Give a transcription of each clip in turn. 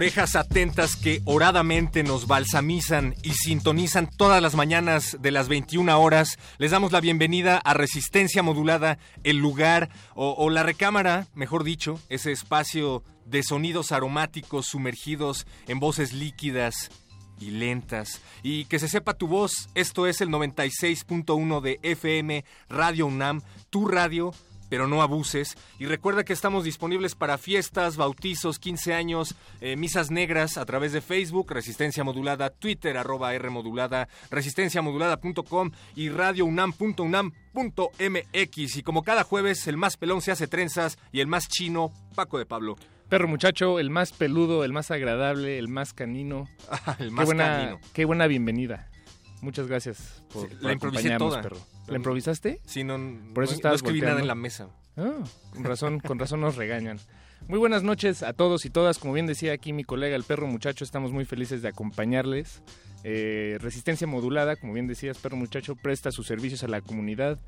Orejas atentas que oradamente nos balsamizan y sintonizan todas las mañanas de las 21 horas. Les damos la bienvenida a Resistencia Modulada, el lugar o, o la recámara, mejor dicho, ese espacio de sonidos aromáticos sumergidos en voces líquidas y lentas. Y que se sepa tu voz, esto es el 96.1 de FM Radio UNAM, tu radio pero no abuses. Y recuerda que estamos disponibles para fiestas, bautizos, 15 años, eh, misas negras a través de Facebook, Resistencia Modulada, Twitter, arroba R Modulada, resistenciamodulada.com y radiounam.unam.mx. Y como cada jueves, el más pelón se hace trenzas y el más chino, Paco de Pablo. Perro muchacho, el más peludo, el más agradable, el más canino. el más qué buena, canino. Qué buena bienvenida. Muchas gracias por, Sí, por la acompañarnos, toda. perro. ¿La improvisaste? Sí, no, Por eso no, estabas no escribí nada volteando. en la mesa. Ah, con razón, con razón nos regañan. Muy buenas noches a todos y todas. Como bien decía aquí mi colega el perro muchacho, estamos muy felices de acompañarles. Eh, resistencia modulada, como bien decías, perro muchacho, presta sus servicios a la comunidad.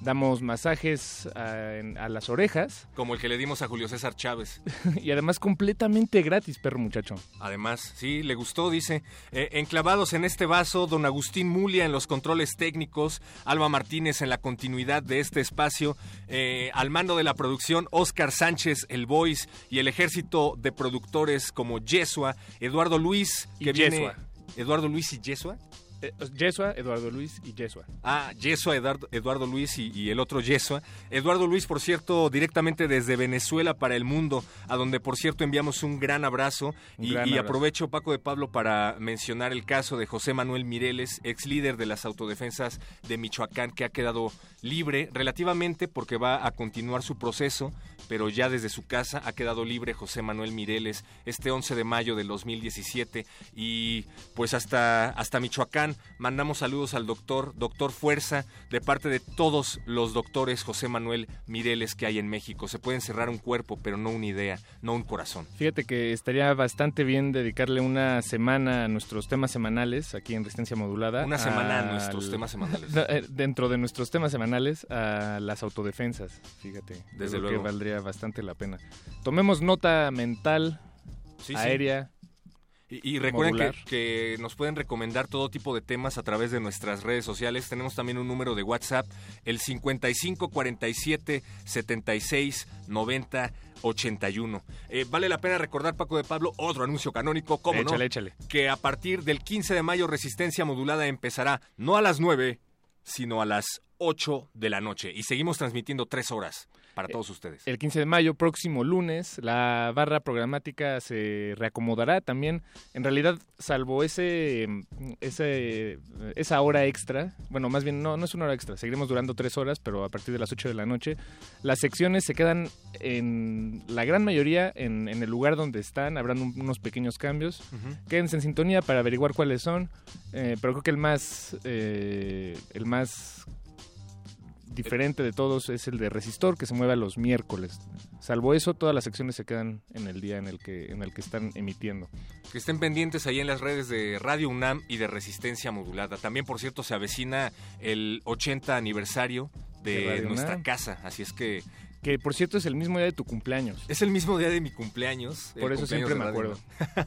Damos masajes a, las orejas Como el que le dimos a Julio César Chávez. y además completamente gratis, perro muchacho. Además, sí, le gustó, dice. Eh, enclavados en este vaso, don Agustín Mulia en los controles técnicos, Alba Martínez en la continuidad de este espacio, eh, al mando de la producción, Oscar Sánchez, el Voice, y el ejército de productores como Yesua, Eduardo Luis, Y que viene... Yesua. Eduardo Luis y Yesua. Eh, Yesua, Eduardo Luis y Yesua. Ah, Yesua, Eduardo, Eduardo Luis y, y el otro Yesua. Eduardo Luis, por cierto, directamente desde Venezuela para el mundo, a donde, por cierto, enviamos un gran abrazo. Un y gran y abrazo. aprovecho, Paco de Pablo, para mencionar el caso de José Manuel Mireles, ex líder de las autodefensas de Michoacán, que ha quedado libre relativamente porque va a continuar su proceso, pero ya desde su casa ha quedado libre José Manuel Mireles este 11 de mayo del 2017 y pues hasta, hasta Michoacán mandamos saludos al doctor, doctor Fuerza, de parte de todos los doctores José Manuel Mireles que hay en México. Se puede encerrar un cuerpo, pero no una idea, no un corazón. Fíjate que estaría bastante bien dedicarle una semana a nuestros temas semanales aquí en Resistencia Modulada. Una semana a nuestros temas semanales. No, eh, Dentro de nuestros temas semanales a las autodefensas, fíjate. Desde luego. que valdría bastante la pena. Tomemos nota mental, Sí, sí. Y, y recuerden que nos pueden recomendar todo tipo de temas a través de nuestras redes sociales. Tenemos también un número de WhatsApp, el 55 47 76 90 81. Eh, vale la pena recordar, Paco de Pablo, otro anuncio canónico, ¿cómo échale, no? échale. Que a partir del 15 de mayo Resistencia Modulada empezará no a las 9, sino a las 8 de la noche. Y seguimos transmitiendo tres horas para todos ustedes. El 15 de mayo, próximo lunes, la barra programática se reacomodará también. En realidad, salvo ese, ese esa hora extra, bueno, más bien no, no es una hora extra, seguiremos durando tres horas, pero a partir de las 8 de la noche, las secciones se quedan en la gran mayoría en, en el lugar donde están, habrán un- unos pequeños cambios. Quédense en sintonía para averiguar cuáles son, eh, pero creo que el más, eh, el más diferente de todos es el de Resistor, que se mueve a los miércoles. Salvo eso, todas las secciones se quedan en el día en el que, en el que están emitiendo. Que estén pendientes ahí en las redes de Radio UNAM y de Resistencia Modulada. También, por cierto, se avecina el 80 aniversario de, nuestra casa, así es que Que por cierto es el mismo día de tu cumpleaños. Es el mismo día de mi cumpleaños. Por eso cumpleaños siempre me acuerdo.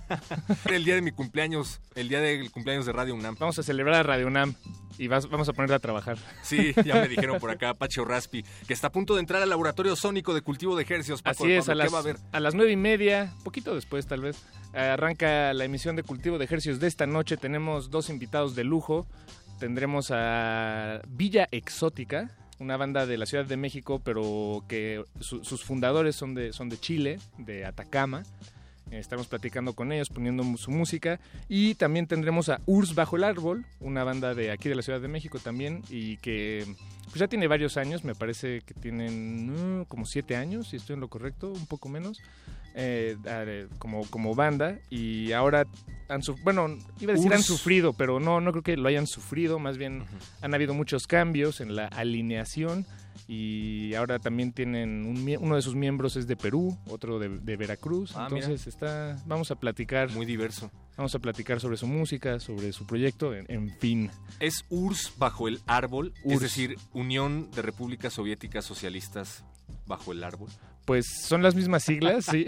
El día de mi cumpleaños, el día del cumpleaños de Radio UNAM. Vamos a celebrar a Radio UNAM y vas- vamos a ponerla a trabajar. Sí, ya me dijeron por acá, Pacho Raspi, que está a punto de entrar al laboratorio sónico de cultivo de ejercicios. Paco Así es, a las, ¿Qué va a las nueve y media, poquito después tal vez, arranca la emisión de Cultivo de Ejercicios de esta noche. Tenemos dos invitados de lujo. Tendremos a Villa Exótica, una banda de la Ciudad de México, pero que su- sus fundadores son de, son de Chile, de Atacama. Estamos platicando con ellos, poniendo su música. Y también tendremos a Urs Bajo el Árbol, una banda de aquí de la Ciudad de México también, y que pues ya tiene varios años, me parece que tienen mm, como siete años, si estoy en lo correcto, un poco menos, eh, eh, como, como banda. Y ahora han bueno, iba a decir han sufrido, pero no, no creo que lo hayan sufrido, más bien han habido muchos cambios en la alineación. Y ahora también tienen un uno de sus miembros es de Perú, otro de, de Veracruz. Ah, mira. entonces está, vamos a platicar, Muy diverso. vamos a platicar sobre su música, sobre su proyecto, en, en fin. Es URSS bajo el árbol, es URSS. decir, Unión de Repúblicas Soviéticas Socialistas bajo el árbol. Pues son las mismas siglas, sí.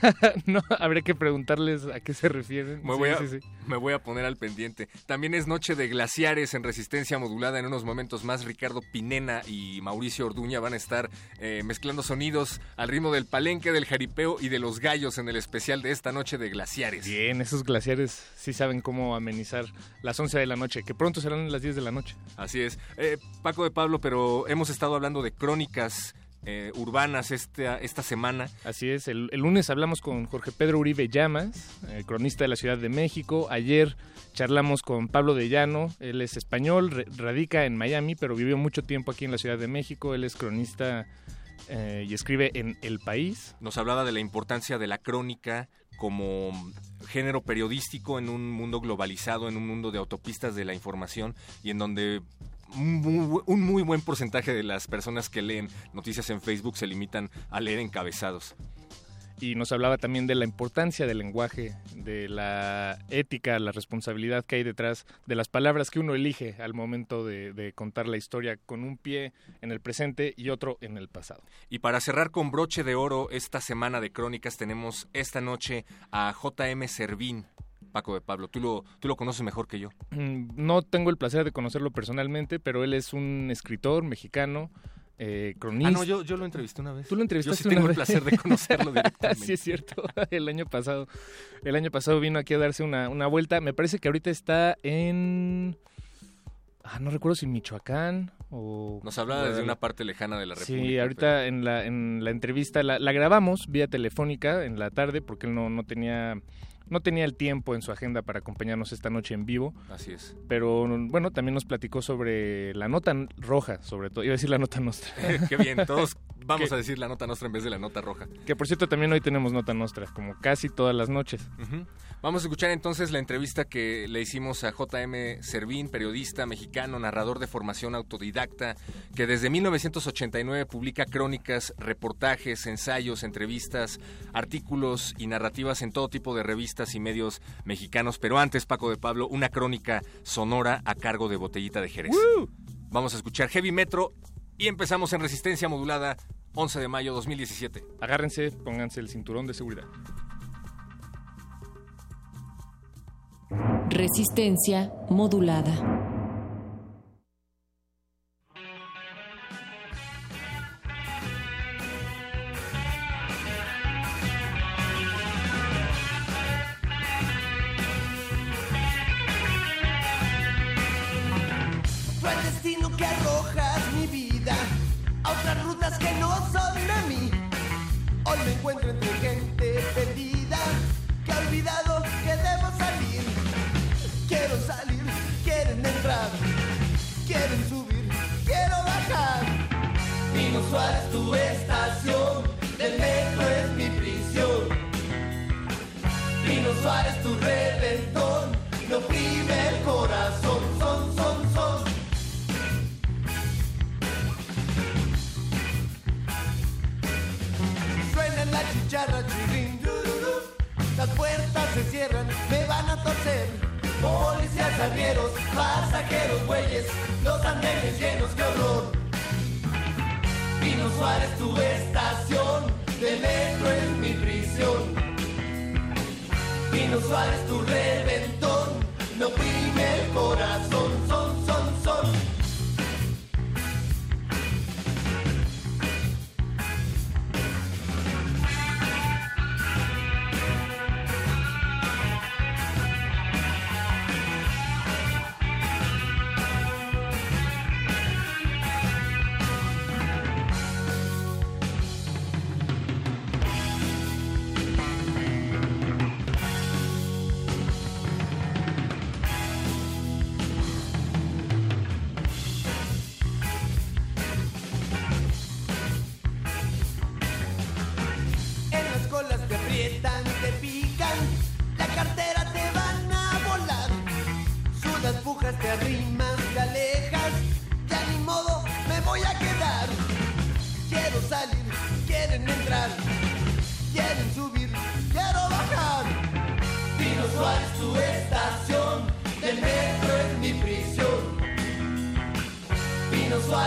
no, habría que preguntarles a qué se refieren. Me Sí, voy, a, sí, sí. me voy a poner al pendiente. También es noche de glaciares en resistencia modulada. En unos momentos más, Ricardo Pinena y Mauricio Orduña van a estar eh, mezclando sonidos al ritmo del palenque, del jaripeo y de los gallos en el especial de esta noche de glaciares. Bien, esos glaciares sí saben cómo amenizar las 11 de la noche, que pronto serán las 10 de la noche. Así es. Eh, Paco de Pablo, pero hemos estado hablando de crónicas eh, urbanas esta, esta semana. Así es, el, el lunes hablamos con Jorge Pedro Uribe Llamas, eh, cronista de la Ciudad de México. Ayer charlamos con Pablo de Llano, él es español, re- radica en Miami, pero vivió mucho tiempo aquí en la Ciudad de México. Él es cronista eh, y escribe en El País. Nos hablaba de la importancia de la crónica como género periodístico en un mundo globalizado, en un mundo de autopistas de la información y en donde un muy, un muy buen porcentaje de las personas que leen noticias en Facebook se limitan a leer encabezados. y nos hablaba también de la importancia del lenguaje, de la ética, la responsabilidad que hay detrás de las palabras que uno elige al momento de, de contar la historia con un pie en el presente y otro en el pasado. Y para cerrar con broche de oro esta semana de crónicas tenemos esta noche a JM Servín. Paco de Pablo, tú lo, tú lo conoces mejor que yo. Mm, No tengo el placer de conocerlo personalmente, pero él es un escritor mexicano, eh, cronista. Ah, no, yo, yo lo entrevisté una vez. Tú lo Yo entrevistaste sí tengo una el vez. placer de conocerlo directamente. sí, es cierto. El año pasado. El año pasado vino aquí a darse una, una vuelta. Me parece que ahorita está en. Ah, no recuerdo si Michoacán o. Nos hablaba desde una parte lejana de la República. Sí, ahorita en la, en la entrevista la, la grabamos vía telefónica en la tarde porque él no, no tenía no tenía el tiempo en su agenda para acompañarnos esta noche en vivo, Así es. pero bueno, también nos platicó sobre la nota roja, sobre todo, iba a decir la nota nostra, Qué bien, todos vamos a decir la nota nostra en vez de la nota roja. que por cierto también hoy tenemos nota nostra, como casi todas las noches. Vamos a escuchar entonces la entrevista que le hicimos a JM Servín, periodista mexicano, narrador de formación autodidacta, que desde 1989 publica crónicas, reportajes, ensayos, entrevistas, artículos y narrativas en todo tipo de revistas y medios mexicanos. Pero antes, Paco de Pablo, una crónica sonora a cargo de Botellita de Jerez. Vamos a escuchar Heavy Metro y empezamos en Resistencia Modulada, 11 de mayo 2017. Agárrense, pónganse el cinturón de seguridad. Resistencia modulada. Que arrojas mi vida a otras rutas que no son de mí. Hoy me encuentro entre gente perdida que ha olvidado que debo salir. Quiero salir, quieren entrar, quieren subir, quiero bajar. Pino Suárez, tu estación, del metro es mi prisión. Pino Suárez, tu reventón, me oprime el corazón, chicharra, dururú. Las puertas se cierran, me van a torcer. Policías, arrieros, pasajeros, bueyes, los andenes llenos, qué horror. Pino Suárez, tu estación de metro es mi prisión. Pino Suárez, tu reventón, me oprime el corazón, son, son, son.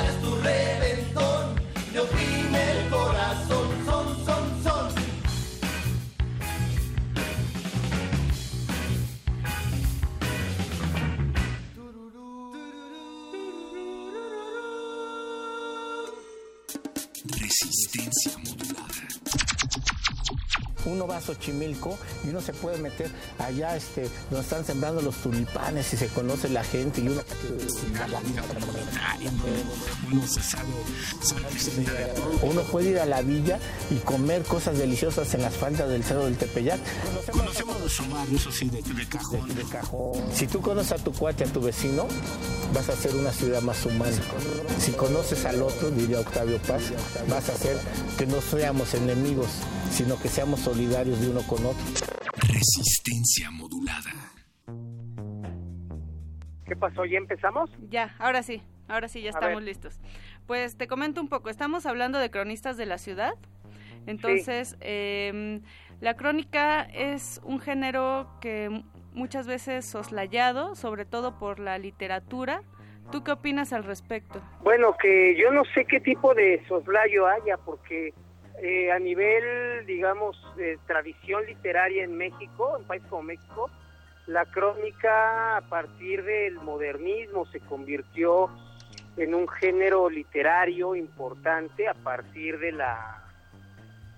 Pino Suárez, tu reventón, va a Xochimilco y uno se puede meter allá este, donde están sembrando los tulipanes y se conoce la gente y uno uno puede ir a la villa y comer cosas deliciosas en las faldas del cerro del Tepeyac. Conocemos los humanos, eso sí, de, de cajón. De cajón. Si tú conoces a tu cuate, a tu vecino, vas a hacer una ciudad más humana. Si conoces al otro, diría Octavio Paz, vas a hacer que no seamos enemigos, sino que seamos solidarios de uno con otro. Resistencia modulada. ¿Qué pasó? ¿Ya empezamos? Ya, ahora sí, ahora sí, ya estamos listos. Pues te comento un poco, estamos hablando de cronistas de la ciudad. Entonces, em, la crónica es un género que muchas veces soslayado, sobre todo por la literatura. ¿Tú qué opinas al respecto? Bueno, que yo no sé qué tipo de soslayo haya, porque eh, a nivel, digamos, de tradición literaria en México, en país como México, la crónica a partir del modernismo se convirtió en un género literario importante a partir de la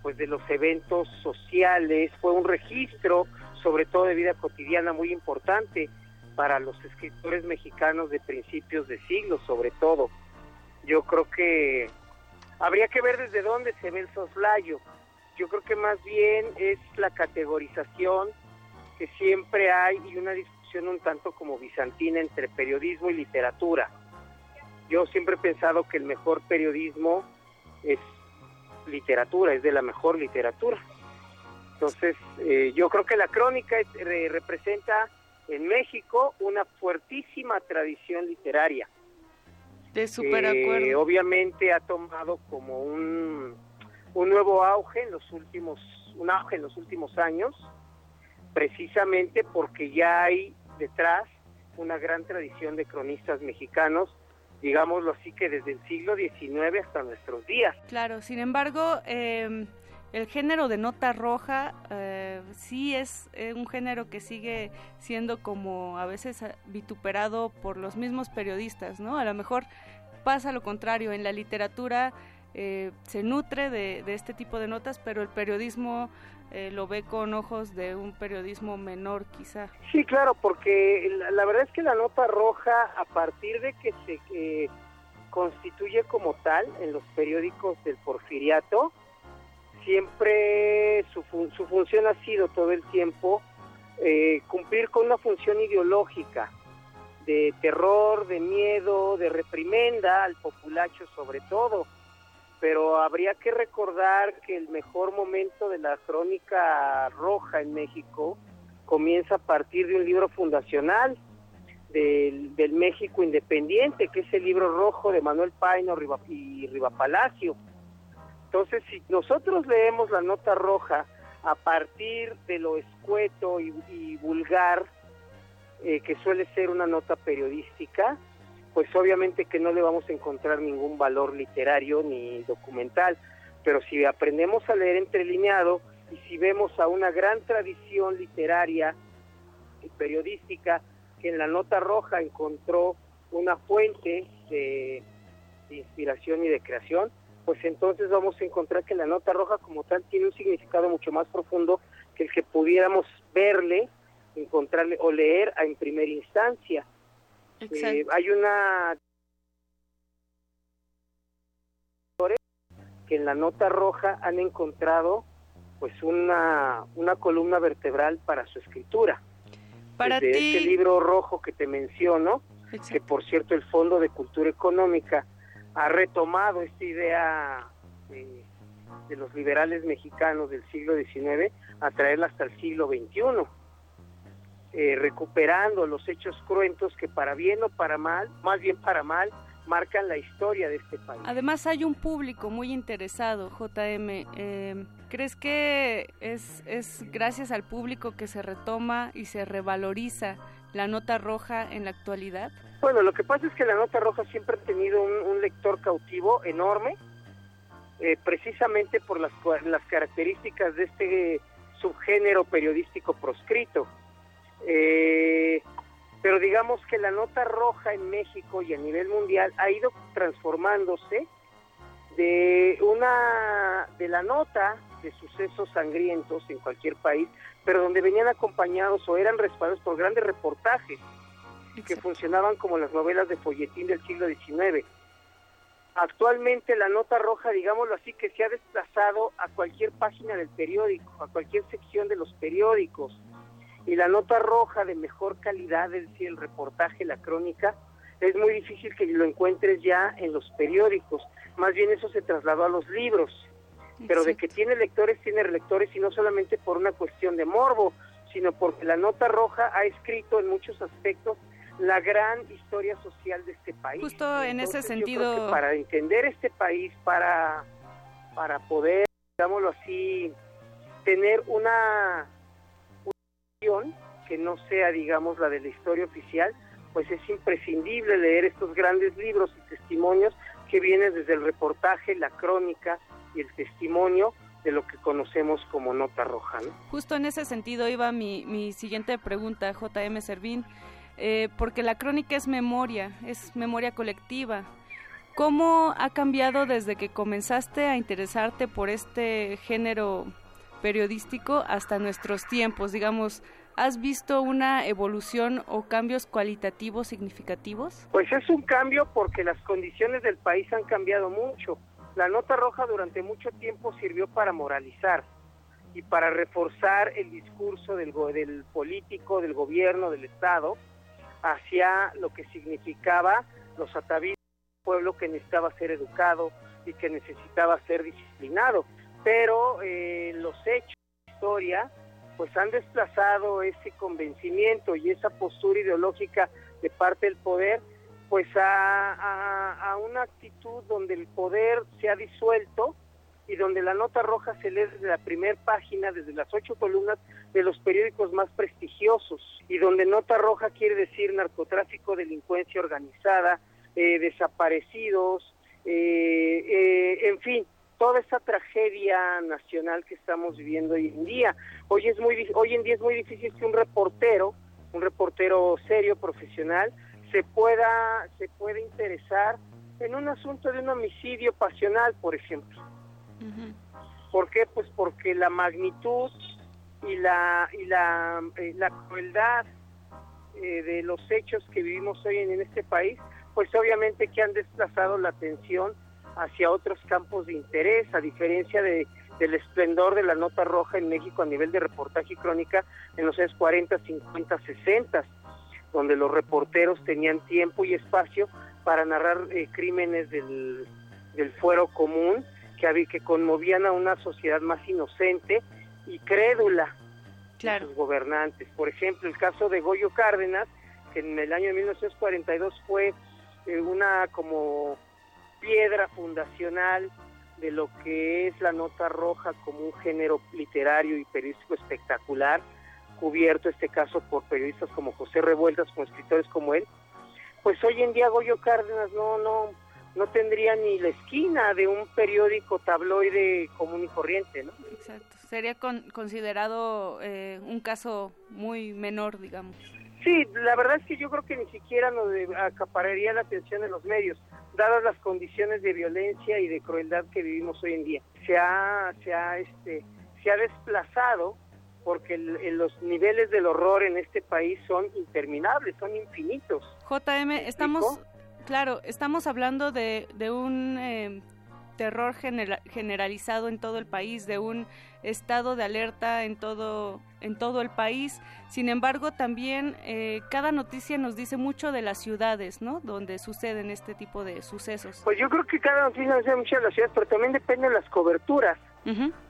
pues de los eventos sociales, fue un registro sobre todo de vida cotidiana muy importante para los escritores mexicanos de principios de siglo, sobre todo. Yo creo que habría que ver desde dónde se ve el soslayo. Yo creo que más bien es la categorización que siempre hay y una discusión un tanto como bizantina entre periodismo y literatura. Yo siempre he pensado que el mejor periodismo es literatura, es de la mejor literatura. Entonces, eh, yo creo que la crónica es- re- representa en México una fuertísima tradición literaria. De súper que acuerdo. obviamente ha tomado como un, un nuevo auge en los últimos, un auge en los últimos años, precisamente porque ya hay detrás una gran tradición de cronistas mexicanos, digámoslo así que desde el siglo XIX hasta nuestros días. Claro, sin embargo, eh, el género de nota roja eh, sí es eh, un género que sigue siendo como a veces vituperado por los mismos periodistas, ¿no? A lo mejor pasa lo contrario, en la literatura eh, se nutre de, de este tipo de notas, pero el periodismo eh, lo ve con ojos de un periodismo menor quizá. Sí, claro, porque la, la verdad es que la nota roja, a partir de que se constituye como tal en los periódicos del porfiriato, siempre su, fun- su función ha sido todo el tiempo eh, cumplir con una función ideológica de terror, de miedo, de reprimenda al populacho sobre todo. Pero habría que recordar que el mejor momento de la crónica roja en México comienza a partir de un libro fundacional del, del México Independiente, que es el libro rojo de Manuel Paino Riva- y Rivapalacio. Entonces, si nosotros leemos la nota roja a partir de lo escueto y, vulgar, eh, que suele ser una nota periodística, pues obviamente que no le vamos a encontrar ningún valor literario ni documental, pero si aprendemos a leer entrelineado y si vemos a una gran tradición literaria y periodística que en la nota roja encontró una fuente de inspiración y de creación, pues entonces vamos a encontrar que la nota roja como tal tiene un significado mucho más profundo que el que pudiéramos verle, encontrarle o leer en primera instancia. Eh, hay una que en la nota roja han encontrado pues una, una columna vertebral para su escritura. Para Desde ti- este libro rojo que te menciono, que por cierto el Fondo de Cultura Económica ha retomado esta idea de, los liberales mexicanos del siglo XIX a traerla hasta el siglo XXI, eh, recuperando los hechos cruentos que para bien o para mal, más bien para mal, marcan la historia de este país. Además hay un público muy interesado, JM. Eh, ¿Crees que es, es gracias al público que se retoma y se revaloriza la nota roja en la actualidad? Bueno, lo que pasa es que la Nota Roja siempre ha tenido un, un lector cautivo enorme, eh, precisamente por las, las características de este subgénero periodístico proscrito. Eh, pero digamos que la Nota Roja en México y a nivel mundial ha ido transformándose de una de la nota de sucesos sangrientos en cualquier país, pero donde venían acompañados o eran respaldados por grandes reportajes que funcionaban como las novelas de folletín del siglo XIX. Actualmente la nota roja, digámoslo así, que se ha desplazado a cualquier página del periódico, a cualquier sección de los periódicos. Y la nota roja de mejor calidad, es decir, el reportaje, la crónica, es muy difícil que lo encuentres ya en los periódicos. Más bien eso se trasladó a los libros. Pero de que tiene lectores, tiene lectores y no solamente por una cuestión de morbo, sino porque la nota roja ha escrito en muchos aspectos la gran historia social de este país. Justo en ese sentido- para entender este país, para, para poder, digámoslo así, tener una, una visión que no sea, digamos, la de la historia oficial, pues es imprescindible leer estos grandes libros y testimonios que vienen desde el reportaje, la crónica y el testimonio de lo que conocemos como nota roja. ¿no? Justo en ese sentido iba mi, mi siguiente pregunta, JM Servín, eh, porque la crónica es memoria, es memoria colectiva. ¿Cómo ha cambiado desde que comenzaste a interesarte por este género periodístico hasta nuestros tiempos? Digamos, ¿has visto una evolución o cambios cualitativos significativos? Pues es un cambio porque las condiciones del país han cambiado mucho. La nota roja durante mucho tiempo sirvió para moralizar y para reforzar el discurso del, del político, del gobierno, del Estado, hacia lo que significaba los atavíos del pueblo que necesitaba ser educado y que necesitaba ser disciplinado. Pero eh, los hechos, la historia, pues han desplazado ese convencimiento y esa postura ideológica de parte del poder pues a, a- una actitud donde el poder se ha disuelto y donde la nota roja se lee desde la primera página, desde las ocho columnas de los periódicos más prestigiosos, y donde nota roja quiere decir narcotráfico, delincuencia organizada, eh, desaparecidos, eh, eh, en fin, toda esta tragedia nacional que estamos viviendo hoy en día. Hoy es muy hoy en día es muy difícil que un reportero, un reportero serio, profesional, se pueda se pueda interesar en un asunto de un homicidio pasional, por ejemplo. ¿Por qué? Pues porque la magnitud y la y la, eh, la crueldad eh, de los hechos que vivimos hoy en, en este país, pues obviamente que han desplazado la atención hacia otros campos de interés, a diferencia de, del esplendor de la nota roja en México a nivel de reportaje y crónica en los años 40, 50, 60, donde los reporteros tenían tiempo y espacio para narrar eh, crímenes del, del fuero común que, había, que conmovían a una sociedad más inocente y crédula de sus gobernantes. Por ejemplo, el caso de Goyo Cárdenas, que en el año de 1942 fue eh, una como piedra fundacional de lo que es la nota roja como un género literario y periodístico espectacular, cubierto este caso por periodistas como José Revueltas, con escritores como él, pues hoy en día Goyo Cárdenas no, no, no tendría ni la esquina de un periódico tabloide común y corriente, ¿no? Exacto. Sería considerado eh, un caso muy menor, digamos. Sí, la verdad es que yo creo que ni siquiera nos acapararía la atención de los medios, dadas las condiciones de violencia y de crueldad que vivimos hoy en día. Se ha, se ha, este, se ha desplazado porque los niveles del horror en este país son interminables, son infinitos. JM, estamos, claro, estamos hablando de, de un eh, terror generalizado en todo el país, de un estado de alerta en todo, en todo el país. Sin embargo, también eh, cada noticia nos dice mucho de las ciudades, ¿no? Donde suceden este tipo de sucesos. Pues yo creo que cada noticia nos dice mucho de las ciudades, pero también depende de las coberturas.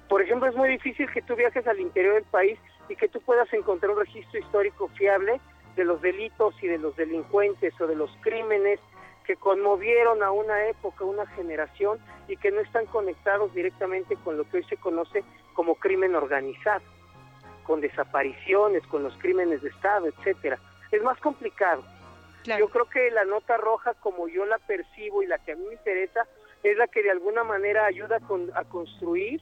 Por ejemplo, es muy difícil que tú viajes al interior del país y que tú puedas encontrar un registro histórico fiable de los delitos y de los delincuentes o de los crímenes que conmovieron a una época, una generación y que no están conectados directamente con lo que hoy se conoce como crimen organizado, con desapariciones, con los crímenes de Estado, etcétera. Es más complicado. Yo creo que la nota roja, como yo la percibo y la que a mí me interesa, es la que de alguna manera ayuda a construir,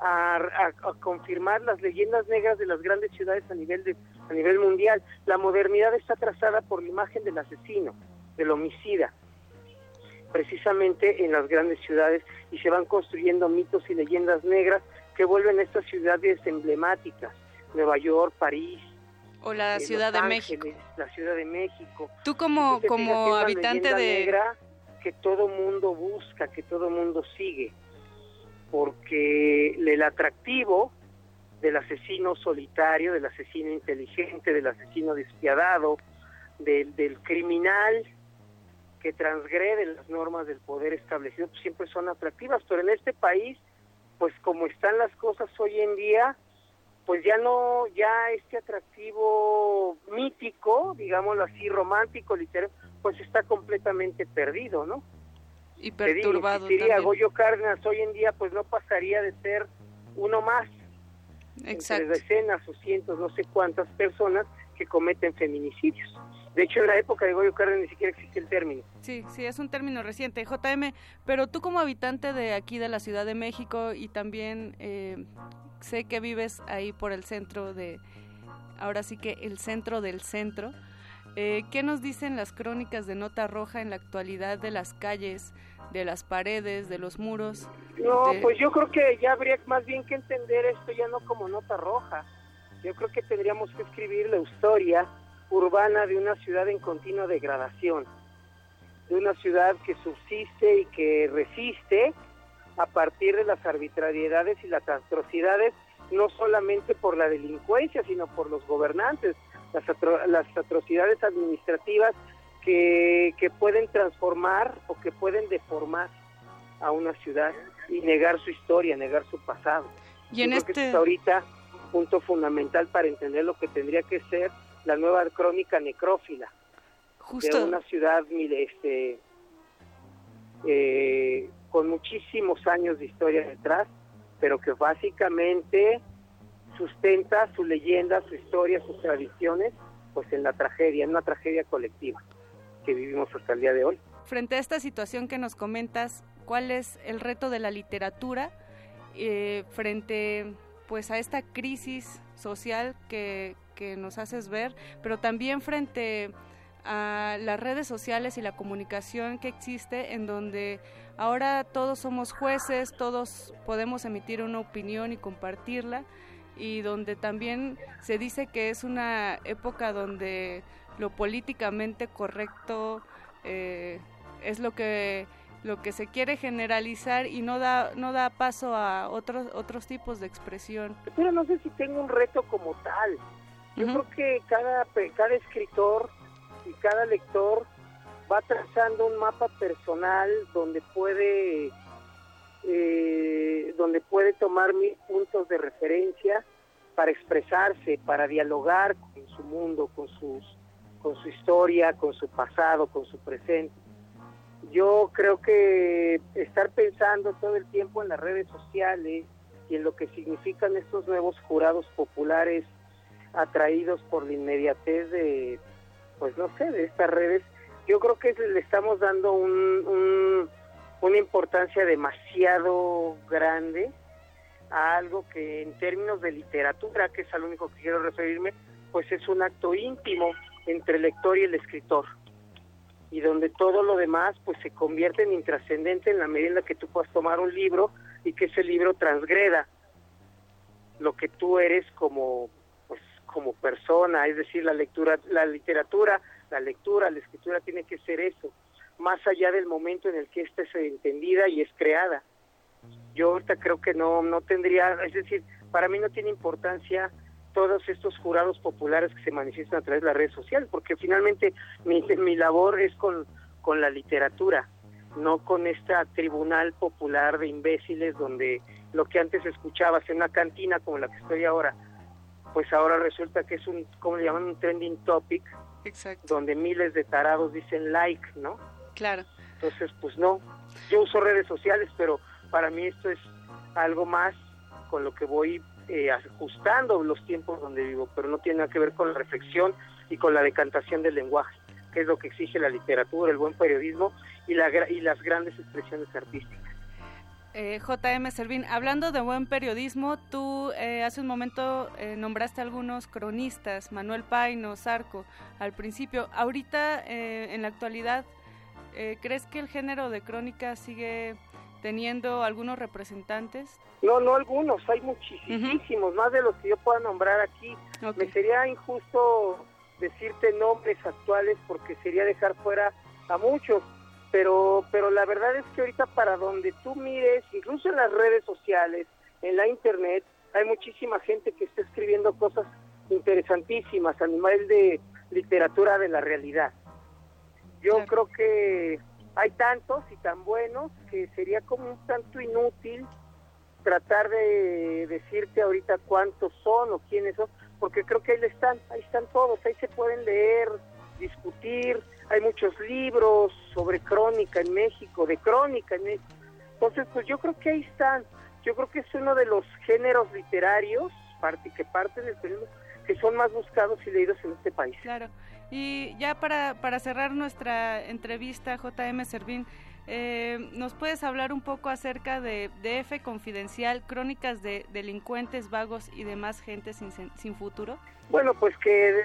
a, a, confirmar las leyendas negras de las grandes ciudades a nivel de, a nivel mundial. La modernidad está trazada por la imagen del asesino del homicida, precisamente en las grandes ciudades, y se van construyendo mitos y leyendas negras que vuelven estas ciudades emblemáticas, Nueva York, París. O la eh, Ciudad de México. La Ciudad de México. Tú como, como habitante de... Negra que todo mundo busca, que todo mundo sigue, porque el atractivo del asesino solitario, del asesino inteligente, del asesino despiadado, del, del criminal que transgreden las normas del poder establecido pues, siempre son atractivas, pero en este país, pues como están las cosas hoy en día, pues ya no, ya este atractivo mítico, digámoslo así, romántico, literario, pues está completamente perdido, ¿no? Y perturbado. Te diría, Goyo Cárdenas hoy en día, pues no pasaría de ser uno más. Exacto. Entre decenas o cientos, no sé cuántas personas que cometen feminicidios. De hecho, en la época de Goyo Cárdenas ni siquiera existe el término. Sí, sí, es un término reciente. JM, pero tú como habitante de aquí de la Ciudad de México y también eh, sé que vives ahí por el centro de, ahora sí que el centro del centro, eh, ¿qué nos dicen las crónicas de Nota Roja en la actualidad de las calles, de las paredes, de los muros? No, pues yo creo que ya habría más bien que entender esto ya no como Nota Roja. Yo creo que tendríamos que escribir la historia urbana de una ciudad en continua degradación, de una ciudad que subsiste y que resiste a partir de las arbitrariedades y las atrocidades, no solamente por la delincuencia, sino por los gobernantes, las, las atrocidades administrativas que, que, pueden transformar o que pueden deformar a una ciudad y negar su historia, negar su pasado. Y en este... es ahorita punto fundamental para entender lo que tendría que ser la nueva crónica necrófila Justo. de una ciudad este, eh, con muchísimos años de historia detrás, pero que básicamente sustenta su leyenda, su historia, sus tradiciones, pues en la tragedia, en una tragedia colectiva que vivimos hasta el día de hoy. Frente a esta situación que nos comentas, ¿cuál es el reto de la literatura eh, frente pues a esta crisis social que, que nos haces ver, pero también frente a las redes sociales y la comunicación que existe en donde ahora todos somos jueces, todos podemos emitir una opinión y compartirla y donde también se dice que es una época donde lo políticamente correcto eh, es lo que lo que se quiere generalizar y no da no da paso a otros otros tipos de expresión. Pero no sé si tengo un reto como tal. Yo creo que cada, cada escritor y cada lector va trazando un mapa personal donde puede eh, donde puede tomar mil puntos de referencia para expresarse, para dialogar con su mundo, con sus con su historia, con su pasado, con su presente. Yo creo que estar pensando todo el tiempo en las redes sociales y en lo que significan estos nuevos jurados populares atraídos por la inmediatez de, pues no sé, de estas redes, Yo creo que le estamos dando un, una importancia demasiado grande a algo que en términos de literatura, que es al único que quiero referirme, pues es un acto íntimo entre el lector y el escritor y donde todo lo demás pues se convierte en intrascendente en la medida en la que tú puedas tomar un libro y que ese libro transgreda lo que tú eres como pues como persona, es decir, la lectura, la literatura, la lectura, la escritura tiene que ser eso, más allá del momento en el que ésta es entendida y es creada. Yo ahorita creo que no no tendría, es decir, para mí no tiene importancia todos estos jurados populares que se manifiestan a través de las redes sociales, porque finalmente mi, mi labor es con, con la literatura, no con esta tribunal popular de imbéciles donde lo que antes escuchabas en una cantina como la que estoy ahora, pues ahora resulta que es un, como le llaman, un trending topic, donde miles de tarados dicen like, ¿no? Claro. Entonces, pues no, yo uso redes sociales, pero para mí esto es algo más con lo que voy eh, ajustando los tiempos donde vivo, pero no tiene nada que ver con la reflexión y con la decantación del lenguaje, que es lo que exige la literatura, el buen periodismo y, la, y las grandes expresiones artísticas. Eh, JM Servín, hablando de buen periodismo, tú eh, hace un momento eh, nombraste algunos cronistas, Manuel Paino, Sarco, al principio. Ahorita, en la actualidad, ¿crees que el género de crónica sigue teniendo algunos representantes? No, no algunos, hay muchísimos, más de los que yo pueda nombrar aquí. Me sería injusto decirte nombres actuales porque sería dejar fuera a muchos, pero pero la verdad es que ahorita para donde tú mires, incluso en las redes sociales, en la internet, hay muchísima gente que está escribiendo cosas interesantísimas a nivel de literatura de la realidad. Yo creo que hay tantos y tan buenos que sería como un tanto inútil tratar de decirte ahorita cuántos son o quiénes son, porque creo que ahí están, ahí están todos, ahí se pueden leer, discutir, hay muchos libros sobre crónica en México, de crónica en México. Entonces, pues yo creo que ahí están. Yo creo que es uno de los géneros literarios parte, que parten del que son más buscados y leídos en este país. Claro. Y ya para, para cerrar nuestra entrevista, JM Servín, eh, ¿nos puedes hablar un poco acerca de DF Confidencial, crónicas de delincuentes, vagos y demás gente sin, sin futuro? Bueno, pues que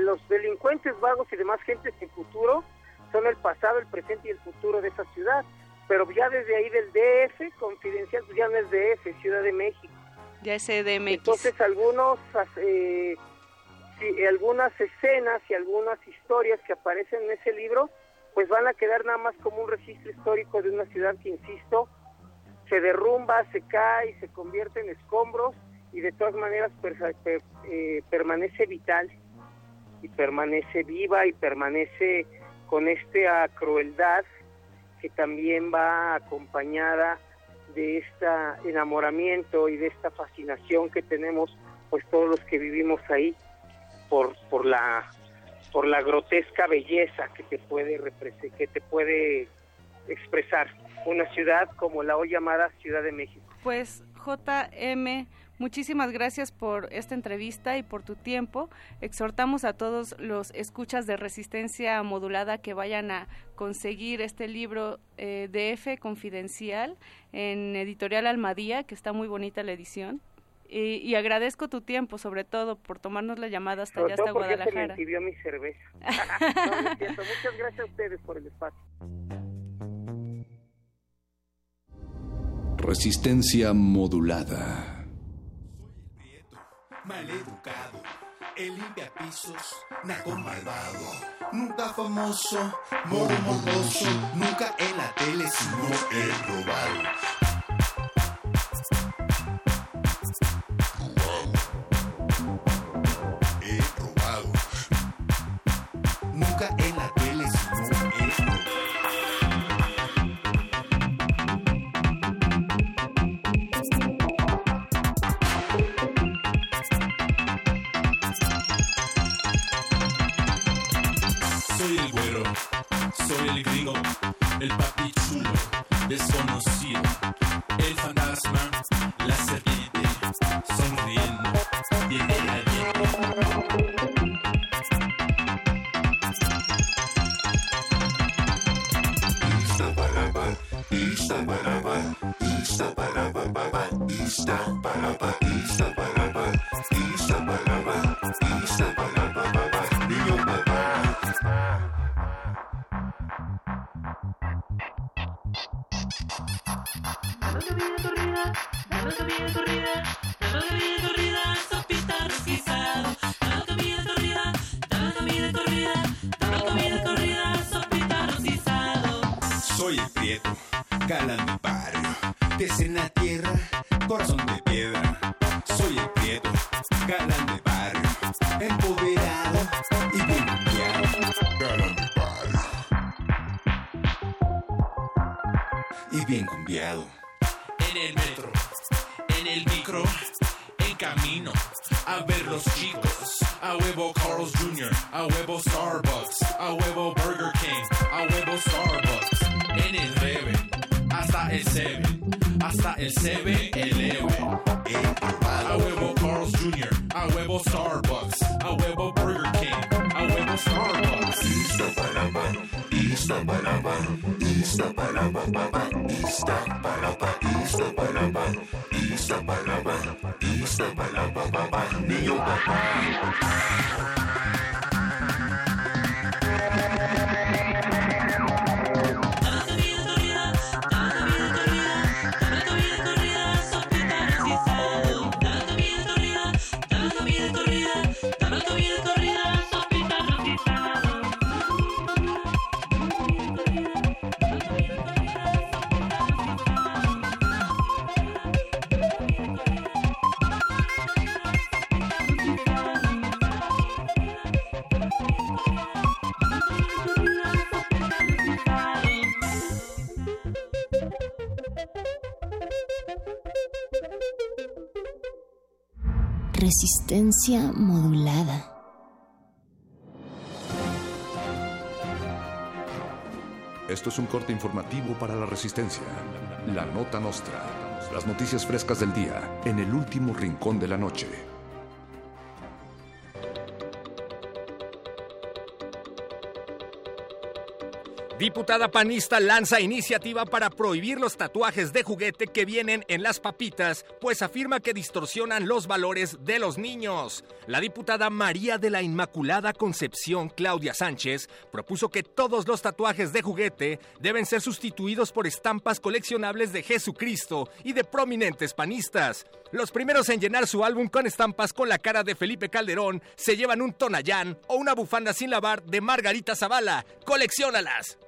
los delincuentes, vagos y demás gente sin futuro son el pasado, el presente y el futuro de esa ciudad. Pero ya desde ahí del DF, Confidencial, pues ya no es DF, Ciudad de México. Ya es CDMX. Entonces algunos... Eh, algunas escenas y algunas historias que aparecen en ese libro, pues van a quedar nada más como un registro histórico de una ciudad que, insisto, se derrumba, se cae, se convierte en escombros y de todas maneras eh, permanece vital y permanece viva y permanece con esta crueldad que también va acompañada de este enamoramiento y de esta fascinación que tenemos pues todos los que vivimos ahí por, por la por la grotesca belleza que te puede que te puede expresar una ciudad como la hoy llamada Ciudad de México. Pues JM, muchísimas gracias por esta entrevista y por tu tiempo. Exhortamos a todos los escuchas de resistencia modulada que vayan a conseguir este libro eh, de F confidencial en editorial Almadía, que está muy bonita la edición. Y, agradezco tu tiempo, sobre todo, por tomarnos la llamada hasta allá, hasta Guadalajara. Se me mi cerveza. Muchas gracias a ustedes por el espacio. Resistencia modulada. Soy el mal educado, el limpia pisos, naco malvado, nunca famoso, modo morboso, nunca en la tele, sino he robado Modulada. Esto es un corte informativo para la resistencia. La nota nostra. Las noticias frescas del día en el último rincón de la noche. Diputada panista lanza iniciativa para prohibir los tatuajes de juguete que vienen en las papitas, pues afirma que distorsionan los valores de los niños. La diputada María de la Inmaculada Concepción Claudia Sánchez propuso que todos los tatuajes de juguete deben ser sustituidos por estampas coleccionables de Jesucristo y de prominentes panistas. Los primeros en llenar su álbum con estampas con la cara de Felipe Calderón se llevan un tonallán o una bufanda sin lavar de Margarita Zavala. ¡Colecciónalas!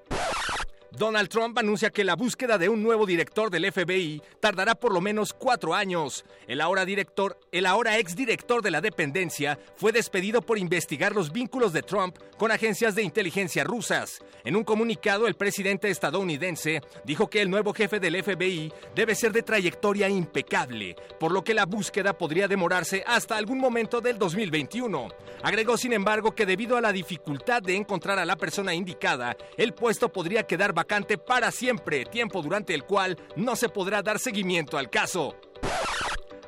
Donald Trump anuncia que la búsqueda de un nuevo director del FBI tardará por lo menos cuatro años. El ahora director, el ahora exdirector de la dependencia, fue despedido por investigar los vínculos de Trump con agencias de inteligencia rusas. En un comunicado, el presidente estadounidense dijo que el nuevo jefe del FBI debe ser de trayectoria impecable, por lo que la búsqueda podría demorarse hasta algún momento del 2021. Agregó, sin embargo, que debido a la dificultad de encontrar a la persona indicada, el puesto podría quedar vacante para siempre, tiempo durante el cual no se podrá dar seguimiento al caso.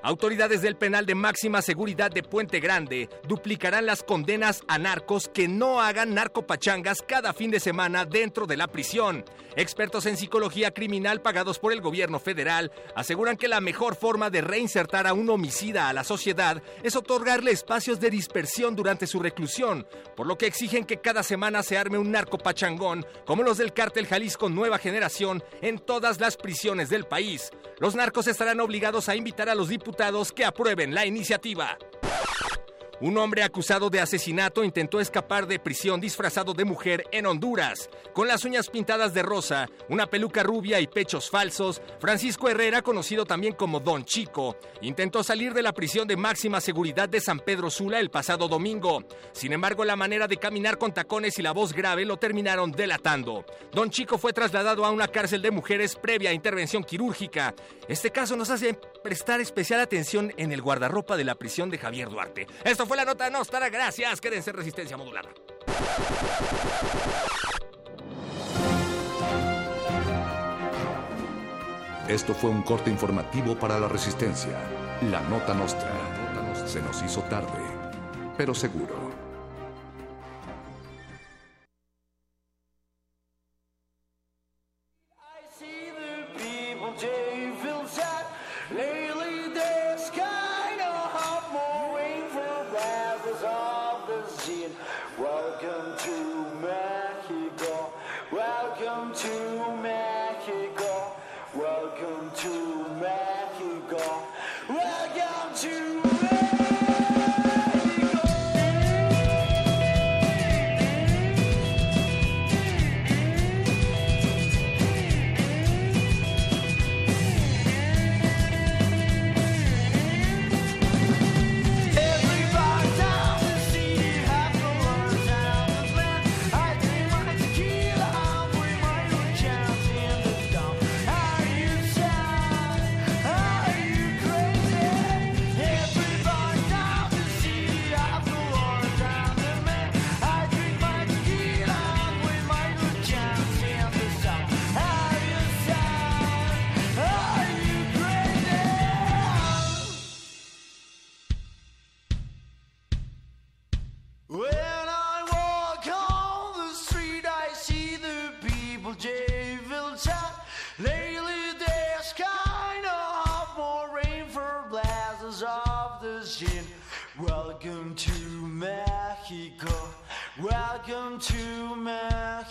Autoridades del penal de máxima seguridad de Puente Grande duplicarán las condenas a narcos que no hagan narcopachangas cada fin de semana dentro de la prisión. Expertos en psicología criminal pagados por el gobierno federal aseguran que la mejor forma de reinsertar a un homicida a la sociedad es otorgarle espacios de dispersión durante su reclusión, por lo que exigen que cada semana se arme un narcopachangón como los del cártel Jalisco Nueva Generación en todas las prisiones del país. Los narcos estarán obligados a invitar a los diputados que aprueben la iniciativa. Un hombre acusado de asesinato intentó escapar de prisión disfrazado de mujer en Honduras. Con las uñas pintadas de rosa, una peluca rubia y pechos falsos, Francisco Herrera, conocido también como Don Chico, intentó salir de la prisión de máxima seguridad de San Pedro Sula el pasado domingo. Sin embargo, la manera de caminar con tacones y la voz grave lo terminaron delatando. Don Chico fue trasladado a una cárcel de mujeres previa intervención quirúrgica. Este caso nos hace prestar especial atención en el guardarropa de la prisión de Javier Duarte. Esto fue la nota Nostra. Gracias. Quédense en resistencia modulada. Esto fue un corte informativo para la resistencia. La nota nostra. Se nos hizo tarde, pero seguro.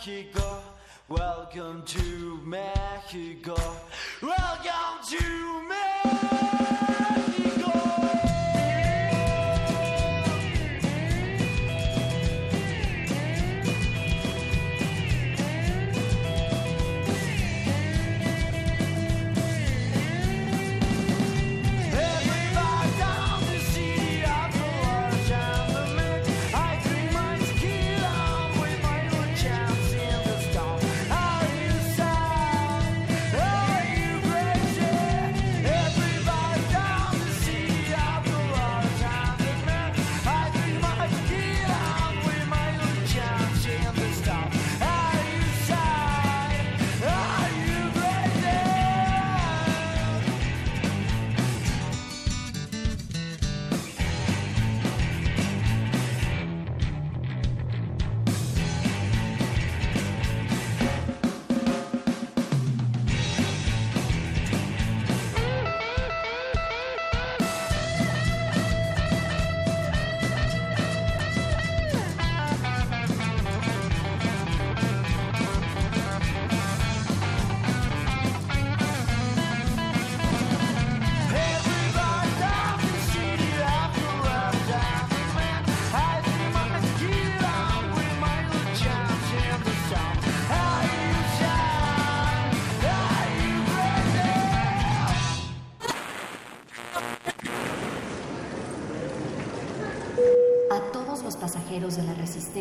Mexico. Welcome to Mexico. Welcome to Mexico.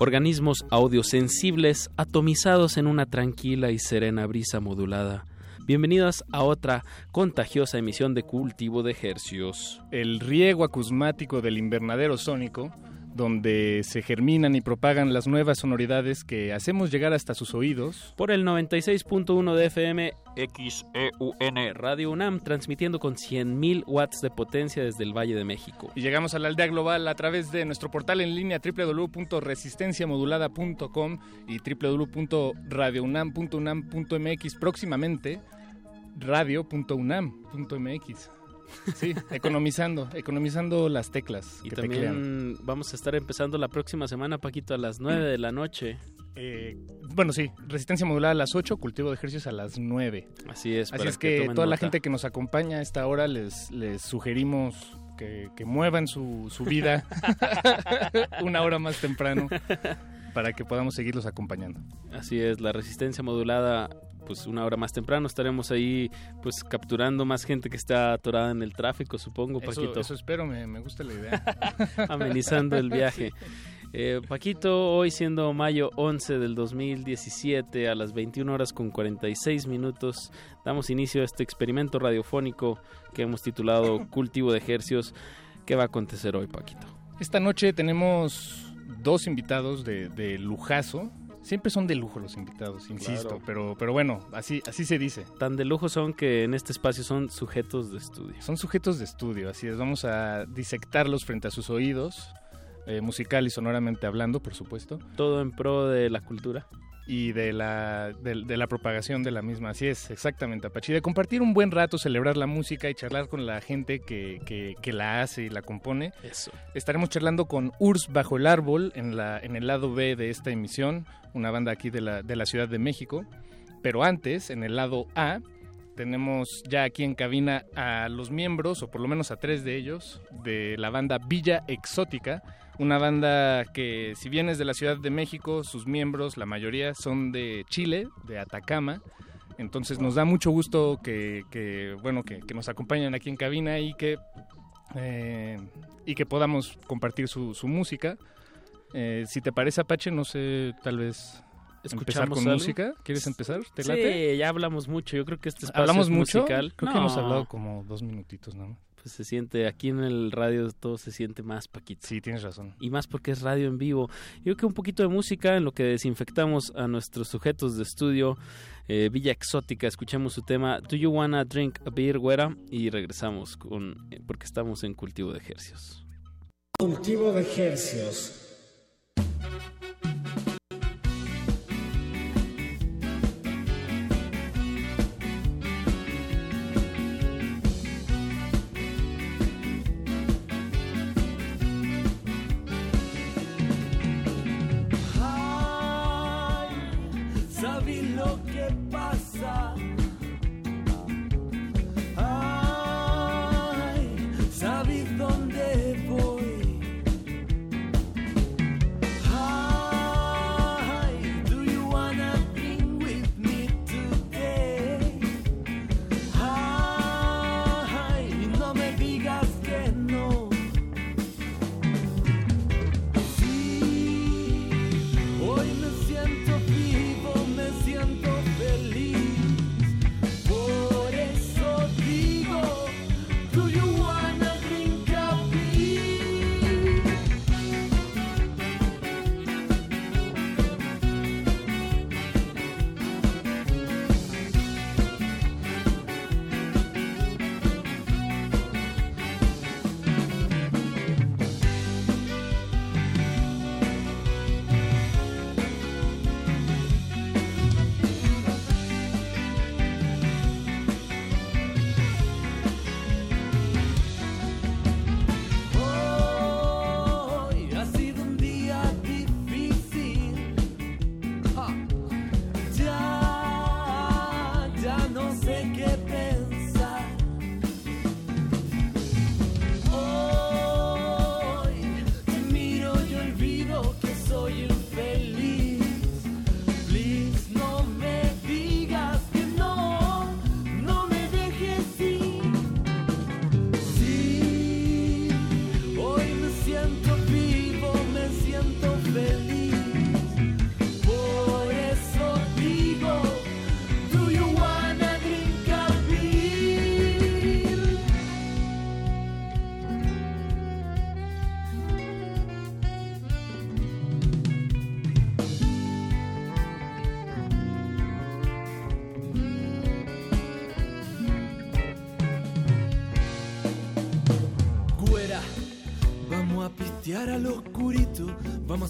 Organismos audiosensibles atomizados en una tranquila y serena brisa modulada. Bienvenidos a otra contagiosa emisión de Cultivo de Hercios. El riego acusmático del invernadero sónico, donde se germinan y propagan las nuevas sonoridades que hacemos llegar hasta sus oídos. Por el 96.1 de FM XEUN Radio UNAM, transmitiendo con 100.000 watts de potencia desde el Valle de México. Y llegamos a la aldea global a través de nuestro portal en línea www.resistenciamodulada.com y www.radiounam.unam.mx próximamente radio.unam.mx. Sí, economizando, economizando las teclas. Y que también teclean. vamos a estar empezando la próxima semana, Paquito, a las 9 de la noche. Eh, bueno, sí, resistencia modulada a las 8, cultivo de ejercicios a las 9. Así es. Así es que, toda la gente que nos acompaña a esta hora les, les sugerimos que, que muevan su, su vida una hora más temprano para que podamos seguirlos acompañando. Así es, la resistencia modulada, pues una hora más temprano estaremos ahí pues capturando más gente que está atorada en el tráfico, supongo, Eso, Paquito. eso espero, me, me gusta la idea. amenizando el viaje. Eh, Paquito, hoy siendo mayo 11 del 2017 a las 21 horas con 46 minutos, damos inicio a este experimento radiofónico que hemos titulado Cultivo de Ejercios. ¿Qué va a acontecer hoy, Paquito? Esta noche tenemos dos invitados de, de lujazo. Siempre son de lujo los invitados, insisto, Claro. pero, pero bueno, así, así se dice. Tan de lujo son que en este espacio son sujetos de estudio. Son sujetos de estudio, así es. Vamos a disectarlos frente a sus oídos, eh, musical y sonoramente hablando, por supuesto. Todo en pro de la cultura. Y de la, de, de la propagación de la misma. Así es, exactamente, Apache. De compartir un buen rato, celebrar la música y charlar con la gente que, que, que la hace y la compone. Eso. Estaremos charlando con Urs Bajo el Árbol en, la, en el lado B de esta emisión, una banda aquí de la, de la Ciudad de México. Pero antes, en el lado A, tenemos ya aquí en cabina a los miembros, o por lo menos a tres de ellos, de la banda Villa Exótica, una banda que si bien es de la Ciudad de México, sus miembros, la mayoría son de Chile, de Atacama. Entonces nos da mucho gusto que, que, bueno, que, que nos acompañen aquí en cabina y que, eh, y que podamos compartir su, su música. Eh, si te parece, Apache, no sé, tal vez empezar ¿Escuchamos con algo? música. ¿Quieres empezar? ¿Te late? Sí, ya hablamos mucho. Yo creo que este espacio ¿Hablamos es mucho? musical. Creo que hemos hablado como dos minutitos, ¿no? Pues se siente, aquí en el radio todo se siente más, Paquito. Sí, tienes razón. Y más porque es radio en vivo. Yo creo que un poquito de música en lo que desinfectamos a nuestros sujetos de estudio. Eh, Villa Exótica, escuchamos su tema Do You Wanna Drink a Beer, Güera? Y regresamos con, eh, porque estamos en cultivo de ejercicios. Cultivo de ejercios.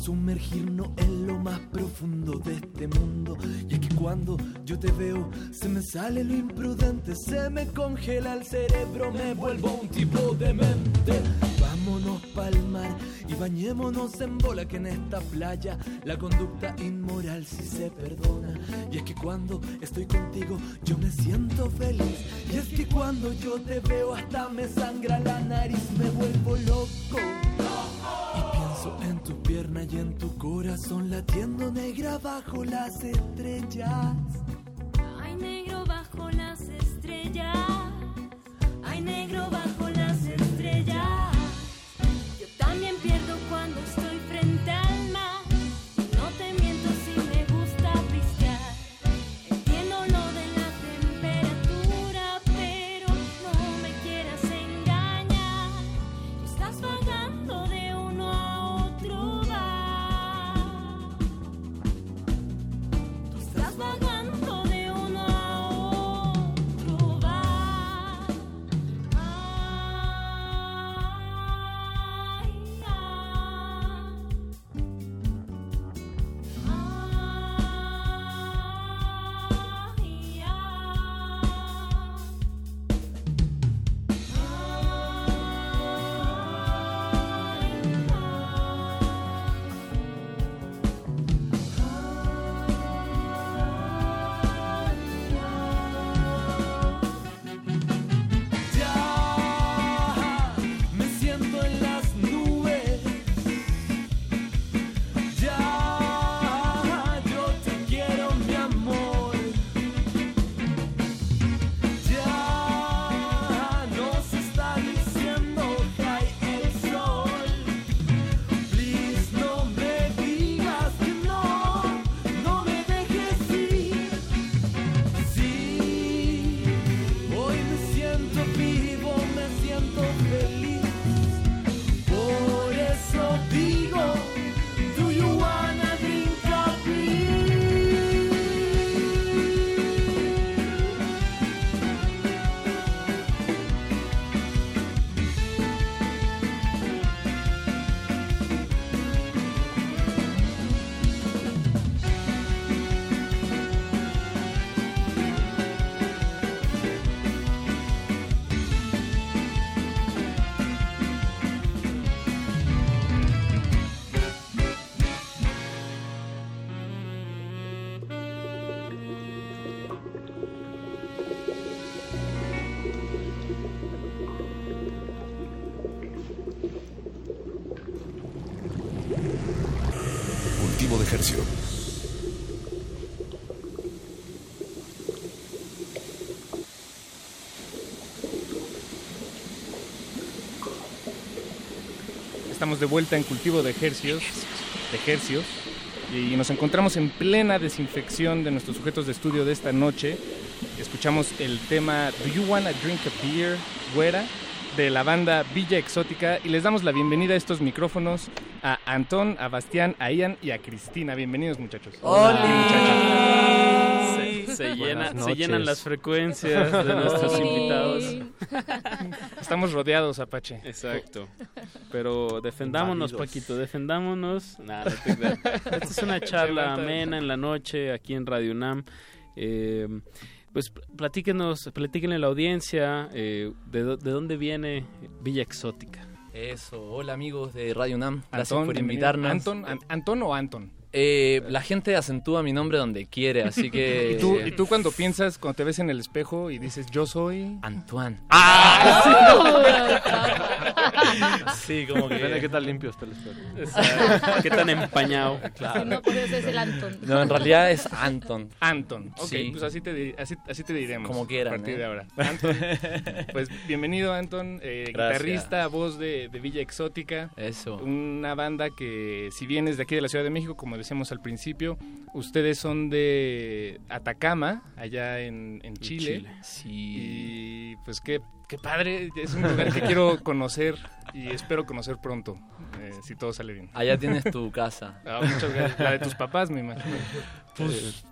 Sumergirnos en lo más profundo de este mundo. Y es que cuando yo te veo, se me sale lo imprudente, se me congela el cerebro, me vuelvo un tipo demente. Vámonos pa'l mar y bañémonos en bola que en esta playa la conducta inmoral sí se perdona. Y es que cuando estoy contigo yo me siento feliz. Y es que cuando yo te veo hasta me sangra la nariz, me vuelvo loco. En tu pierna y en tu corazón latiendo negra bajo las estrellas. Hay negro bajo las estrellas. Hay negro bajo las estrellas. Yo también pierdo cuando estoy frente al mar. Estamos de vuelta en cultivo de ejercios, de ejercios, y nos encontramos en plena desinfección de nuestros sujetos de estudio de esta noche. Escuchamos el tema Do You Wanna Drink a Beer, Güera, de la banda Villa Exótica, y les damos la bienvenida a estos micrófonos a Antón, a Bastián, a Ian y a Cristina. Bienvenidos, muchachos. Se, se llena- se llenan las frecuencias de nuestros invitados. Estamos rodeados, Apache. Exacto. Pero defendámonos. Paquito, defendámonos. Nah, no te. Esta es una charla amena en la noche aquí en Radio UNAM. Eh, pues platíquenos, platíquenle a la audiencia eh, de, de dónde viene Villa Exótica. Eso, hola amigos de Radio UNAM, gracias por invitarnos. Anton, An- ¿Antón o Anton? Eh, la gente acentúa mi nombre donde quiere, así que... ¿Y tú, y tú cuando piensas, cuando te ves en el espejo y dices, yo soy... Antoine. ¡Ah! Sí, como que... Depende de qué tan limpio esté el espejo. Exacto. Qué tan empañado. Claro. No, por eso es el Anton. No, en realidad es Anton. Anton. Ok, Sí. pues así te, así, así te diremos. Como quieran, A partir ¿eh? de ahora. Anton, pues bienvenido, Anton. eh, guitarrista, voz de, de Villa Exótica. Eso. Una banda que, si bien es de aquí de la Ciudad de México, como decíamos al principio, ustedes son de Atacama, allá en, en Chile. Chile, Sí. Y pues qué, qué padre. Es un lugar que quiero conocer y espero conocer pronto, eh, si todo sale bien. Allá tienes tu casa. Ah, muchas gracias. La de tus papás, me imagino. Pues,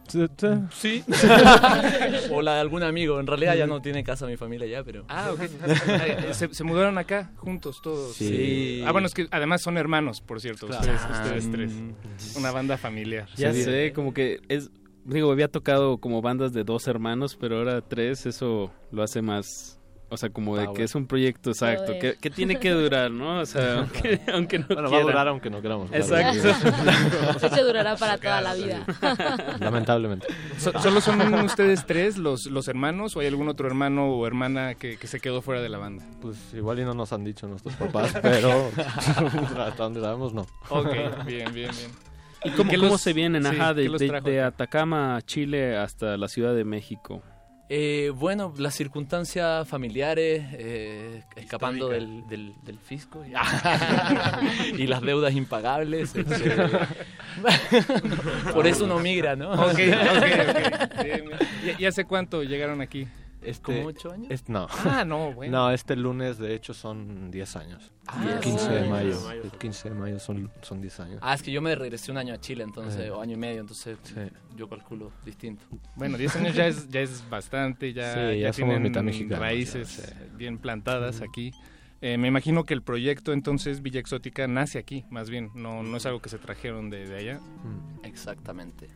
sí. o la de algún amigo. En realidad ya no tiene casa mi familia ya, pero... Ah, ok. Eh, se, se mudaron acá juntos todos. Sí. Ah, bueno, es que además son hermanos, por cierto. Claro. Ustedes, Ah, ustedes mm. tres. Una banda familiar. Ya sé, como que es... Digo, había tocado como bandas de dos hermanos, pero ahora tres, eso lo hace más O sea, como de Power. que es un proyecto exacto, que, que tiene que durar, ¿no? O sea, aunque, aunque no Bueno, va a quiera. durar aunque no queramos, claro. Exacto. Ese durará para toda la vida. Lamentablemente. So- ¿Solo son ustedes tres los, los hermanos o hay algún otro hermano o hermana que, que se quedó fuera de la banda? Pues igual y no nos han dicho nuestros papás, pero hasta donde sabemos no. Ok, bien, bien, bien. ¿Y cómo, cómo los- se vienen, sí, ajá, de, de- de? Atacama, Chile, hasta la Ciudad de México? Eh, bueno, las circunstancias familiares, eh, escapando del, del, del fisco y, y las deudas impagables. este, por eso uno migra, ¿no? Ok, ok, ok. Bien, bien. ¿Y, y hace cuánto llegaron aquí? Este, ¿Como ocho años? es- no. Ah, no, bueno. No, este lunes de hecho son 10 años. Ah, el 15 de sí. mayo. El 15 de mayo son, son 10 años. Ah, es que yo me regresé un año a Chile, entonces, Eh. o año y medio, entonces yo calculo distinto. Bueno, 10 años ya es, ya es bastante, ya, Sí, ya somos tienen mitad mexicanos, raíces ya, sí. bien plantadas aquí. Eh, me imagino que el proyecto entonces Villa Exótica nace aquí, más bien, no, no es algo que se trajeron de, de allá. Exactamente.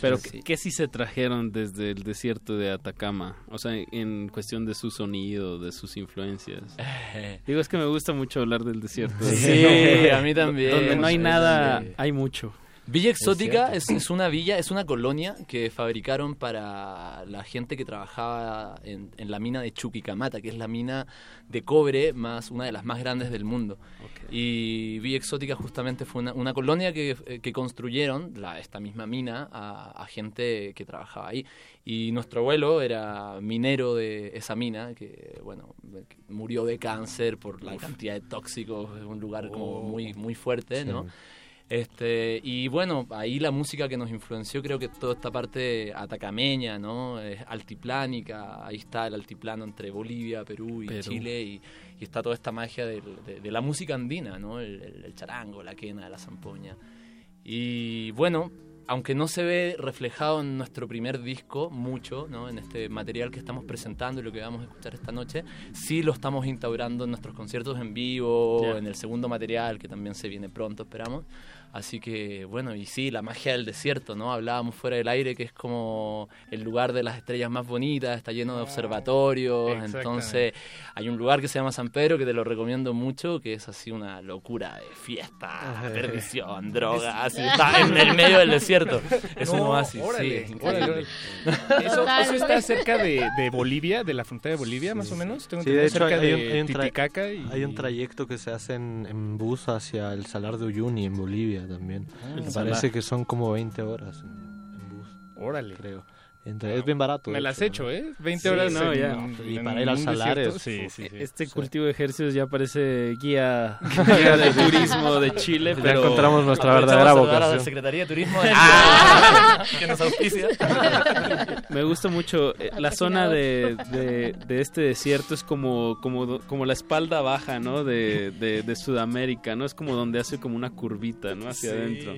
Pero, Sí. ¿qué, qué sí se trajeron desde el desierto de Atacama? O sea, en cuestión de su sonido, de sus influencias. Digo, es que me gusta mucho hablar del desierto. Sí, a mí también. Donde no hay nada, hay mucho. Villa Exótica Es es, es una villa, es una colonia que fabricaron para la gente que trabajaba en, en la mina de Chuquicamata, que es la mina de cobre más una de las más grandes del mundo. Y Villa Exótica justamente fue una, una colonia que, eh, que construyeron, la, esta misma mina, a, a gente que trabajaba ahí. Y nuestro abuelo era minero de esa mina, que bueno, murió de cáncer por la cantidad de tóxicos, es un lugar como muy, muy fuerte, Sí. ¿no? Este, y bueno, ahí la música que nos influenció, creo que toda esta parte atacameña, ¿no? Es altiplánica, ahí está el altiplano entre Bolivia, Perú y Perú. Chile, y, y está toda esta magia de, de la música andina, ¿no? El, el- el charango, la quena, la zampoña. Y bueno, aunque no se ve reflejado en nuestro primer disco mucho, ¿no? en este material que estamos presentando y lo que vamos a escuchar esta noche, sí lo estamos instaurando en nuestros conciertos en vivo, Ya. en el segundo material que también se viene pronto, esperamos. Así que bueno, y sí, la magia del desierto, ¿no? Hablábamos fuera del aire que es como el lugar de las estrellas más bonitas, está lleno de observatorios, exactamente. entonces hay un lugar que se llama San Pedro que te lo recomiendo mucho, que es así una locura de fiesta, perdición, drogas, está en el medio del desierto. Es un No, oasis, órale, sí, órale, increíble. órale. ¿Eso, eso está cerca de, de Bolivia, de la frontera de Bolivia, más o menos? Tengo Sí, de hecho hay, cerca hay un, de hay un y... hay un trayecto que se hace en, en bus hacia el Salar de Uyuni en Bolivia también. Ah, parece que son como 20 horas en, en bus. Órale. Creo. Entre- es bien barato. Me las hecho, he hecho, ¿no? ¿eh? 20 Sí, horas no, en- ya. Y para ir al un Salar desierto. es- Sí, sí, sí. Este cultivo de ejercicios ya parece guía, guía de turismo de Chile, Ya pero encontramos nuestra verdadera a la vocación. Secretaría de Turismo de Ah, que nos auspicia. me gusta mucho eh, la zona de, de, de este desierto es como como como la espalda baja, ¿no? De, de, de Sudamérica, ¿no? Es como donde hace como una curvita, ¿no? Hacia Sí. adentro.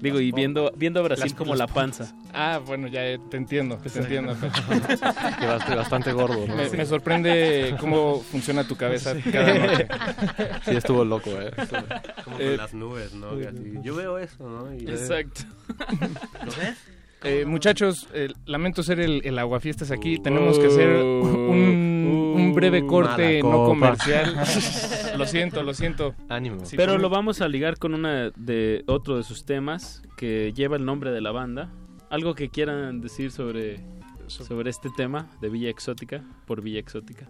Digo, y viendo viendo a Brasil Las- como las la panza. Ah, bueno, ya eh, te entiendo, te entiendo. Que bast- bastante gordo, ¿no? Me, Sí. me sorprende cómo funciona tu cabeza cada noche. Sí, estuvo loco, eh. Como Eh, con las nubes, ¿no? Así, yo veo eso, ¿no? Y- Exacto. ¿Lo ves? Eh, muchachos, eh, lamento ser el, el aguafiestas aquí. Tenemos que hacer un, un breve corte no comercial. lo siento, lo siento. Ánimo. Sí, Pero lo vamos a ligar con una de otro de sus temas que lleva el nombre de la banda. Algo que quieran decir sobre sobre este tema de Villa Exótica por Villa Exótica.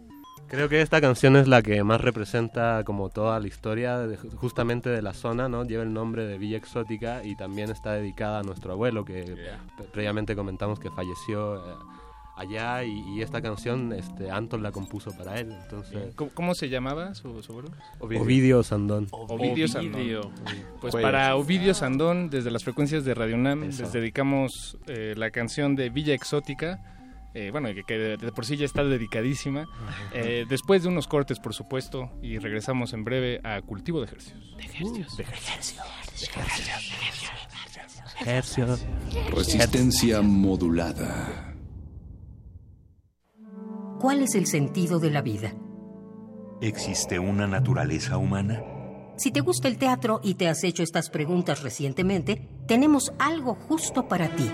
Creo que esta canción es la que más representa como toda la historia de- justamente de la zona, ¿no? Lleva el nombre de Villa Exótica y también está dedicada a nuestro abuelo que pre- previamente comentamos que falleció eh, allá y, y esta canción este Anton la compuso para él, entonces ¿Cómo, cómo se llamaba su, su abuelo? Ovidio, Sandón. Ovidio Sandón. Ovidio. Pues Cuello. para Ovidio Sandón, desde las frecuencias de Radio UNAM, Eso. les dedicamos eh, la canción de Villa Exótica. Eh, bueno, que, que de, de por sí ya está dedicadísima. Eh, después de unos cortes, por supuesto, y regresamos en breve a Cultivo de Ejercicios. De Resistencia modulada. ¿Cuál es el sentido de la vida? ¿Existe una naturaleza humana? Si te gusta el teatro y te has hecho estas preguntas recientemente, tenemos algo justo para ti.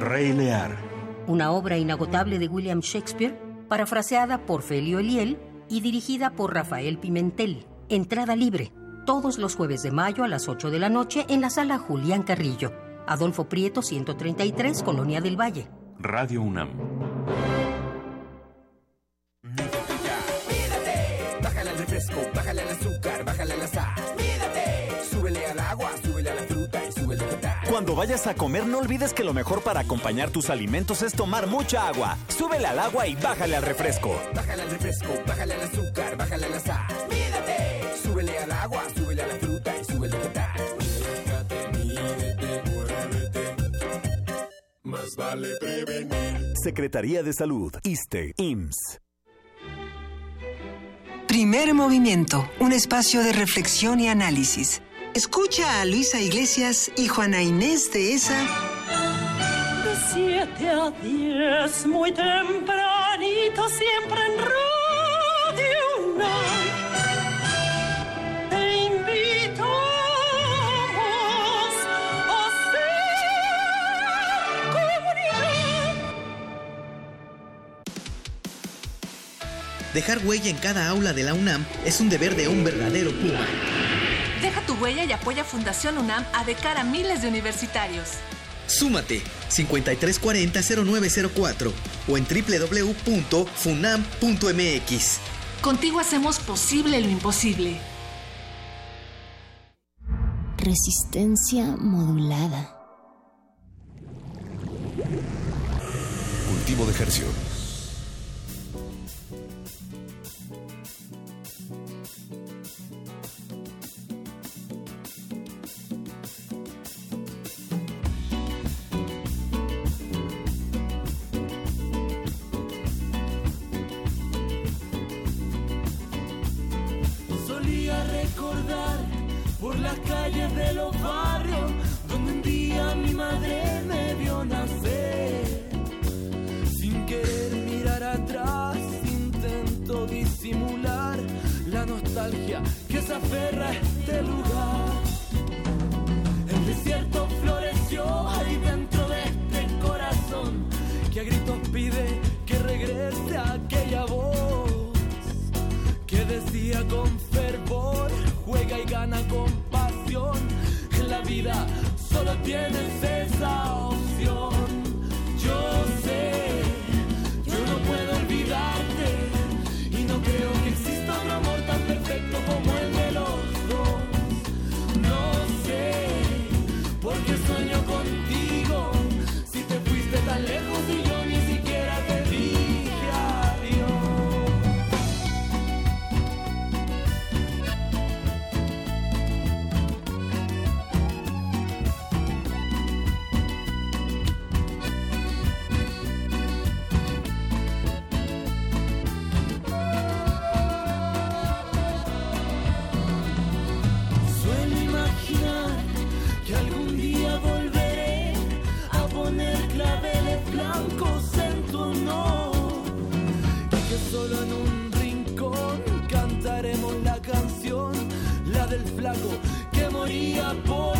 Rey Lear, una obra inagotable de William Shakespeare, parafraseada por Felio Eliel y dirigida por Rafael Pimentel. Entrada libre, todos los jueves de mayo a las 8 de la noche en la sala Julián Carrillo, Adolfo Prieto 133, Colonia del Valle. Radio UNAM. Vayas a comer, no olvides que lo mejor para acompañar tus alimentos es tomar mucha agua. Súbele al agua y bájale al refresco. Bájale al refresco, bájale al azúcar, bájale a la sal. Mídate, súbele al agua, súbele a la fruta y súbele a tal. Más vale prevenir. Secretaría de Salud, ISTE, IMSS. Primer movimiento, un espacio de reflexión y análisis. Escucha a Luisa Iglesias y Juana Inés de esa. De 7 a 10, muy tempranito, siempre en Radio UNAM. Te invitamos a ser comunidad. Dejar huella en cada aula de la UNAM es un deber de un verdadero Puma. Huella y apoya Fundación UNAM a de cara a miles de universitarios. Súmate 5340-0904 o en www.funam.mx. Contigo hacemos posible lo imposible. Resistencia modulada. Cultivo de ejercio. Calles de los barrios donde un día mi madre me vio nacer. Sin querer mirar atrás, intento disimular la nostalgia que se aferra a este lugar. El desierto floreció ahí dentro de este corazón que a gritos pide que regrese aquella voz que decía con fervor, juega y gana con pasión. En la vida solo tienes esa flaco que moría por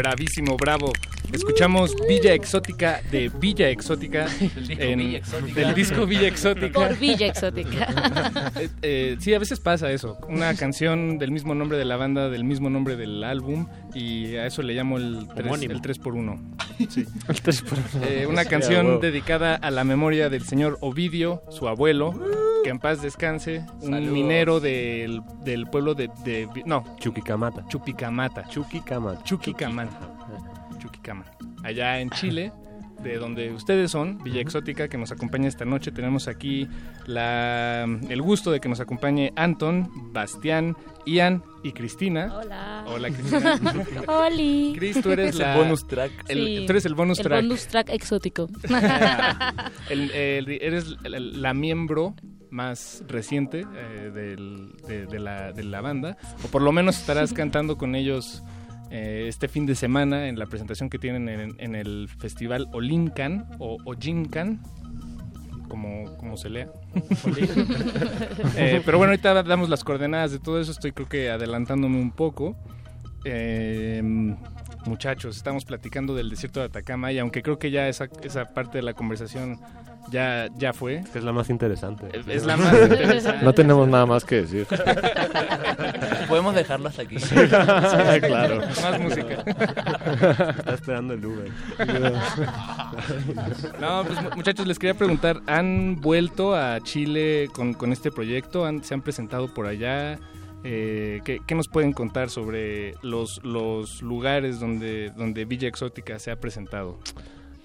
bravísimo, bravo. Escuchamos Villa Exótica de Villa Exótica. Del disco Villa Exótica. Del disco Villa Exótica. Por Villa Exótica. Eh, eh, sí, a veces pasa eso. Una canción del mismo nombre de la banda, del mismo nombre del álbum, y a eso le llamo el 3, Homónimo. el 3 por 1 Sí. El 3 por uno. Eh, una canción dedicada a la memoria del señor Ovidio, su abuelo, que en paz descanse, un minero del, del pueblo de, de- No, Chuquicamata. Chupicamata. Chuquicamata. Chuquicamata. Chuquicamata. Allá en Chile, de donde ustedes son, Villa Exótica, que nos acompaña esta noche. Tenemos aquí la, el gusto de que nos acompañe Anton, Bastián, Ian y Cristina. Hola. Hola, Cristina. Oli. Cris, tú eres Es el la- bonus track. el- Sí, tú eres el bonus el track. bonus track exótico. El- el- eres la, la miembro más reciente eh, de, la, de la banda, o por lo menos estarás cantando con ellos eh, este fin de semana en la presentación que tienen en, en el festival Olincan o Ojincan, como, como se lea. Eh, pero bueno, ahorita damos las coordenadas de todo eso, estoy creo que adelantándome un poco. Eh, muchachos, estamos platicando del desierto de Atacama y aunque creo que ya esa, esa parte de la conversación ya, ya fue. Es la más interesante. Es, es la más interesante. No tenemos nada más que decir. Podemos dejarlo hasta aquí. claro. Más música. Está esperando el Uber. No, pues mu- muchachos, les quería preguntar, ¿han vuelto a Chile con, con este proyecto? ¿Han- ¿Se han presentado por allá? Eh, ¿qué, qué nos pueden contar sobre los, los lugares donde, donde Villa Exótica se ha presentado?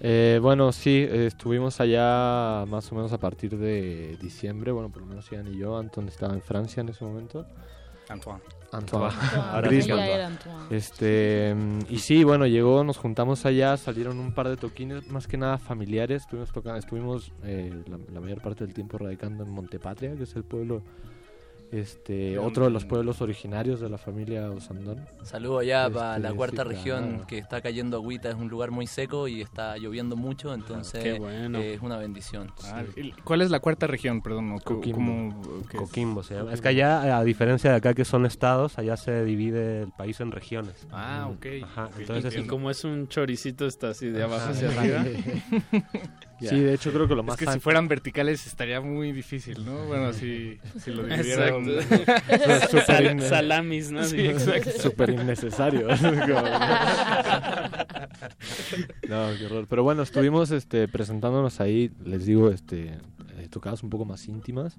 Eh, bueno, sí, eh, estuvimos allá más o menos a partir de diciembre. Bueno, por lo menos Ian y yo. Anton estaba en Francia en ese momento. Antoine. Antoine. Antoine. Ahora Antoine. Este, y sí, bueno, llegó, nos juntamos allá, salieron un par de toquines, más que nada familiares. Estuvimos, toca- estuvimos eh, la, la mayor parte del tiempo radicando en Montepatria, que es el pueblo, este, otro de los pueblos originarios de la familia Osandón. Saludo allá Este, para la cuarta sí, región claro. que está cayendo agüita, es un lugar muy seco y está lloviendo mucho, entonces Qué bueno. eh, es una bendición. Ah, ¿y ¿Cuál es la cuarta región? Perdón, ¿o co- Coquimbo. Coquimbo se llama. Es que allá, a diferencia de acá que son estados, allá se divide el país en regiones. Ah, ok. Ajá, Ok, entonces Y es como es un choricito, está así de abajo hacia arriba. Sí, de hecho creo que lo Es más que si an- fueran verticales estaría muy difícil, ¿no? Bueno, si, si lo dividieran... Exacto. Sal- salamis, ¿no? Sí, exacto. Súper innecesario. no, qué horror. Pero bueno, estuvimos este, presentándonos ahí, les digo, este, eh, tocadas un poco más íntimas.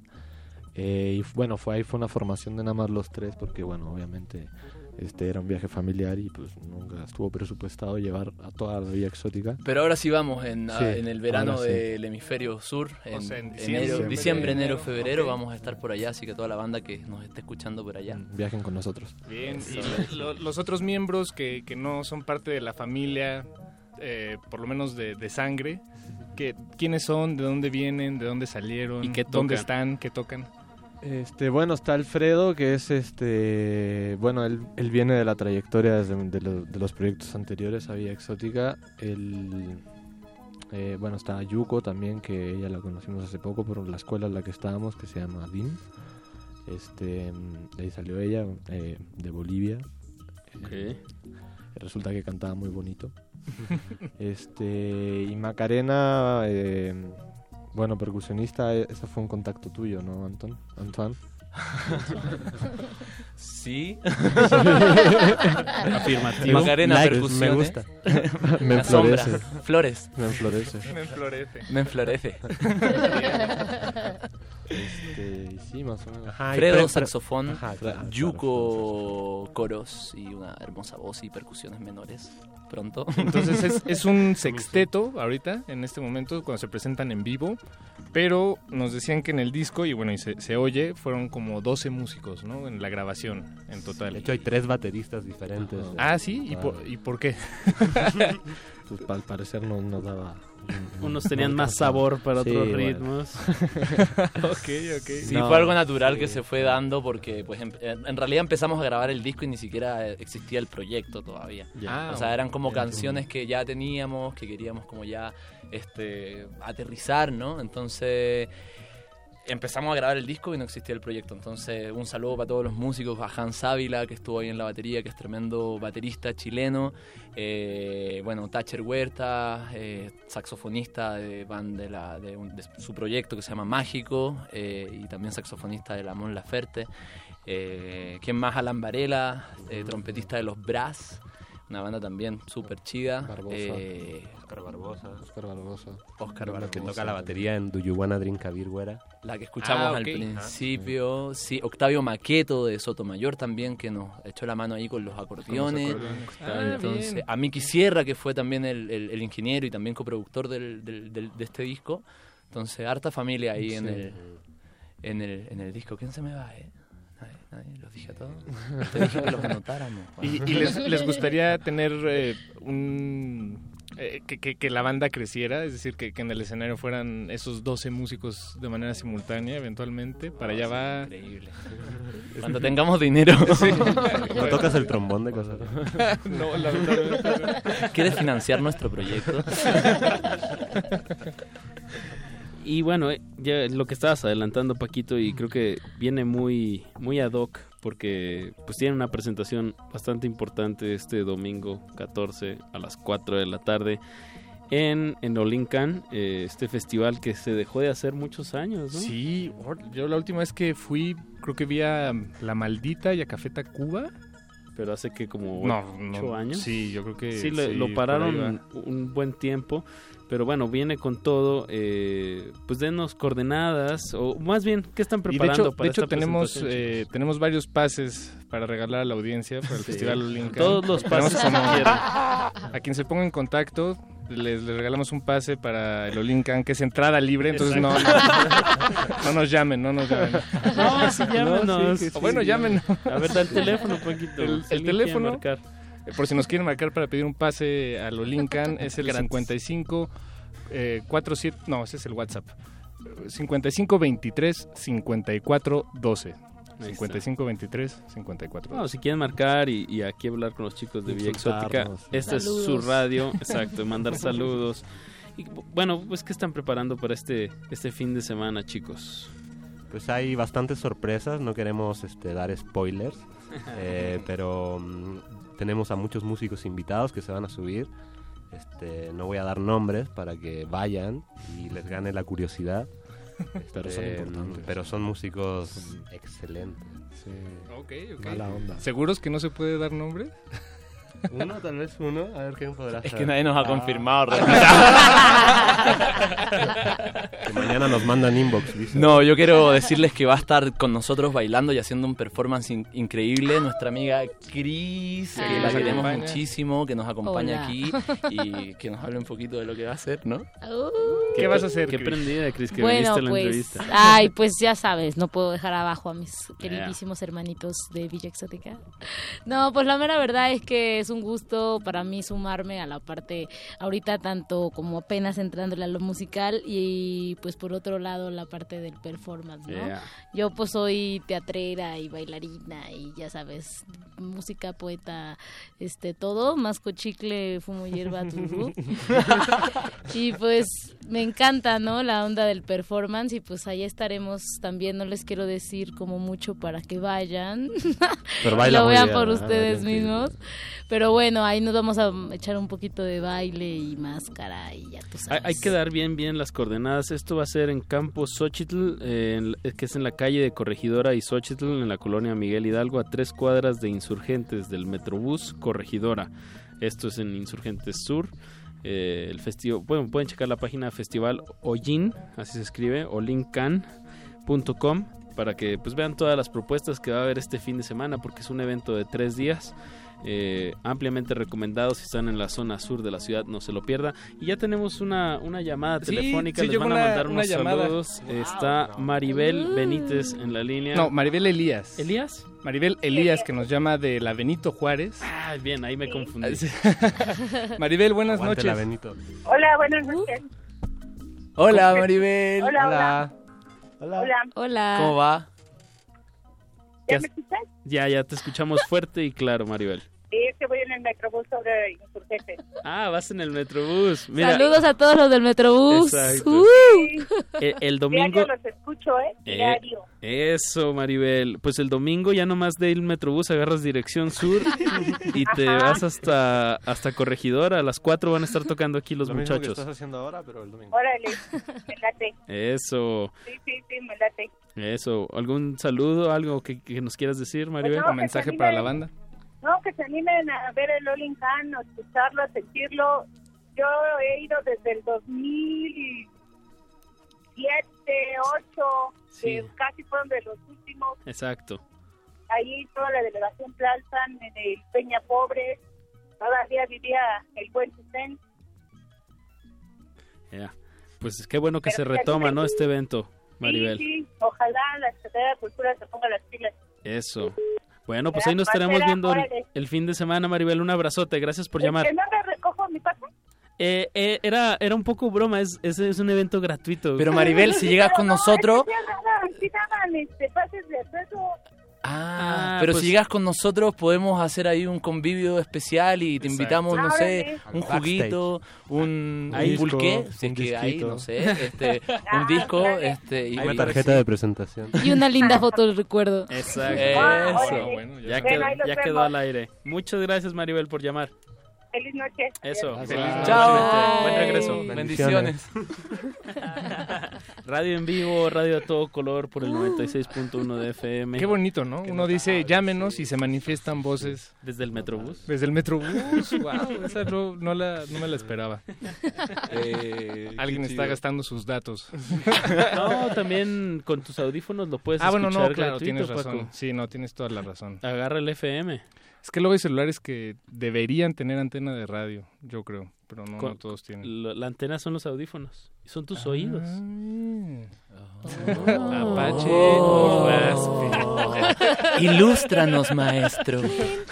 Eh, y bueno, fue ahí fue una formación de nada más los tres, porque bueno, obviamente este era un viaje familiar y pues nunca estuvo presupuestado llevar a toda la vía exótica. Pero ahora sí vamos en, a- Sí, en el verano sí. del hemisferio sur, en, sea, en enero- diciembre. diciembre, enero, febrero, vamos a estar por allá, así que toda la banda que nos esté escuchando por allá. Viajen con nosotros. Bien, y lo- los otros miembros que, que no son parte de la familia, eh, por lo menos de, de sangre, que, ¿quiénes son? ¿De dónde vienen? ¿De dónde salieron? ¿Y qué ¿Dónde tocan? están? ¿Qué tocan? Este, bueno, está Alfredo, que es este, bueno, él, él viene de la trayectoria desde, de, lo- de los proyectos anteriores a Vía Exótica. Él, eh, bueno, está Yuko también, que ella la conocimos hace poco por la escuela en la que estábamos, que se llama DIM. Este, mm, de ahí salió ella, eh, de Bolivia. Eh, resulta que cantaba muy bonito. este, y Macarena, eh, bueno, percusionista, eh, ese fue un contacto tuyo, ¿no, Anton? Antoine. Sí. Afirmativo. Macarena, Like, percusión. me gusta. me enflorece. Flores. Me enflorece. Me enflorece. Me enflorece. Este, sí, más o menos. Fredo, saxofón, Yuko, coros y una hermosa voz y percusiones menores. Pronto. Entonces es, es un sexteto ahorita, en este momento, cuando se presentan en vivo. Pero nos decían que en el disco, y bueno, y se, se oye, fueron como 12 músicos, ¿no? En la grabación, en total. De hecho, hay tres bateristas diferentes. Ah, ¿sí? ¿Y, Ah. por, ¿y por qué? Pues al parecer no, no daba. Unos tenían más sabor para Sí, otros bueno. ritmos. ok, ok. Sí, No, fue algo natural sí. que se fue dando porque pues em- en, en realidad empezamos a grabar el disco y ni siquiera eh, existía el proyecto todavía. O sea, eran como canciones que ya teníamos, que queríamos como ya este aterrizar, ¿no? Entonces empezamos a grabar el disco y no existía el proyecto. Entonces, un saludo para todos los músicos, a Hans Ávila, que estuvo ahí en la batería, que es tremendo baterista chileno. Eh, bueno, Thatcher Huerta, eh, saxofonista de, van de, la, de, su proyecto que se llama Mágico, eh, y también saxofonista de La Mon Laferte. ¿Quién más? Alan Varela, trompetista de los Brass. Una banda también súper chida. Barbosa. Eh, Oscar Barbosa. Oscar Barbosa. Oscar Que Barbosa. toca la batería en Do You Wanna Drink a Beer, güera? La que escuchamos Ah, al principio. Sí, Octavio Maqueto de Sotomayor también, que nos echó la mano ahí con los acordeones. acordeones. Ah, Entonces, bien. a Miki Sierra, que fue también el, el- el ingeniero y también coproductor del, del- del- de este disco. Entonces, harta familia ahí en, el, en, el, en el disco. ¿Quién se me va, eh? Nadie, nadie, los dije a todos. Te dije que los anotáramos. ¿Y, y les, les gustaría tener eh, un... eh, que, que- que la banda creciera, es decir, que, que en el escenario fueran esos 12 músicos de manera simultánea eventualmente, para allá va... Increíble. Cuando tengamos dinero. Sí. ¿No tocas el trombón de cosas? no, lamentablemente no. ¿Quieres financiar nuestro proyecto? Y bueno, eh, ya lo que estabas adelantando, Paquito, y creo que viene muy, muy ad hoc, porque pues tiene una presentación bastante importante este domingo 14 a las 4 de la tarde en, en Olincan, eh, este festival que se dejó de hacer muchos años, ¿no? Sí, yo la última vez que fui, creo que vi a La Maldita y a Café Tacuba. Pero hace que como No, ocho no, años. sí, yo creo que Sí, lo pararon un buen tiempo. Pero bueno, viene con todo. eh, pues denos coordenadas. O más bien, ¿qué están Y de preparando hecho, para de hecho esta tenemos, eh, tenemos varios pases para regalar a la audiencia para el Sí. Festival Olincan. Todos los pases como-. A quien se ponga en contacto, les, les regalamos un pase para el Olincan, que es entrada libre, entonces no, no, no nos llamen, no nos llamen. No, sí, llámenos. sí, sí, bueno, llámenos. A ver, da el teléfono, Paquito. El, Si el quiere teléfono, por si nos quieren marcar para pedir un pase al Olincan, es el Gratis. 55 eh, 47, no, ese es el WhatsApp. 55 23 54 12. Ahí 55 23 54 No, si quieren marcar y, y aquí hablar con los chicos de Villa Exótica, esta es su radio, exacto, mandar saludos. Y bueno, pues ¿qué están preparando para este, este fin de semana, chicos? Pues hay bastantes sorpresas, no queremos este, dar spoilers, eh, pero mm, tenemos a muchos músicos invitados que se van a subir. Este, no voy a dar nombres para que vayan y les gane la curiosidad. Pero son Este, importantes. pero son músicos excelentes. Ok, ok. Mala onda. ¿Seguros que no se puede dar nombre? Uno, tal vez uno. A ver quién podrá Es que nadie nos ha Ah. confirmado. Que mañana nos mandan inbox, dice. No, yo quiero decirles que va a estar con nosotros bailando y haciendo un performance in- increíble nuestra amiga Cris, que Ah. la queremos Acompaña. muchísimo, que nos acompaña Hola. aquí y que nos hable un poquito de lo que va a hacer, ¿no? ¿Qué vas a hacer? Qué prendida, Cris, que bueno, viniste a la pues, entrevista. ay, pues ya sabes, no puedo dejar abajo a mis queridísimos hermanitos de Villa Exótica. No, pues la mera verdad es que es un gusto para mí sumarme a la parte ahorita tanto como apenas entrándole a lo musical y pues por otro lado la parte del performance, ¿no? Yeah. Yo pues soy teatrera y bailarina y ya sabes, música, poeta, este todo, más chicle, fumo hierba, turú. y pues me encanta, ¿no? La onda del performance y pues ahí estaremos también, no les quiero decir como mucho para que vayan. Pero y baila lo vean bien, por ustedes mismos. Pero bueno, ahí nos vamos a echar un poquito de baile y máscara y ya tú sabes. hay que dar bien bien las coordenadas. Esto va a ser en Campo Xochitl, eh, en- eh, que es en la calle de Corregidora y Xochitl, en la colonia Miguel Hidalgo, a tres cuadras de Insurgentes del Metrobús Corregidora. Esto es en Insurgentes Sur. Eh, el festival, bueno, pueden checar la página Festival Ollin, así se escribe, Olincan. villexotica.com para que pues vean todas las propuestas que va a haber este fin de semana porque es un evento de tres días eh, ampliamente recomendado si están en la zona sur de la ciudad no se lo pierda y ya tenemos una, una llamada telefónica sí, les van a mandar una unos saludos está Maribel Benítez en la línea No, Maribel Elías. ¿Elías? Maribel Elías, que nos llama de la Benito Juárez. Ah, bien, ahí me confundí. Maribel, buenas Aguante la noches. Benito. Hola, buenas noches. Hola, Maribel. Hola, hola. Hola. Hola. ¿Cómo va? ¿Ya me escuchas? Ya ya te escuchamos fuerte y claro Maribel Sí, es que voy en el metrobús sobre insurgentes. ah vas en el metrobús Mira, Saludos a todos los del Metrobús. Exacto. Uh. eh, el domingo Diario los escucho, ¿eh? Eh, Diario. Eso, Maribel. Pues el domingo ya nomás de ir Metrobús agarras dirección sur y te Ajá. vas hasta hasta Corregidora. A las 4 van a estar tocando aquí los Lo mismo que muchachos. estás haciendo ahora, pero el domingo. Órale, me late. Eso, Sí, sí, sí, me late. eso. ¿Algún saludo, algo que, que nos quieras decir, Maribel? Pues no, que se animen. No, que se animen a ver el Rolling Can, a escucharlo, a sentirlo. Yo he ido desde el 2007, 2008, que casi fueron de los últimos. Exacto. Ahí toda la delegación Tlalpan, en el Peña Pobre, todavía vivía el buen Susén. Ya. Pues qué bueno que Pero se retoma. ¿no? Este evento, Maribel. Sí, sí, ojalá la Secretaría de Cultura se ponga las pilas. Eso. Bueno, pues ahí nos estaremos viendo el, fin de semana, Maribel. Un abrazote. Gracias por llamar. ¿Que no me recojo mi pata? Eh, eh, era, era un poco broma, es, es, es un evento gratuito. Pero Maribel, si llegas con nosotros... Este, pases de acceso. Ah, Ah, pero pues- si llegas con nosotros podemos hacer ahí un convivio especial y te invitamos, no sé, un juguito, un, un disco, si es un que hay, no sé, este, un disco, este, y Una tarjeta de presentación. Y una linda foto del recuerdo. Exacto. Ah, Eso. Bueno, ya, quedó, ya al aire. Muchas gracias, Maribel, por llamar. Feliz noche. Eso. Feliz noche. Chao. Buen regreso. Bendiciones. Radio en vivo, radio a todo color por el 96.1 de FM. Qué bonito, ¿no? Uno dice llámenos y se manifiestan voces. Desde el Metrobús. Desde el Metrobús. wow, esa no, no la, no me la esperaba. Eh, Alguien está chido. gastando sus datos. No, también con tus audífonos lo puedes ah, bueno, no, escuchar claro, gratuito, tienes Paco. razón. Sí, no, tienes toda la razón. Agarra el FM. Es que luego hay celulares que deberían tener antena de radio, yo creo, pero no, Con- no todos tienen. Lo- la antena son los audífonos. y Son tus oídos. Apache Oh. o Raspi. Ilústranos, maestro.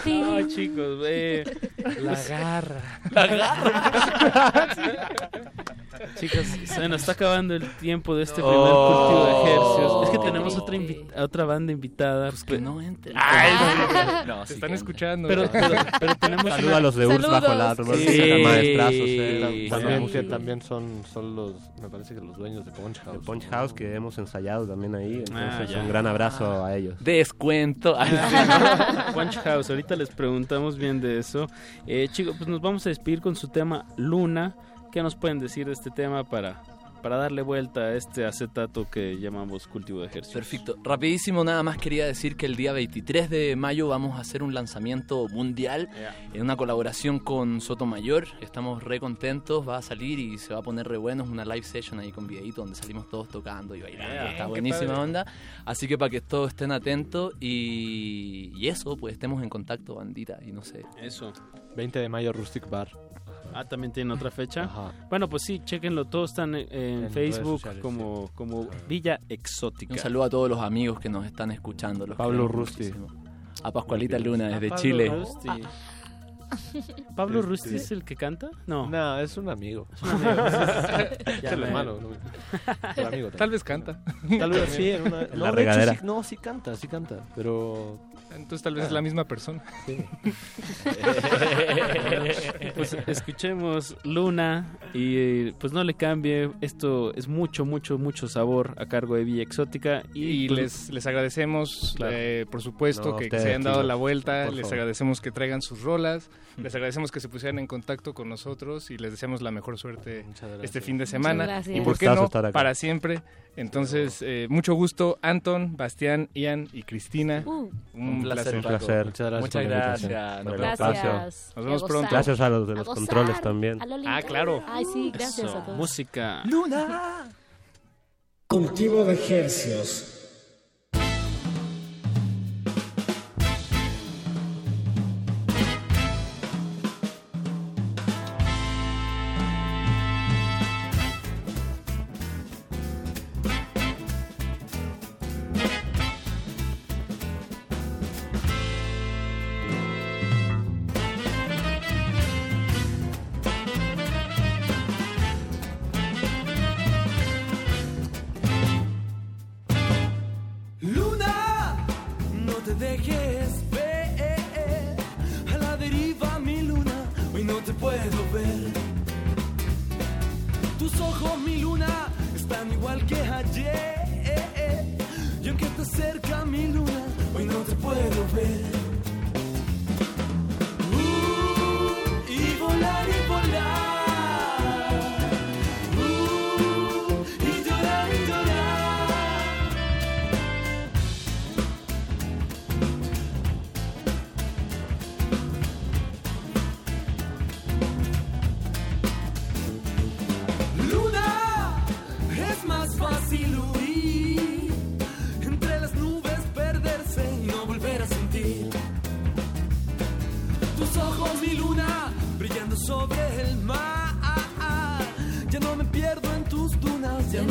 No, chicos, ve. La garra. La garra. Chicos, se nos está acabando el tiempo de este primer Oh. cultivo de ejercicios. Es que tenemos otra, invi- otra banda invitada. Pues que no entre. Ay, No, sí están escuchando. Pero, pero, pero tenemos Saluda una- a los de URSS bajo el árbol. Sí. Maestrazos, eh. Sí. También, que también son, son los, me parece que los dueños de Punch House. De Punch House que hemos ensayado también ahí. Entonces, Ah, ya. un gran abrazo a ellos. Descuento. Punch House, ahorita les preguntamos bien de eso. Eh, chicos, pues nos vamos a despedir con su tema Luna. ¿Qué nos pueden decir de este tema para, para darle vuelta a este acetato que llamamos cultivo de ejercicio? Perfecto. Rapidísimo, nada más quería decir que el día 23 de mayo vamos a hacer un lanzamiento mundial en una colaboración con Sotomayor. Estamos re contentos, va a salir y se va a poner re bueno. Es una live session ahí con videito donde salimos todos tocando y bailando. Yeah, Está buenísima padre. onda. Así que para que todos estén atentos y, y eso, pues estemos en contacto, bandita. Y no sé. Eso. 20 de mayo Rustic Bar. Ah, también tiene otra fecha. Ajá. Bueno, pues sí, chequenlo. Todos están en, en Facebook sociales, como, como Villa Exótica. Un saludo a todos los amigos que nos están escuchando. los Pablo Rusti. muchísimo. A Pascualita Luna desde Pablo Chile. Rusti. ¿Pablo Rusti es el que canta? No. No, es un amigo. Es un amigo. es el hermano. Tal vez canta. Tal vez sí, en una, En no, la de hecho, regadera. sí- no, sí canta, sí canta, pero... Entonces tal vez es la misma persona. pues escuchemos Luna y pues no le cambie. Esto es mucho, mucho, mucho sabor a cargo de Villa Exótica. Y, Y pues, les, les agradecemos, Claro. eh, por supuesto, No, que, ustedes, se hayan dado la vuelta. Les agradecemos que traigan sus rolas. Les agradecemos que se pusieran en contacto con nosotros y les deseamos la mejor suerte este fin de semana. gracias. Y por qué no, para siempre. Entonces, eh, mucho gusto, Anton, Bastián, Ian y Cristina. Uh, Un, Un placer. Un placer. Muchas gracias. Muchas gracias. Por gracias. Nos vemos A pronto. Gracias a los de A los gozar. controles también. Ah, claro. Ay, sí, gracias eso, a todos. música. Luna. Cultivo de hercios.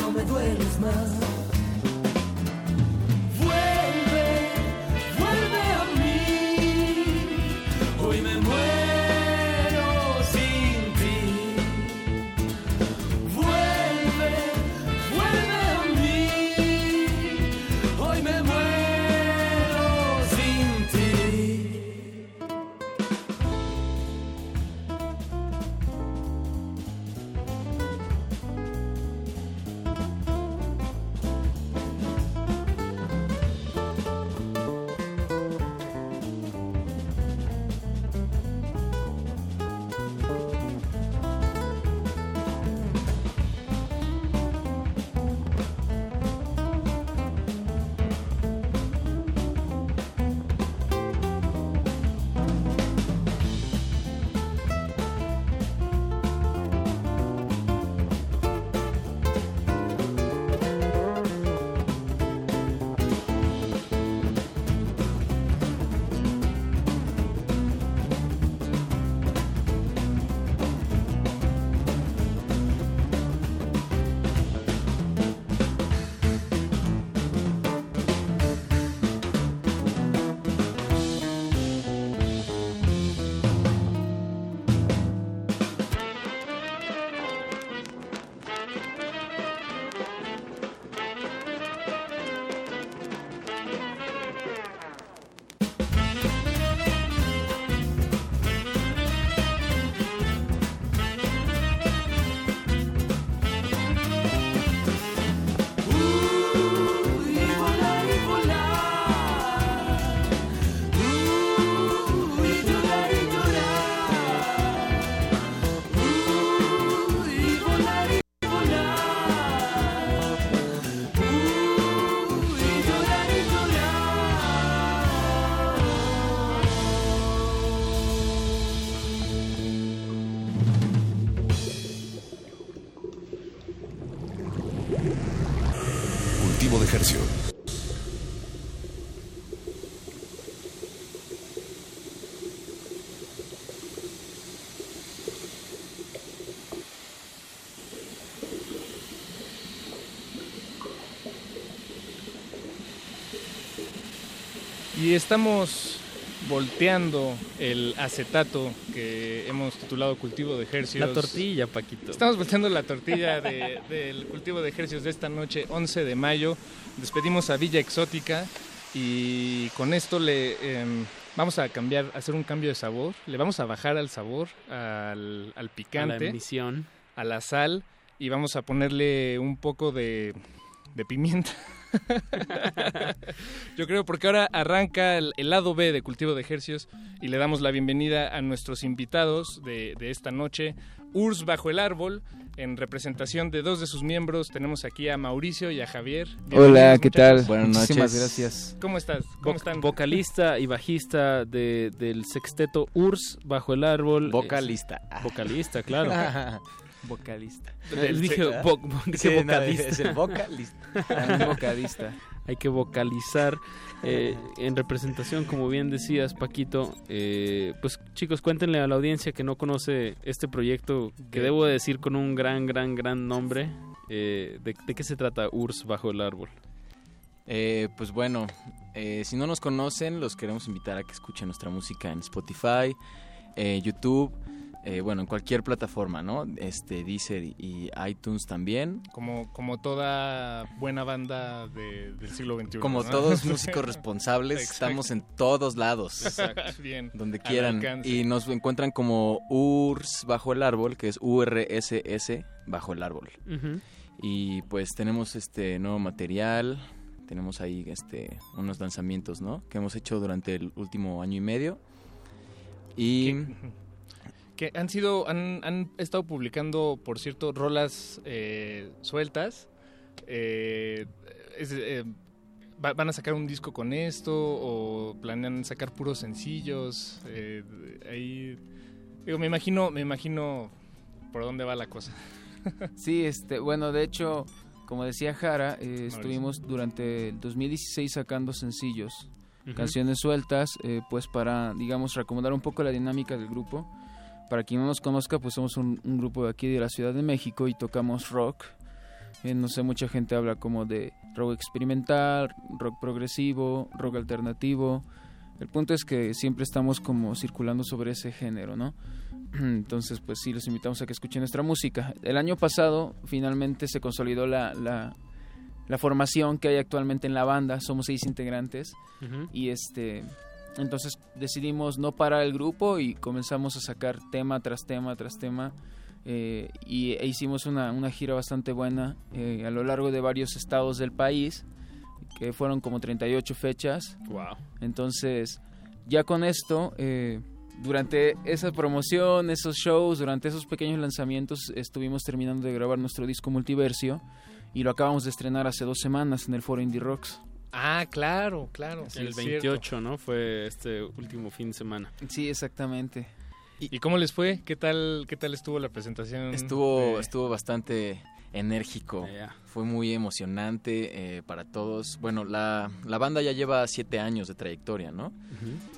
No me dueles más. Y estamos volteando el acetato que hemos titulado Cultivo de Ejercios. La tortilla, Paquito. Estamos volteando la tortilla de- del cultivo de ejercicios de esta noche, 11 de mayo. Despedimos a Villa Exótica y con esto le em, vamos a cambiar, a hacer un cambio de sabor. Le vamos a bajar al sabor, al, al picante, emisión. a la sal y vamos a ponerle un poco de, de pimienta. Yo creo porque ahora arranca el, el lado B de Cultivo de Ejercios y le damos la bienvenida a nuestros invitados de, de esta noche. URSS Bajo el Árbol, en representación de dos de sus miembros, tenemos aquí a Mauricio y a Javier. Hola, ¿qué tal? Buenas Muchísimas noches. gracias. ¿Cómo estás? ¿Cómo están? Vocalista y bajista de, del sexteto URSS Bajo el Árbol. Vocalista. Es- vocalista, claro. Vocalista. Él dije, Sí, vo- vo- dije Sí, no, vocalista. es el vocalista. Hay que vocalizar. eh, en representación, como bien decías, Paquito, eh, pues chicos, cuéntenle a la audiencia que no conoce este proyecto, que debo de decir con un gran, gran, gran nombre. eh, de, de qué se trata URSS bajo el árbol? Eh, pues bueno, si no nos conocen, los queremos invitar a que escuchen nuestra música en Spotify, YouTube, eh, bueno, en cualquier plataforma, ¿no? Este, Deezer y, iTunes también. Como, como toda buena banda de- del siglo XXI. Como ¿no? todos músicos responsables, Exacto. estamos en todos lados. Exacto, bien, Donde quieran. Y nos encuentran como URS bajo el árbol, que es URSS bajo el árbol. Y pues tenemos este nuevo material, tenemos ahí este unos lanzamientos, ¿no? Que hemos hecho durante el último año y medio. Y que han sido, han, han estado publicando, por cierto, rolas eh, sueltas. Eh, es, eh, va- ¿Van a sacar un disco con esto o planean sacar puros sencillos? Eh, ahí, digo, me imagino, me imagino por dónde va la cosa. Sí, este, bueno, de hecho, como decía Jara, eh, estuvimos durante el 2016 sacando sencillos, canciones sueltas, eh, pues para, digamos, reacomodar un poco la dinámica del grupo. Para quien no nos conozca, pues somos un, un grupo de aquí de la Ciudad de México y tocamos rock. Eh, no sé, mucha gente habla como de rock experimental, rock progresivo, rock alternativo. El punto es que siempre estamos como circulando sobre ese género, ¿no? Entonces, pues sí, los invitamos a que escuchen nuestra música. El año pasado finalmente se consolidó la, la, la formación que hay actualmente en la banda. Somos seis integrantes. Y este, entonces decidimos no parar el grupo y comenzamos a sacar tema tras tema tras tema. eh, y e hicimos una, una gira bastante buena eh, a lo largo de varios estados del país, que fueron como 38 fechas. Wow. Entonces, ya con esto, eh, durante esa promoción, esos shows, durante esos pequeños lanzamientos, estuvimos terminando de grabar nuestro disco Multiversio y lo acabamos de estrenar hace dos semanas en el foro Indie Rocks. Ah, claro, claro. sí, el es cierto. 28, ¿no? Fue este último fin de semana. Sí, exactamente. ¿Y cómo les fue? ¿Qué tal, qué tal estuvo la presentación? estuvo, de- estuvo bastante enérgico. Fue muy emocionante eh, para todos. Bueno, la, la banda ya lleva siete años de trayectoria, ¿no?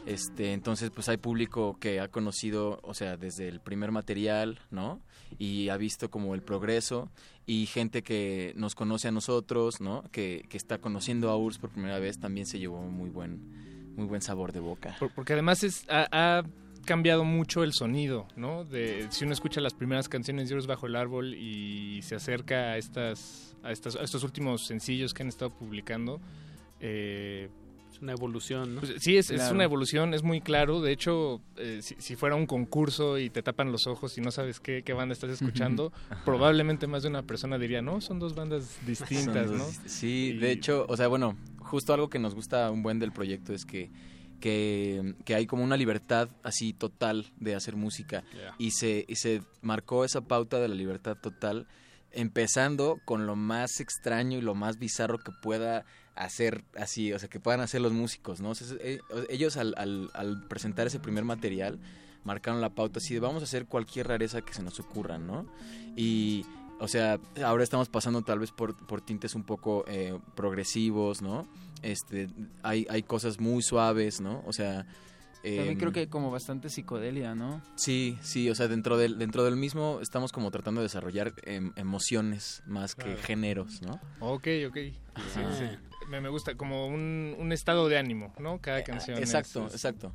Este, entonces, pues hay público que ha conocido, o sea, desde el primer material, ¿no? Y ha visto como el progreso y gente que nos conoce a nosotros, ¿no? Que, que está conociendo a URSS por primera vez también se llevó muy buen, muy buen sabor de boca. Por- porque además es, ha, ha cambiado mucho el sonido, ¿no? De, si uno escucha las primeras canciones de Euros bajo el árbol y se acerca a estas, a estas, a estos últimos sencillos que han estado publicando, eh, Es una evolución, ¿no? pues, sí, es, es una evolución, es muy claro. De hecho, eh, si, si fuera un concurso y te tapan los ojos y no sabes qué, qué banda estás escuchando, Ajá. probablemente más de una persona diría, no, son dos bandas distintas, ¿no? Sí, de hecho, o sea, bueno, justo algo que nos gusta un buen del proyecto es que, que, que hay como una libertad así total de hacer música Yeah. y, se, y se marcó esa pauta de la libertad total empezando con lo más extraño y lo más bizarro que pueda hacer así, o sea, que puedan hacer los músicos, ¿no? O sea, eh, ellos al, al, al presentar ese primer material marcaron la pauta así de vamos a hacer cualquier rareza que se nos ocurra, ¿no? Y, o sea, ahora estamos pasando tal vez por, por tintes un poco eh, progresivos, ¿no? Este, hay, hay cosas muy suaves, ¿no? O sea... También em, creo que hay como bastante psicodelia, ¿no? Sí, sí, o sea, dentro del, dentro del mismo estamos como tratando de desarrollar em, emociones más que géneros, ¿no? Ok, ok. Sí, Ajá. sí. Me, me gusta, como un, un estado de ánimo, ¿no? Cada canción. es- exacto, es- exacto.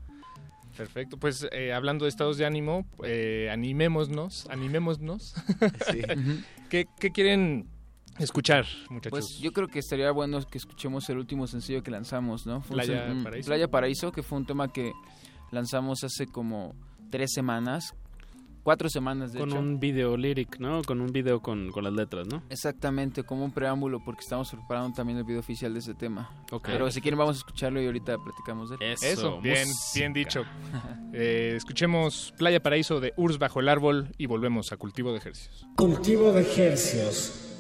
Perfecto. Pues eh, hablando de estados de ánimo, eh, animémonos, animémonos. ¿Qué, qué quieren escuchar, muchachos? Pues yo creo que estaría bueno que escuchemos el último sencillo que lanzamos, ¿no? Fue Playa un- Paraíso. Playa Paraíso, que fue un tema que lanzamos hace como tres semanas, cuatro semanas de Con hecho. un video lyric, ¿no? Con un video con, con las letras, ¿no? Exactamente, como un preámbulo, porque estamos preparando también el video oficial de ese tema. Ok. Pero si quieren vamos a escucharlo y ahorita platicamos de él. Eso, bien, bien dicho. Eh, escuchemos Playa Paraíso de Urs bajo el árbol y volvemos a Cultivo de Ejercicios. Cultivo de Hercios.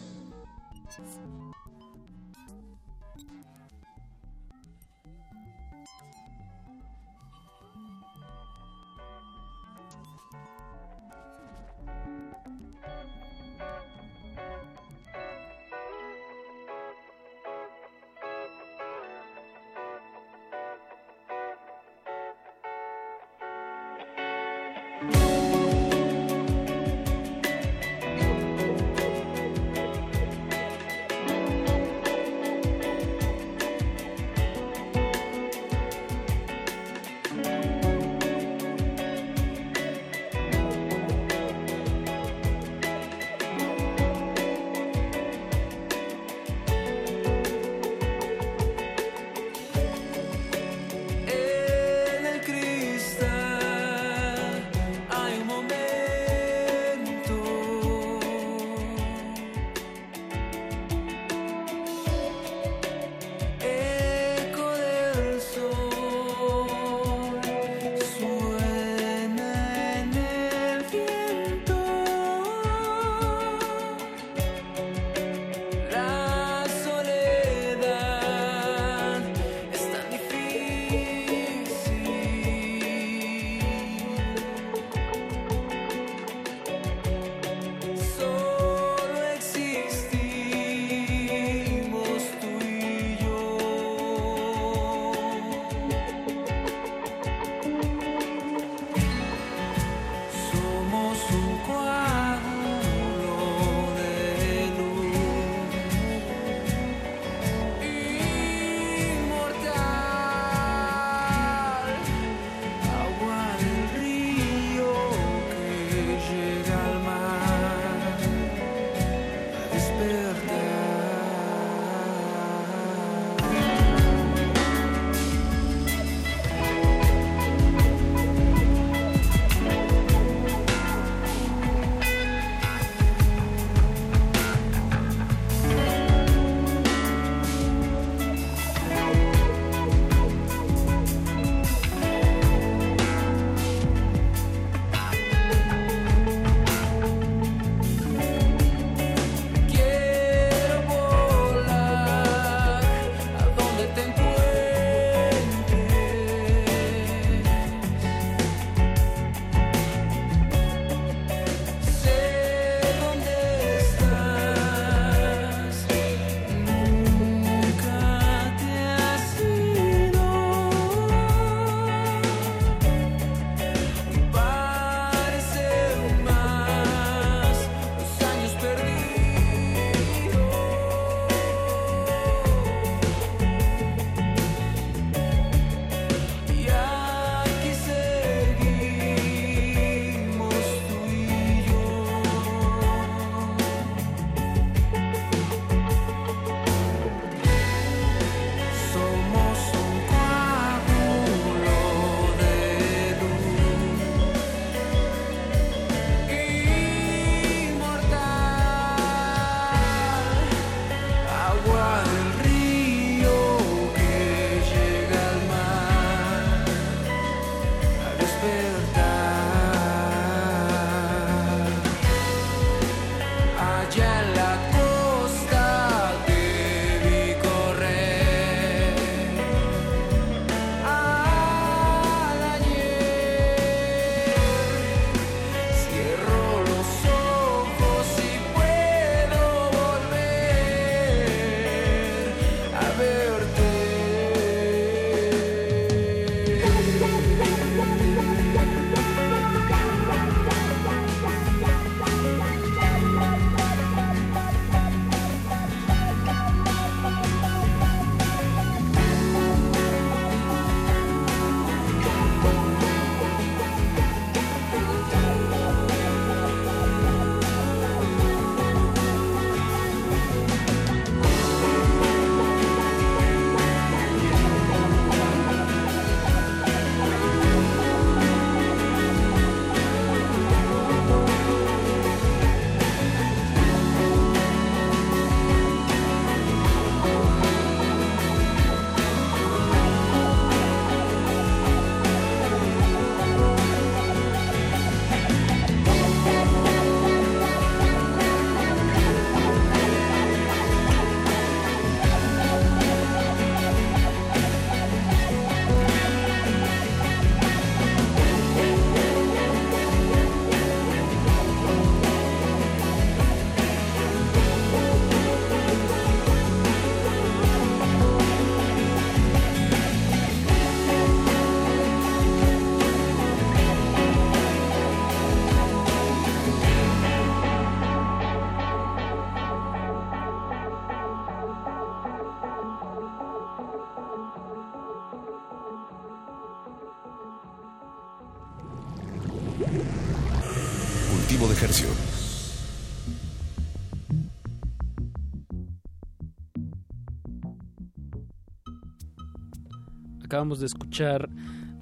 Acabamos de escuchar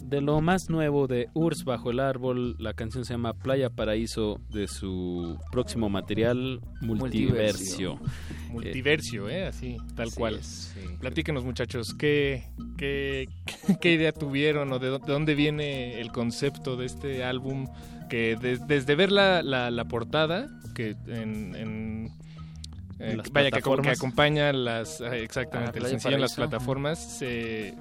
de lo más nuevo de Urs bajo el árbol. La canción se llama Playa Paraíso de su próximo material Multiversio. Multiversio, ¿eh? Así, tal cual. Platíquenos, muchachos, ¿qué, qué, qué idea tuvieron o de, dó- de dónde viene el concepto de este álbum? Que de- desde ver la, la, la portada, que en... en eh, Las vaya, que, acompaña las ah, exactamente Ah, el Playa sencillo en las plataformas se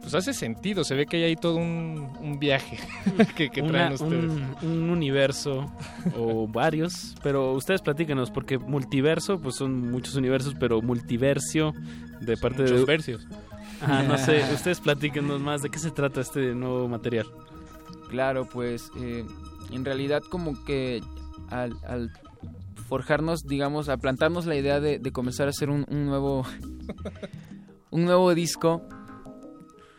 pues hace sentido se ve que hay ahí todo un, un viaje que, que Una- traen ustedes Un, un universo o varios, pero ustedes platíquenos, porque multiverso, pues son muchos universos, pero multiversio de parte de... muchos versios. Ah, no sé, ustedes platíquenos más de qué se trata este nuevo material. Claro, pues eh, en realidad como que al, al forjarnos, digamos, a plantarnos la idea de, de comenzar a hacer un, un nuevo un nuevo disco,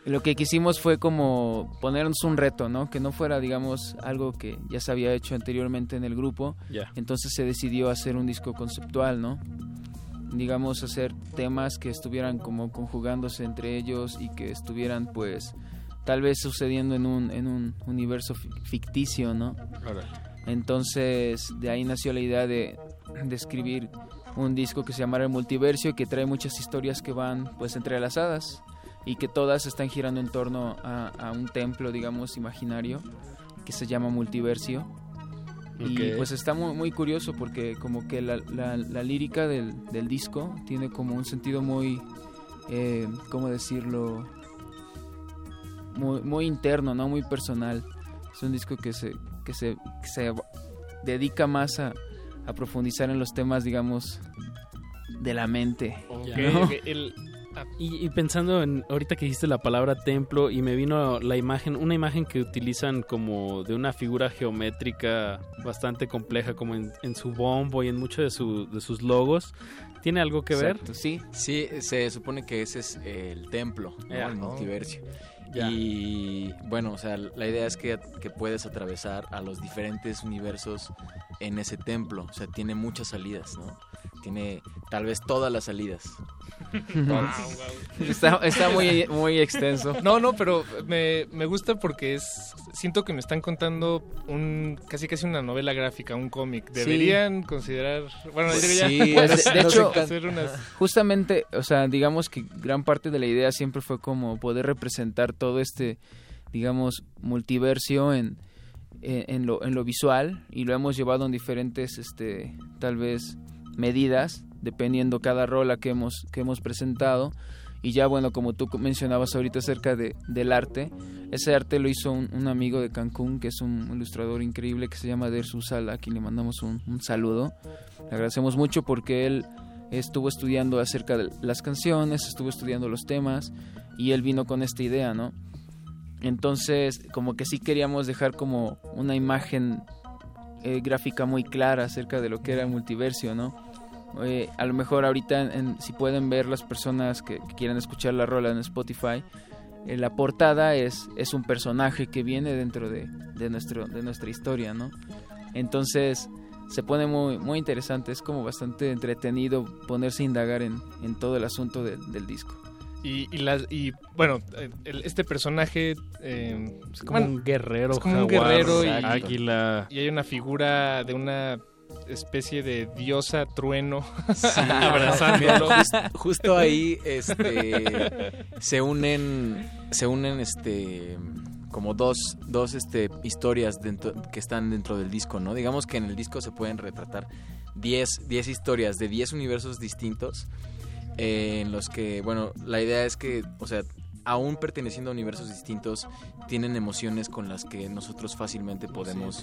lo que quisimos fue como ponernos un reto, ¿no? Que no fuera, digamos, algo que ya se había hecho anteriormente en el grupo. Entonces se decidió hacer un disco conceptual, ¿no? Digamos, hacer temas que estuvieran como conjugándose entre ellos y que estuvieran, pues, tal vez sucediendo en un, en un universo fi- ficticio, ¿no? Entonces, de ahí nació la idea de, de escribir un disco que se llamara El Multiversio y que trae muchas historias que van, pues, entrelazadas y que todas están girando en torno a, a un templo, digamos, imaginario que se llama Multiversio. Y pues está muy, muy curioso porque como que la, la- la lírica del, del disco tiene como un sentido muy, eh, ¿cómo decirlo? Muy, muy interno, ¿no? Muy personal. Es un disco que se, que se, que se dedica más a, a profundizar en los temas, digamos, de la mente. Ya. ¿no? el, Y, y pensando en ahorita que dijiste la palabra templo y me vino la imagen, una imagen que utilizan como de una figura geométrica bastante compleja como en, en su bombo y en muchos de, su- de sus logos. ¿Tiene algo que ver? sí. Sí, se supone que ese es el templo, ¿no? El multiversio. Ya. Y bueno, o sea, la idea es que, que puedes atravesar a los diferentes universos en ese templo. O sea, tiene muchas salidas, ¿no? Tiene tal vez todas las salidas. Está, está muy, muy extenso. No, no, pero me, me gusta porque es siento que me están contando un casi casi una novela gráfica, un cómic. Sí. Deberían considerar, bueno, Pues ya sí, pues, de, de hecho, hacer unas justamente, o sea, digamos que gran parte de la idea siempre fue como poder representar todo este, digamos, multiversio en, en, en lo, en lo visual y lo hemos llevado en diferentes, este, tal vez, medidas, dependiendo cada rola que hemos, que hemos presentado. Y ya, bueno, como tú mencionabas ahorita acerca de, del arte, ese arte lo hizo un, un amigo de Cancún, que es un ilustrador increíble que se llama Dersu Sala, a quien le mandamos un, un saludo. Le agradecemos mucho porque él estuvo estudiando acerca de las canciones, estuvo estudiando los temas y él vino con esta idea, ¿no? Entonces, como que sí queríamos dejar como una imagen eh, gráfica muy clara acerca de lo que era el multiversio, ¿no? Eh, a lo mejor ahorita, si pueden ver las personas que, que quieran escuchar la rola en Spotify, eh, la portada es, es un personaje que viene dentro de, de, nuestro, de nuestra historia, ¿no? Entonces se pone muy, muy interesante, es como bastante entretenido ponerse a indagar en, en todo el asunto de- del disco. Y, y las y bueno, eh, el- este personaje eh, Es como un guerrero, es como un jaguar, guerrero y, águila. y hay una figura de una especie de diosa trueno Sí, abrazándolo. justo ahí este se unen se unen este como dos, dos este, historias dentro, que están dentro del disco, ¿no? Digamos que en el disco se pueden retratar 10 10 historias de 10 universos distintos eh, en los que, bueno, la idea es que, o sea, aún perteneciendo a universos distintos, tienen emociones con las que nosotros fácilmente podemos,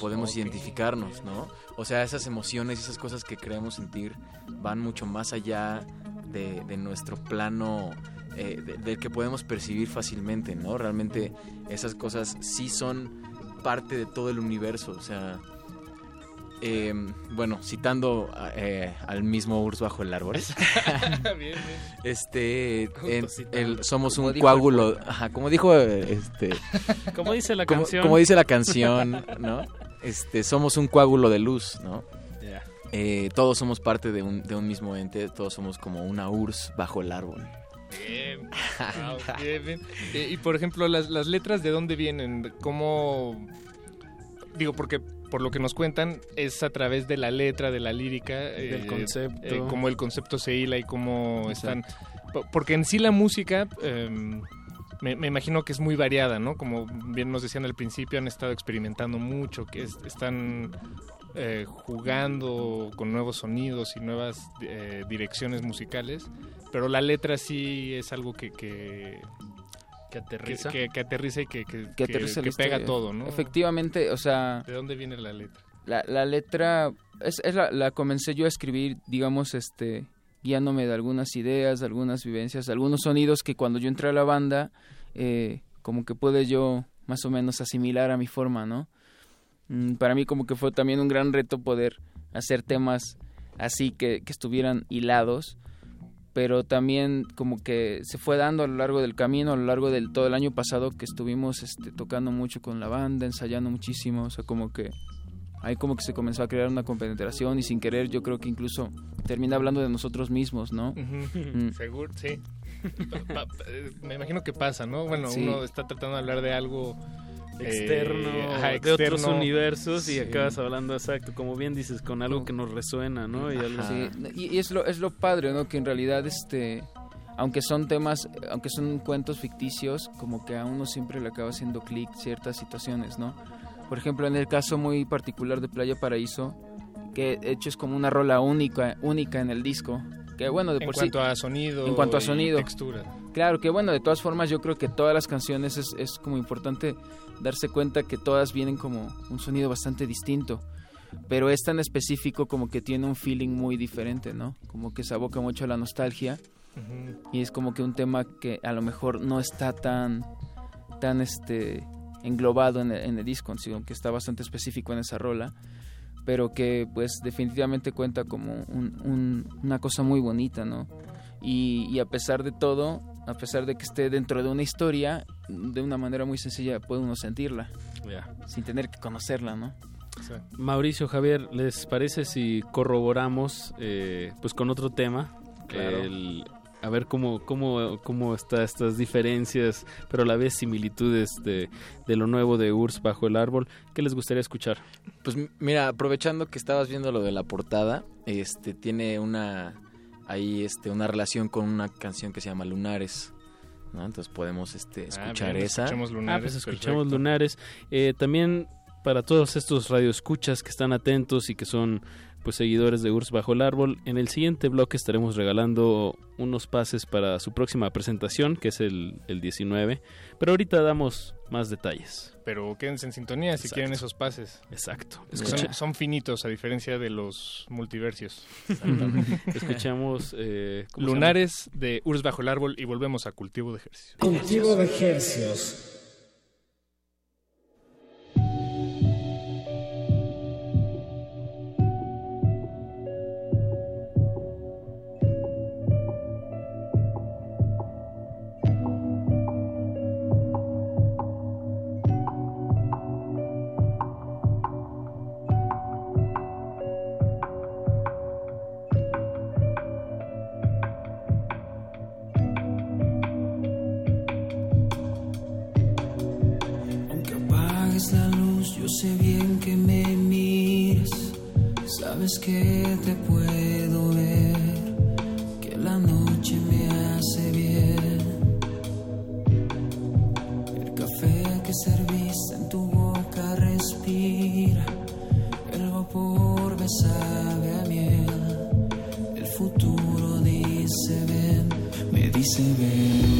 podemos identificarnos, ¿no? O sea, esas emociones, esas cosas que creemos sentir van mucho más allá de, de nuestro plano eh, de- del que podemos percibir fácilmente, ¿no? Realmente esas cosas sí son parte de todo el universo, o sea, Eh, bueno, citando eh, al mismo Urs bajo el árbol. Bien, bien. Este, en- el- somos Como un coágulo, ajá, como dijo este, Como dice la como, canción. como dice la canción, ¿no? Este, somos un coágulo de luz, ¿no? Ya. Eh, todos somos parte de un, de un mismo ente, todos somos como una Urs bajo el árbol. Bien, wow, bien, bien. Eh, y por ejemplo, las, las letras, ¿de dónde vienen? ¿Cómo...? Digo, porque por lo que nos cuentan es a través de la letra, de la lírica. Del concepto. eh, cómo el concepto se hila y cómo están... po- Porque en sí la música... em, me, me imagino que es muy variada, ¿no? Como bien nos decían al principio, han estado experimentando mucho, que es- están eh, jugando con nuevos sonidos y nuevas eh, direcciones musicales, pero la letra sí es algo que... que que aterriza. Que, que aterriza y que, que, que aterriza pega todo, ¿no? Efectivamente, o sea, ¿De dónde viene la letra? la, la letra es, es la, la comencé yo a escribir, digamos, este, guiándome de algunas ideas, de algunas vivencias, de algunos sonidos que cuando yo entré a la banda, eh, como que pude yo más o menos asimilar a mi forma, ¿no? Mm, Para mí como que fue también un gran reto poder hacer temas así que, que estuvieran hilados, pero también como que se fue dando a lo largo del camino, a lo largo del todo el año pasado que estuvimos este, tocando mucho con la banda, ensayando muchísimo, o sea, como que ahí como que se comenzó a crear una compenetración y sin querer yo creo que incluso termina hablando de nosotros mismos, ¿no? Mm. Seguro, sí. Pa- pa- Me imagino que pasa, ¿no? Bueno, Sí. uno está tratando de hablar de algo eh, externo, ajá, de otros externo. universos y acabas hablando exacto, como bien dices, con algo que nos resuena, ¿no? Y algo Sí, y, y es lo es lo padre, ¿no? Que en realidad este aunque son temas, aunque son cuentos ficticios, como que a uno siempre le acaba haciendo clic ciertas situaciones, ¿no? Por ejemplo, en el caso muy particular de Playa Paraíso, que de hecho es como una rola única, única en el disco, que bueno, de En por sí- cuanto a sonido en cuanto a sonido, textura. Claro, que bueno, de todas formas yo creo que todas las canciones es, es como importante darse cuenta que todas vienen como un sonido bastante distinto. Pero esta en específico como que tiene un feeling muy diferente, ¿no? Como que se aboca mucho a la nostalgia y es como que un tema que a lo mejor no está tan tan este englobado en el, en el disco, sino que está bastante específico en esa rola, pero que pues definitivamente cuenta como un- un- una cosa muy bonita, ¿no? Y, y a pesar de todo, a pesar de que esté dentro de una historia, de una manera muy sencilla puede uno sentirla, Ya. sin tener que conocerla, ¿no? Mauricio, Javier, ¿les parece si corroboramos eh, pues con otro tema? Claro. El- a ver cómo, cómo, cómo está estas diferencias, pero a la vez similitudes de, de lo nuevo de Urs bajo el árbol. ¿Qué les gustaría escuchar? Pues mira, aprovechando que estabas viendo lo de la portada, este tiene una ahí este una relación con una canción que se llama Lunares. ¿no? Entonces podemos este escuchar bien, esa. escuchemos Ah, pues escuchamos Lunares. Eh, también para todos estos radioescuchas que están atentos y que son pues seguidores de Urs Bajo el Árbol, en el siguiente bloque estaremos regalando unos pases para su próxima presentación, que es el, el 19. Pero ahorita damos más detalles. Pero quédense en sintonía si quieren esos pases. Exacto. Son, finitos a diferencia de los multiversios. Escuchamos eh. Lunares de Urs bajo el árbol y volvemos a cultivo de ejercicio. Cultivo de ejercios. Bien que me miras. Sabes que te puedo ver, que la noche me hace bien. El café que serviste en tu boca respira, el vapor me a miel. El futuro dice ven, me dice ven.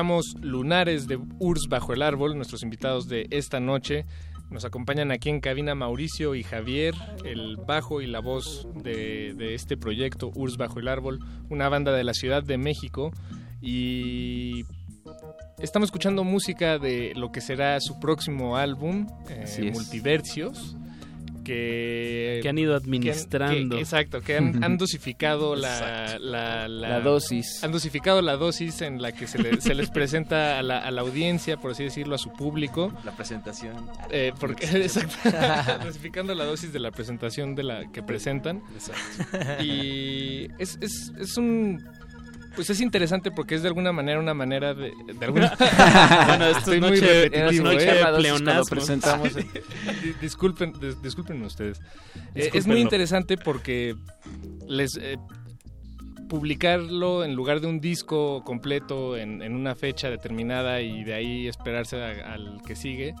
Escuchamos Lunares de Urs bajo el árbol, nuestros invitados de esta noche. Nos acompañan aquí en cabina Mauricio y Javier, el bajo y la voz de, de este proyecto Urs bajo el árbol, una banda de la Ciudad de México. Y estamos escuchando música de lo que será su próximo álbum, eh. Multiversios. Que, Que han ido administrando. que- exacto, que han, han dosificado la, la, La dosis. Han dosificado la dosis en la que se, le- se les presenta a la, a la audiencia, por así decirlo, a su público. La presentación. Eh, porque, exacto, dosificando la dosis de la presentación de la que presentan. Y es, es, es un... Pues es interesante porque es de alguna manera una manera de... de alguna... Bueno, esto es Estoy muy noche- noche ¿eh? de pleonasmos. presentamos. Di- Disculpen, dis- ustedes. Eh, es muy interesante porque les eh, publicarlo en lugar de un disco completo en, en una fecha determinada y de ahí esperarse a- al que sigue,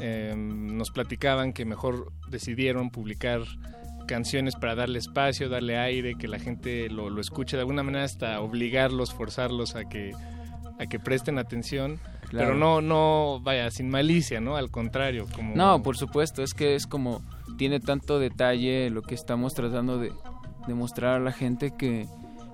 eh, nos platicaban que mejor decidieron publicar canciones para darle espacio, darle aire, que la gente lo, lo escuche de alguna manera hasta obligarlos, forzarlos a que a que presten atención, Claro. pero no no vaya sin malicia, ¿no? Al contrario, como No, por supuesto, es que es como tiene tanto detalle lo que estamos tratando de, de mostrar a la gente que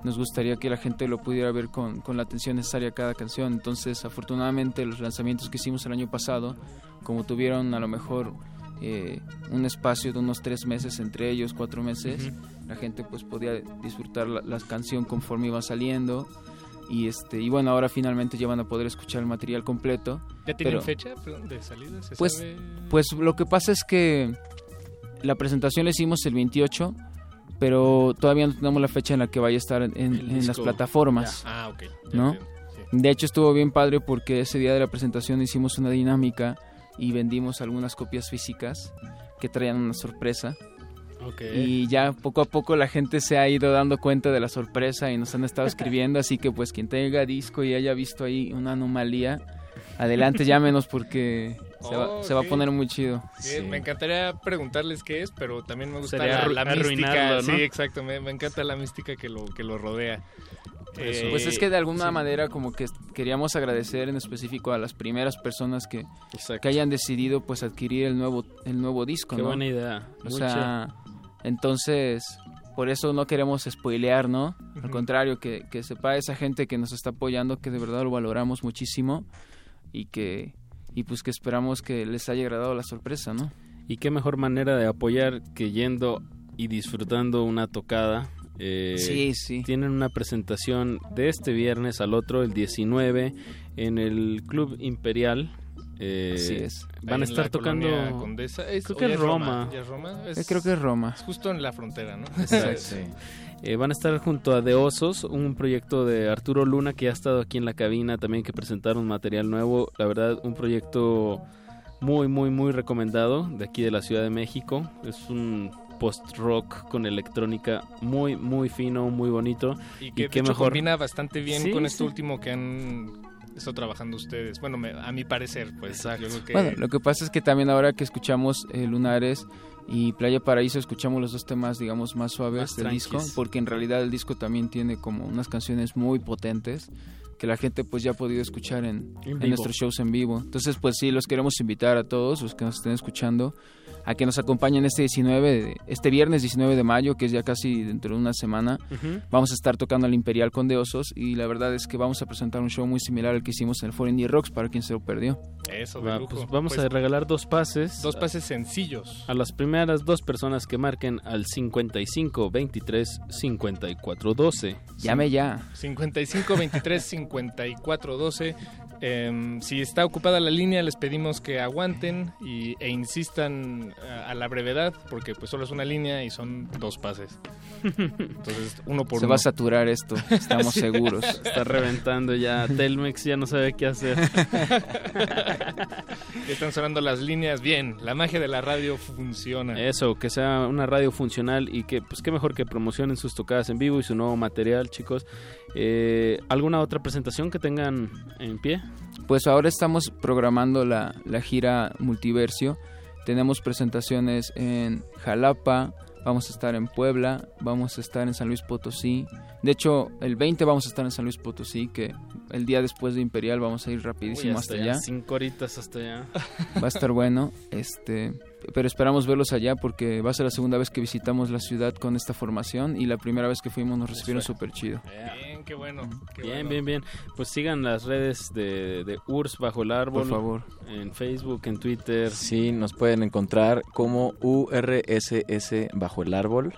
nos gustaría que la gente lo pudiera ver con, con la atención necesaria a cada canción. Entonces, afortunadamente, los lanzamientos que hicimos el año pasado, como tuvieron a lo mejor eh, un espacio de unos tres meses entre ellos, cuatro meses, la gente pues podía disfrutar la, la canción conforme iba saliendo. Y, este, y bueno, ahora finalmente ya van a poder escuchar el material completo. ¿Ya tienen pero- fecha de salida? ¿Se pues, sabe? pues lo que pasa es que la presentación la hicimos el 28, pero todavía no tenemos la fecha en la que vaya a estar en, en- las plataformas. Ya. Ah, ok, ya ¿No? entiendo, De hecho estuvo bien padre porque ese día de la presentación hicimos una dinámica y vendimos algunas copias físicas que traían una sorpresa. Ok. Y ya poco a poco la gente se ha ido dando cuenta de la sorpresa y nos han estado escribiendo, así que pues quien tenga disco y haya visto ahí una anomalía, adelante llámenos porque se, va, Oh, se va a poner muy chido. Sí, Me encantaría preguntarles qué es, pero también me gusta Sería la, la mística. ¿no? Sí, exacto. Me, me encanta la mística que lo, que lo rodea. Eh, Pues es que de alguna sí. manera como que queríamos agradecer en específico a las primeras personas que, que hayan decidido pues adquirir el nuevo el nuevo disco, Qué ¿no? buena idea. O sea, entonces por eso no queremos spoilear, ¿no? Al contrario, que, que sepa esa gente que nos está apoyando que de verdad lo valoramos muchísimo y que y pues que esperamos que les haya agradado la sorpresa, ¿no? Y qué mejor manera de apoyar que yendo y disfrutando una tocada Eh, sí, sí. Tienen una presentación de este viernes al otro, el 19, en el Club Imperial. Eh, Así es. Van a estar tocando. colonia Condesa. Es- creo que es Roma. ¿Ya es Roma? Eh, creo que es Roma. Es justo en la frontera, ¿no? Exacto. Eh, van a estar junto a De Osos, un proyecto de Arturo Luna que ha estado aquí en la cabina también, que presentaron material nuevo. La verdad, un proyecto muy, muy, muy recomendado de aquí de la Ciudad de México. Es un post-rock con electrónica muy, muy fino, muy bonito. Y que hecho mejor. combina bastante bien Sí, con esto sí. último que han estado trabajando ustedes. Bueno, me- a mi parecer, pues. Yo creo que... Bueno, lo que pasa es que también ahora que escuchamos eh, Lunares y Playa Paraíso, escuchamos los dos temas, digamos, más suaves Más del tranquis. disco, porque en realidad el disco también tiene como unas canciones muy potentes que la gente pues ya ha podido escuchar en, En en vivo. nuestros shows en vivo. Entonces, pues sí, los queremos invitar a todos los que nos estén escuchando a que nos acompañen este 19, de- este viernes 19 de mayo, que es ya casi dentro de una semana. Vamos a estar tocando al Imperial con de Osos y la verdad es que vamos a presentar un show muy similar al que hicimos en el Foreign Indie Rocks para quien se lo perdió. Eso, de Va, lujo. pues vamos Pues, a regalar dos pases. Dos pases sencillos. A las primeras dos personas que marquen al 55 23 54 12. Llame ya. 55 23 54 12. Em, si está ocupada la línea, les pedimos que aguanten y, e insistan a, a la brevedad, porque pues solo es una línea y son dos pases. Entonces, uno por Se uno. va a saturar esto, estamos Sí. seguros. Está reventando ya. Telmex ya no sabe qué hacer. Están sonando las líneas bien. La magia de la radio funciona. Eso, que sea una radio funcional y que, pues qué mejor que promocionen sus tocadas en vivo y su nuevo material, chicos. Eh, ¿Alguna otra presentación que tengan en pie? Pues ahora estamos programando la, la gira Multiversio. Tenemos presentaciones en Jalapa, vamos a estar en Puebla, vamos a estar en San Luis Potosí. De hecho, el 20 vamos a estar en San Luis Potosí, que el día después de Imperial vamos a ir rapidísimo Uy, hasta allá, allá. Cinco horitas hasta allá. Va a estar bueno, este, pero esperamos verlos allá porque va a ser la segunda vez que visitamos la ciudad con esta formación y la primera vez que fuimos nos recibieron súper chido. Bien, qué bueno. qué Bien, bueno. bien, bien. Pues sigan las redes de, de URSS Bajo el Árbol. Por favor. En Facebook, en Twitter. Sí, nos pueden encontrar como URSS bajo el árbol,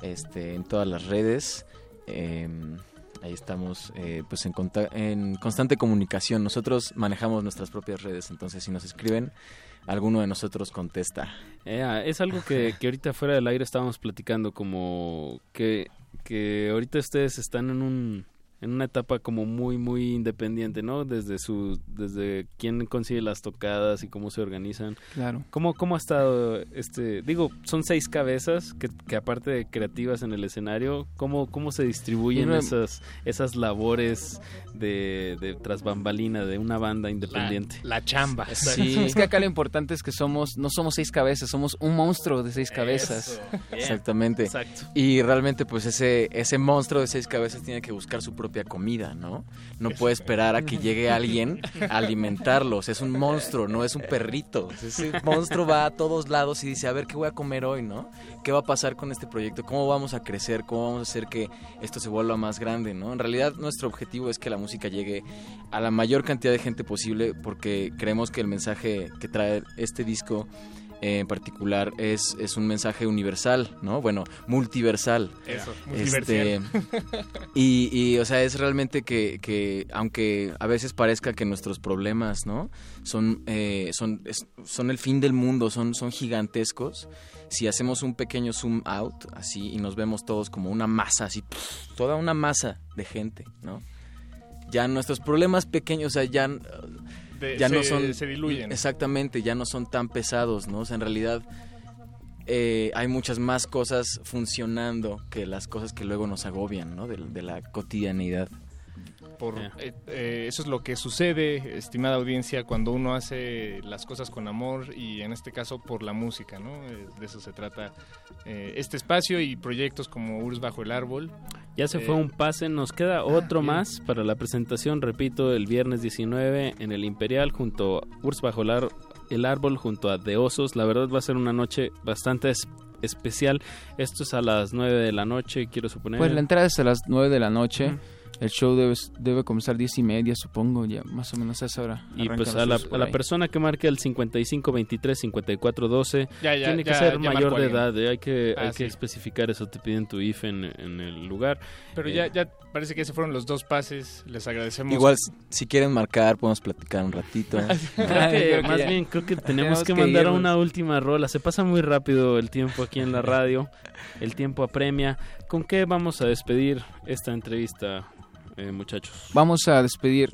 este, en todas las redes. Eh, ahí estamos eh, pues en, en constante comunicación. Nosotros manejamos nuestras propias redes, entonces si nos escriben, alguno de nosotros contesta. Eh, es algo que, que ahorita fuera del aire estábamos platicando, como que ahorita ustedes están en un en una etapa como muy muy independiente, ¿no? Desde su desde quién consigue las tocadas y cómo se organizan. Claro. ¿Cómo cómo ha estado este digo, son seis cabezas que, que aparte de creativas en el escenario, cómo cómo se distribuyen no- esas esas labores de, de tras bambalina de una banda independiente? La chamba. Sí, es que acá lo importante es que somos, no somos seis cabezas, somos un monstruo de seis cabezas. Exactamente. Exacto. Y realmente pues ese, ese monstruo de seis cabezas tiene que buscar su propia comida, ¿no? No puede esperar a que llegue alguien a alimentarlos. Es un monstruo, no es un perrito. Ese monstruo va a todos lados y dice, a ver, ¿qué voy a comer hoy, no? ¿Qué va a pasar con este proyecto? ¿Cómo vamos a crecer? ¿Cómo vamos a hacer que esto se vuelva más grande, no? En realidad nuestro objetivo es que la música llegue a la mayor cantidad de gente posible porque creemos que el mensaje que trae este disco en particular es, es un mensaje universal, ¿no? Bueno, multiversal. Eso, Este, multiversal. y, y, o sea, es realmente que, que, aunque a veces parezca que nuestros problemas, ¿no? Son, eh, son, es- son el fin del mundo, son, son gigantescos. Si hacemos un pequeño zoom out, así, y nos vemos todos como una masa, así, pff, toda una masa de gente, ¿no? Ya nuestros problemas pequeños, o sea, ya, De- ya no son... se diluyen. Exactamente, ya no son tan pesados, ¿no? O sea, en realidad eh, hay muchas más cosas funcionando que las cosas que luego nos agobian, ¿no? De, de la cotidianidad. Por, eh, eh, eso es lo que sucede, estimada audiencia, cuando uno hace las cosas con amor y en este caso por la música, ¿no? Eh, de eso se trata eh, este espacio y proyectos como URS Bajo el Árbol. Ya se Eh, fue un pase, nos queda otro más para la presentación, repito, el viernes 19 en el Imperial junto a Urs Bajo el, Ar- el Árbol, junto a De Osos. La verdad va a ser una noche bastante es- especial. Esto es a las 9 de la noche, quiero suponer. Pues la entrada es a las 9 de la noche. El show debe, debe comenzar diez y media, supongo, ya más o menos a esa hora. Y pues a la, a persona que marque el 55 23 54 12 Ya, ya, tiene que ya- ser ya mayor de edad, ¿eh? hay que Ah, hay que sí. especificar eso, te piden tu IFE en, en el lugar. Pero Eh, ya, ya parece que se fueron los dos pases. Les agradecemos. Igual, si quieren marcar, podemos platicar un ratito. Creo que, más bien creo que tenemos Tenemos que que mandar a una última rola. Se pasa muy rápido el tiempo aquí en la radio. El tiempo apremia. ¿Con qué vamos a despedir esta entrevista, eh, muchachos? Vamos a despedir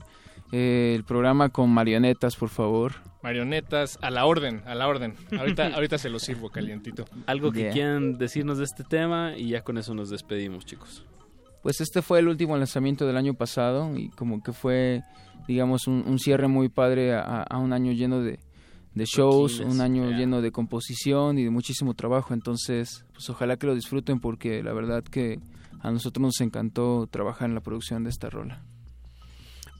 eh, el programa con marionetas, por favor. Marionetas, a la orden, a la orden. Ahorita, ahorita se lo sirvo calientito. Algo que Yeah. quieran decirnos de este tema y ya con eso nos despedimos, chicos. Pues este fue el último lanzamiento del año pasado y como que fue, digamos, un, un cierre muy padre a, a un año lleno de, de shows, un año yeah. lleno de composición y de muchísimo trabajo. Entonces, pues ojalá que lo disfruten porque la verdad que a nosotros nos encantó trabajar en la producción de esta rola.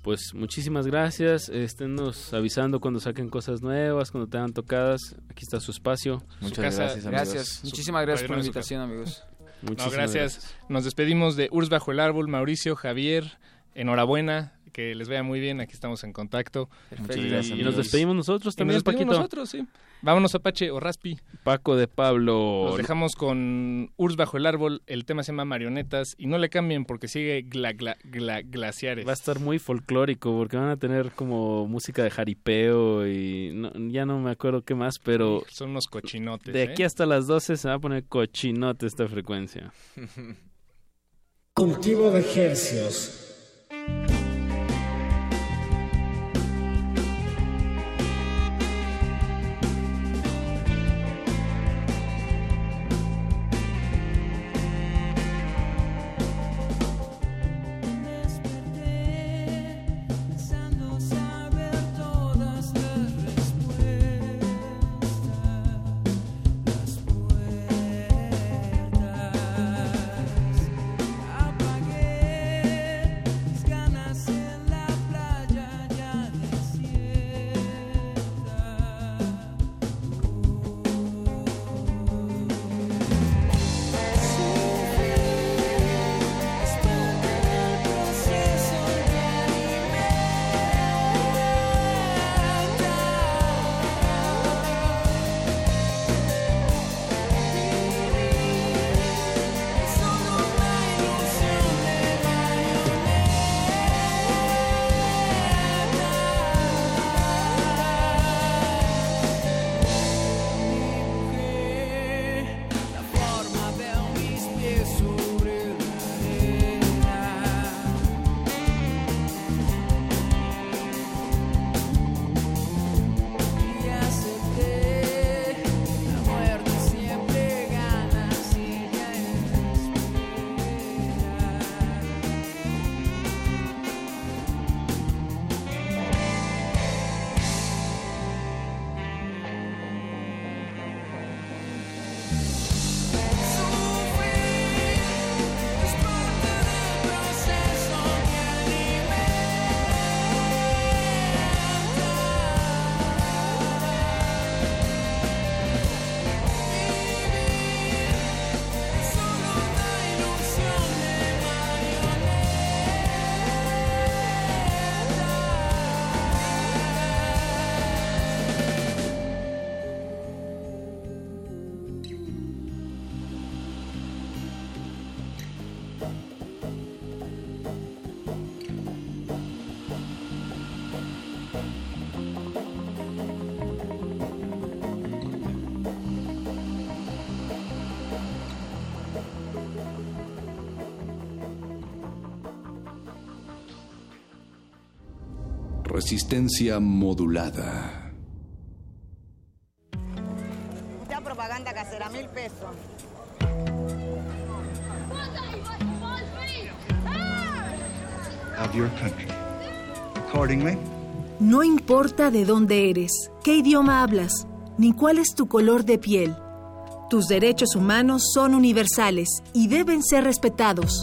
Pues muchísimas gracias. Esténnos avisando cuando saquen cosas nuevas, cuando tengan tocadas. Aquí está su espacio. Muchas Su casa- gracias, amigos. Gracias, muchísimas gracias por la invitación, amigos. No, Muchísimas gracias. Nos despedimos de Urs Bajo el Árbol, Mauricio, Javier. Enhorabuena, que les vaya muy bien. Aquí estamos en contacto. Muchas Y, gracias, y nos despedimos nosotros Y también, nos despedimos Paquito. nosotros, sí. Vámonos, Apache o Raspi. Paco de Pablo. Los dejamos con Urs Bajo el Árbol. El tema se llama Marionetas. Y no le cambien porque sigue gla, gla, gla- glaciares. Va a estar muy folclórico porque van a tener como música de jaripeo y no- ya no me acuerdo qué más, pero Son unos cochinotes. de ¿eh? aquí hasta las 12 se va a poner cochinote esta frecuencia. Cultivo de ejercios. Resistencia modulada. Mucha propaganda casera, mil pesos. of your country. Accordingly, No importa de dónde eres, qué idioma hablas, ni cuál es tu color de piel. Tus derechos humanos son universales y deben ser respetados.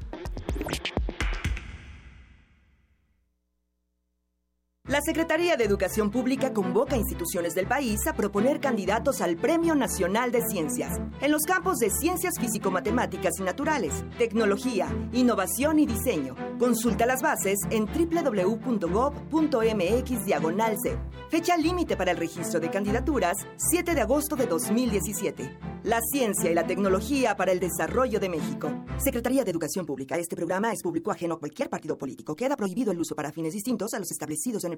La Secretaría de Educación Pública convoca a instituciones del país a proponer candidatos al Premio Nacional de Ciencias en los campos de ciencias físico-matemáticas y naturales, tecnología, innovación y diseño. Consulta las bases en www.gov.mx diagonal C. Fecha límite para el registro de candidaturas 7 de agosto de 2017. La ciencia y la tecnología para el desarrollo de México. Secretaría de Educación Pública. Este programa es público ajeno a cualquier partido político. Queda prohibido el uso para fines distintos a los establecidos en el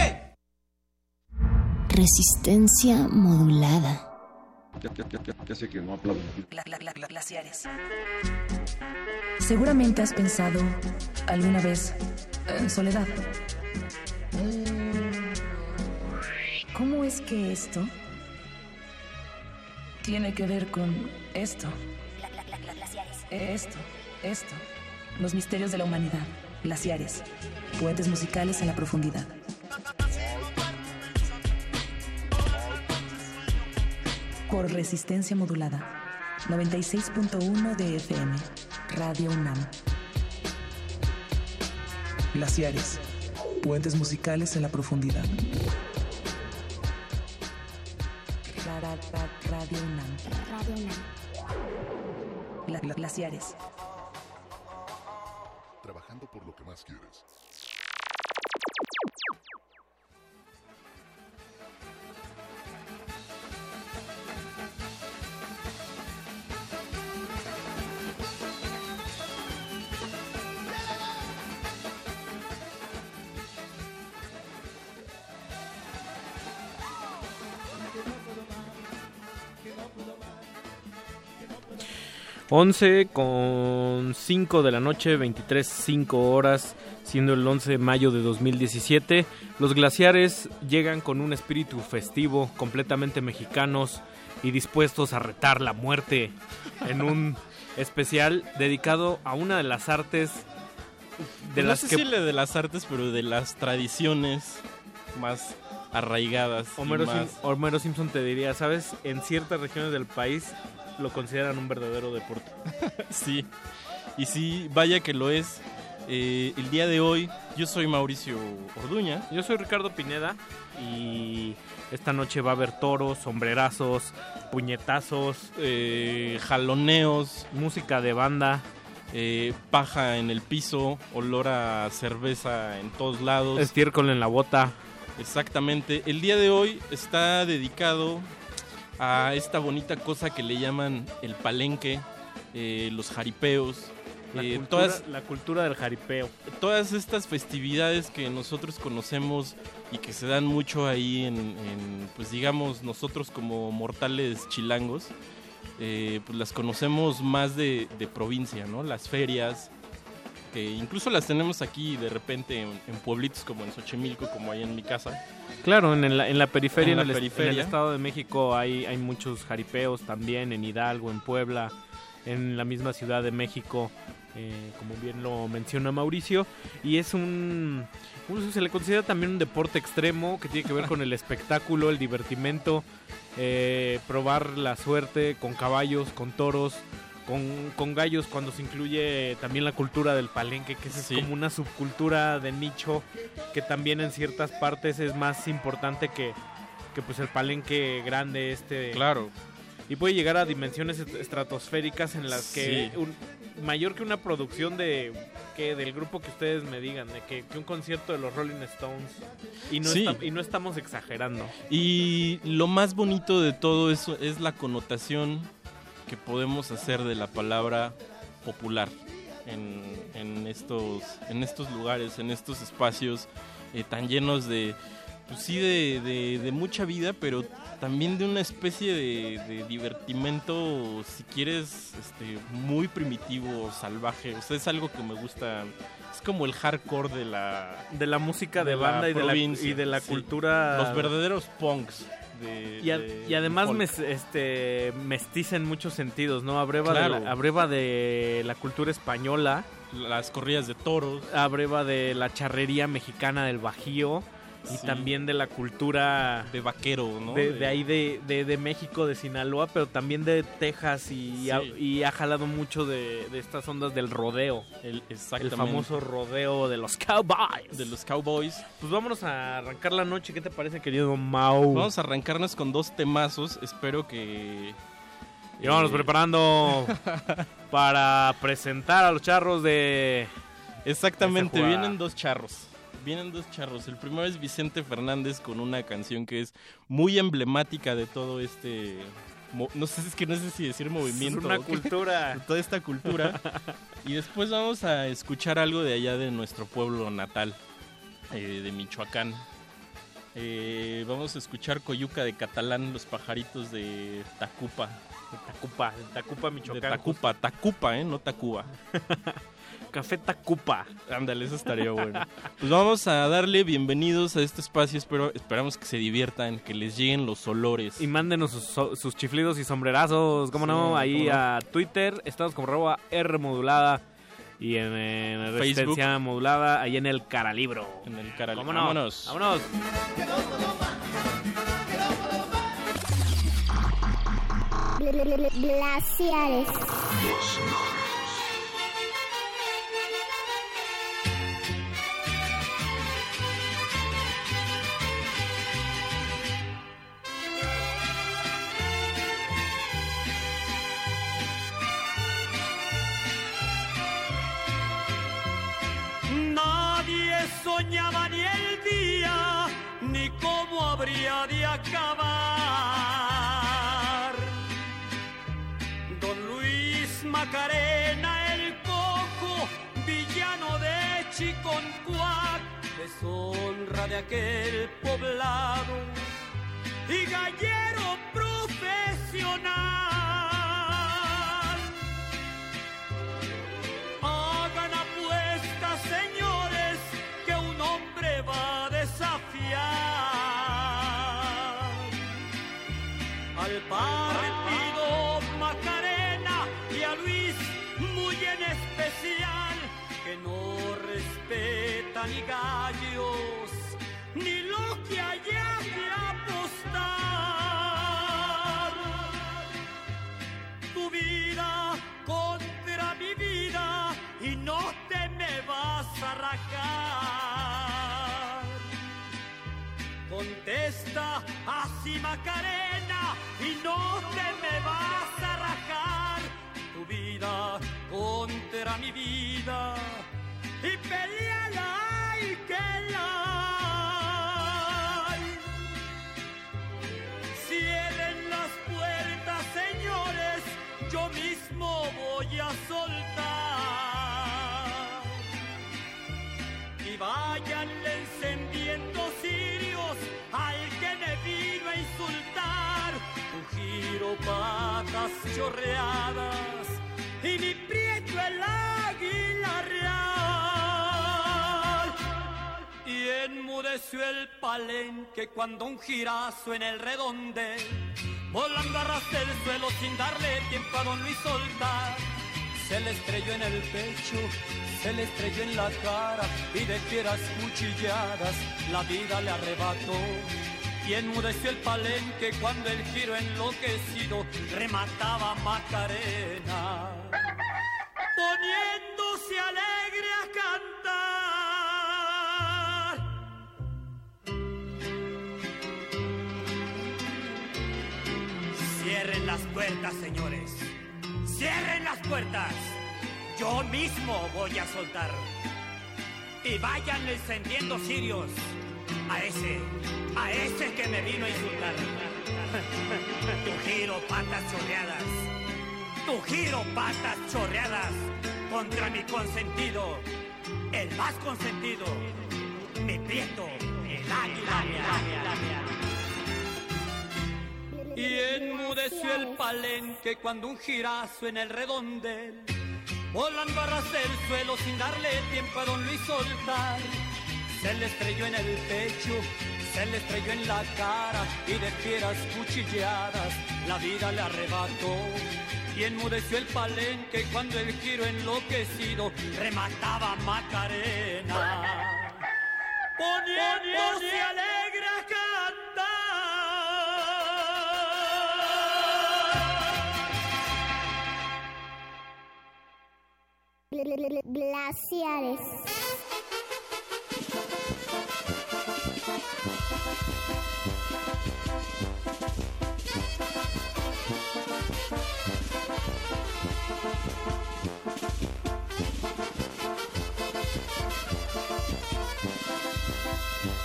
Resistencia modulada. Ya, sé que no aplaudo. Glaciares. Seguramente has pensado alguna vez en soledad. ¿Cómo es que esto tiene que ver con esto? Esto, esto. Los misterios de la humanidad. Glaciares. Puentes musicales en la profundidad. Por resistencia modulada. 96.1 de FM. Radio UNAM. Glaciares. Puentes musicales en la profundidad. Ra- ra- ra- Radio UNAM. Radio UNAM. Gla- gla- glaciares. Trabajando por lo que más quieres. Once con 5 de la noche, 23, 5 horas, siendo el 11 de mayo de 2017. Los glaciares llegan con un espíritu festivo, completamente mexicanos y dispuestos a retar la muerte en un especial dedicado a una de las artes de no las sé que si le de las artes, pero de las tradiciones más arraigadas. Homero, Sim- Homero Simpson te diría, ¿sabes? En ciertas regiones del país lo consideran un verdadero deporte. sí, y sí, vaya que lo es. Eh, el día de hoy, yo soy Mauricio Orduña. Yo soy Ricardo Pineda y esta noche va a haber toros, sombrerazos, puñetazos, eh, jaloneos, música de banda, eh, paja en el piso, olor a cerveza en todos lados. estiércol en la bota. Exactamente. El día de hoy está dedicado a esta bonita cosa que le llaman el palenque, eh, los jaripeos. La, eh, cultura, todas, la cultura del jaripeo. todas estas festividades que nosotros conocemos y que se dan mucho ahí en, en, pues digamos, nosotros como mortales chilangos, eh, pues las conocemos más de, de provincia, ¿no? Las ferias, que incluso las tenemos aquí de repente en, en pueblitos como en Xochimilco, como ahí en mi casa. Claro, en la, en la periferia, En el, est- periferia. en el Estado de México hay, hay muchos jaripeos también, en Hidalgo, en Puebla, en la misma Ciudad de México, eh, como bien lo menciona Mauricio, y es un, un- se le considera también un deporte extremo que tiene que ver con el espectáculo, el divertimento, eh, probar la suerte con caballos, con toros. Con, con gallos cuando se incluye también la cultura del palenque, que es como una subcultura de nicho que también en ciertas partes es más importante que, que pues el palenque grande este... Claro. Y puede llegar a dimensiones est- estratosféricas en las que Sí. un- mayor que una producción de que del grupo que ustedes me digan, de que, que un concierto de los Rolling Stones. Y no, Sí. esta- y no estamos exagerando. Y lo más bonito de todo eso es la connotación que podemos hacer de la palabra popular en, en estos, en estos lugares, en estos espacios eh, tan llenos de, pues sí, de, de- de mucha vida, pero también de una especie de, de divertimento, si quieres, este, muy primitivo, salvaje. O sea, es algo que me gusta. Es como el hardcore de la... De la música de, la banda y de la, y de la cultura... Los verdaderos punks. De, Y, a- de- y además mes- este, mestiza en muchos sentidos, ¿no? Abreva, Claro. de la, abreva de la cultura española. Las corridas de toros. Abreva de la charrería mexicana del Bajío. Y Sí. también de la cultura... De vaquero, ¿no? De, ahí de, de- de México, de Sinaloa, pero también de Texas y, ha, Sí. y ha jalado mucho de, estas ondas del rodeo. El, El famoso rodeo de los cowboys. De los cowboys. Pues vámonos a arrancar la noche. ¿Qué te parece, querido Mau? Vamos a arrancarnos con dos temazos. Espero que. Y vámonos eh, preparando para presentar a los charros de... Exactamente, vienen dos charros. Vienen dos charros. El primero es Vicente Fernández con una canción que es muy emblemática de todo este. No sé, es que no sé si decir movimiento. una o qué, cultura. de toda esta cultura. y después vamos a escuchar algo de allá de nuestro pueblo natal, eh, de Michoacán. Eh, vamos a escuchar Coyuca de Catalán, los pajaritos de Tacupa. De Tacupa, de Tacupa, Michoacán. De Tacupa, Tacupa, ¿eh? No Tacuba. Café Tacupa. Ándale, eso estaría bueno. Pues vamos a darle bienvenidos a este espacio. Espero, esperamos que se diviertan, que les lleguen los olores. Y mándenos sus, chiflidos y sombrerazos, ¿cómo Sí, no? Ahí cómo no. a Twitter, estamos como arroba R modulada. Y en, en Resistencia modulada, ahí en el Caralibro. En el Caralibro. ¿Cómo no? Vámonos. Vámonos. Glaciares. Soñaba ni el día, ni cómo habría de acabar. Don Luis Macarena, el cojo, villano de Chiconcuac, deshonra de aquel poblado y gallero profesional. Al partido Macarena y a Luis muy en especial, que no respeta ni gallos ni lo que haya que apostar tu vida contra mi vida y no te me vas a rajar. Contesta así Macarena y no te me vas a rajar. Tu vida contra mi vida y peleala y que la hay. Cierren las puertas, señores, yo mismo voy a soltar. Y váyanle patas chorreadas y mi prieto el águila real. Y enmudeció el palenque cuando un girazo en el redondel, volando a ras del suelo sin darle tiempo a don Luis soltar, se le estrelló en el pecho, se le estrelló en la cara y de fieras cuchilladas la vida le arrebató y enmudeció el palenque cuando el giro enloquecido remataba Macarena, poniéndose alegre a cantar. Cierren las puertas, señores, cierren las puertas, yo mismo voy a soltar. Y vayan encendiendo cirios a ese, a ese que me vino a insultar. Tu giro patas chorreadas. Tu giro patas chorreadas contra mi consentido. El más consentido. Mi prieto, el águila. Y enmudeció el palenque cuando un girazo en el redondel, volando a ras del suelo sin darle tiempo a don Luis soltar, se le estrelló en el pecho, se le estrelló en la cara y de fieras cuchilladas la vida le arrebató. Y enmudeció el palenque cuando el giro enloquecido remataba Macarena. Poniéndose alegre a Glaciares.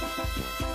Música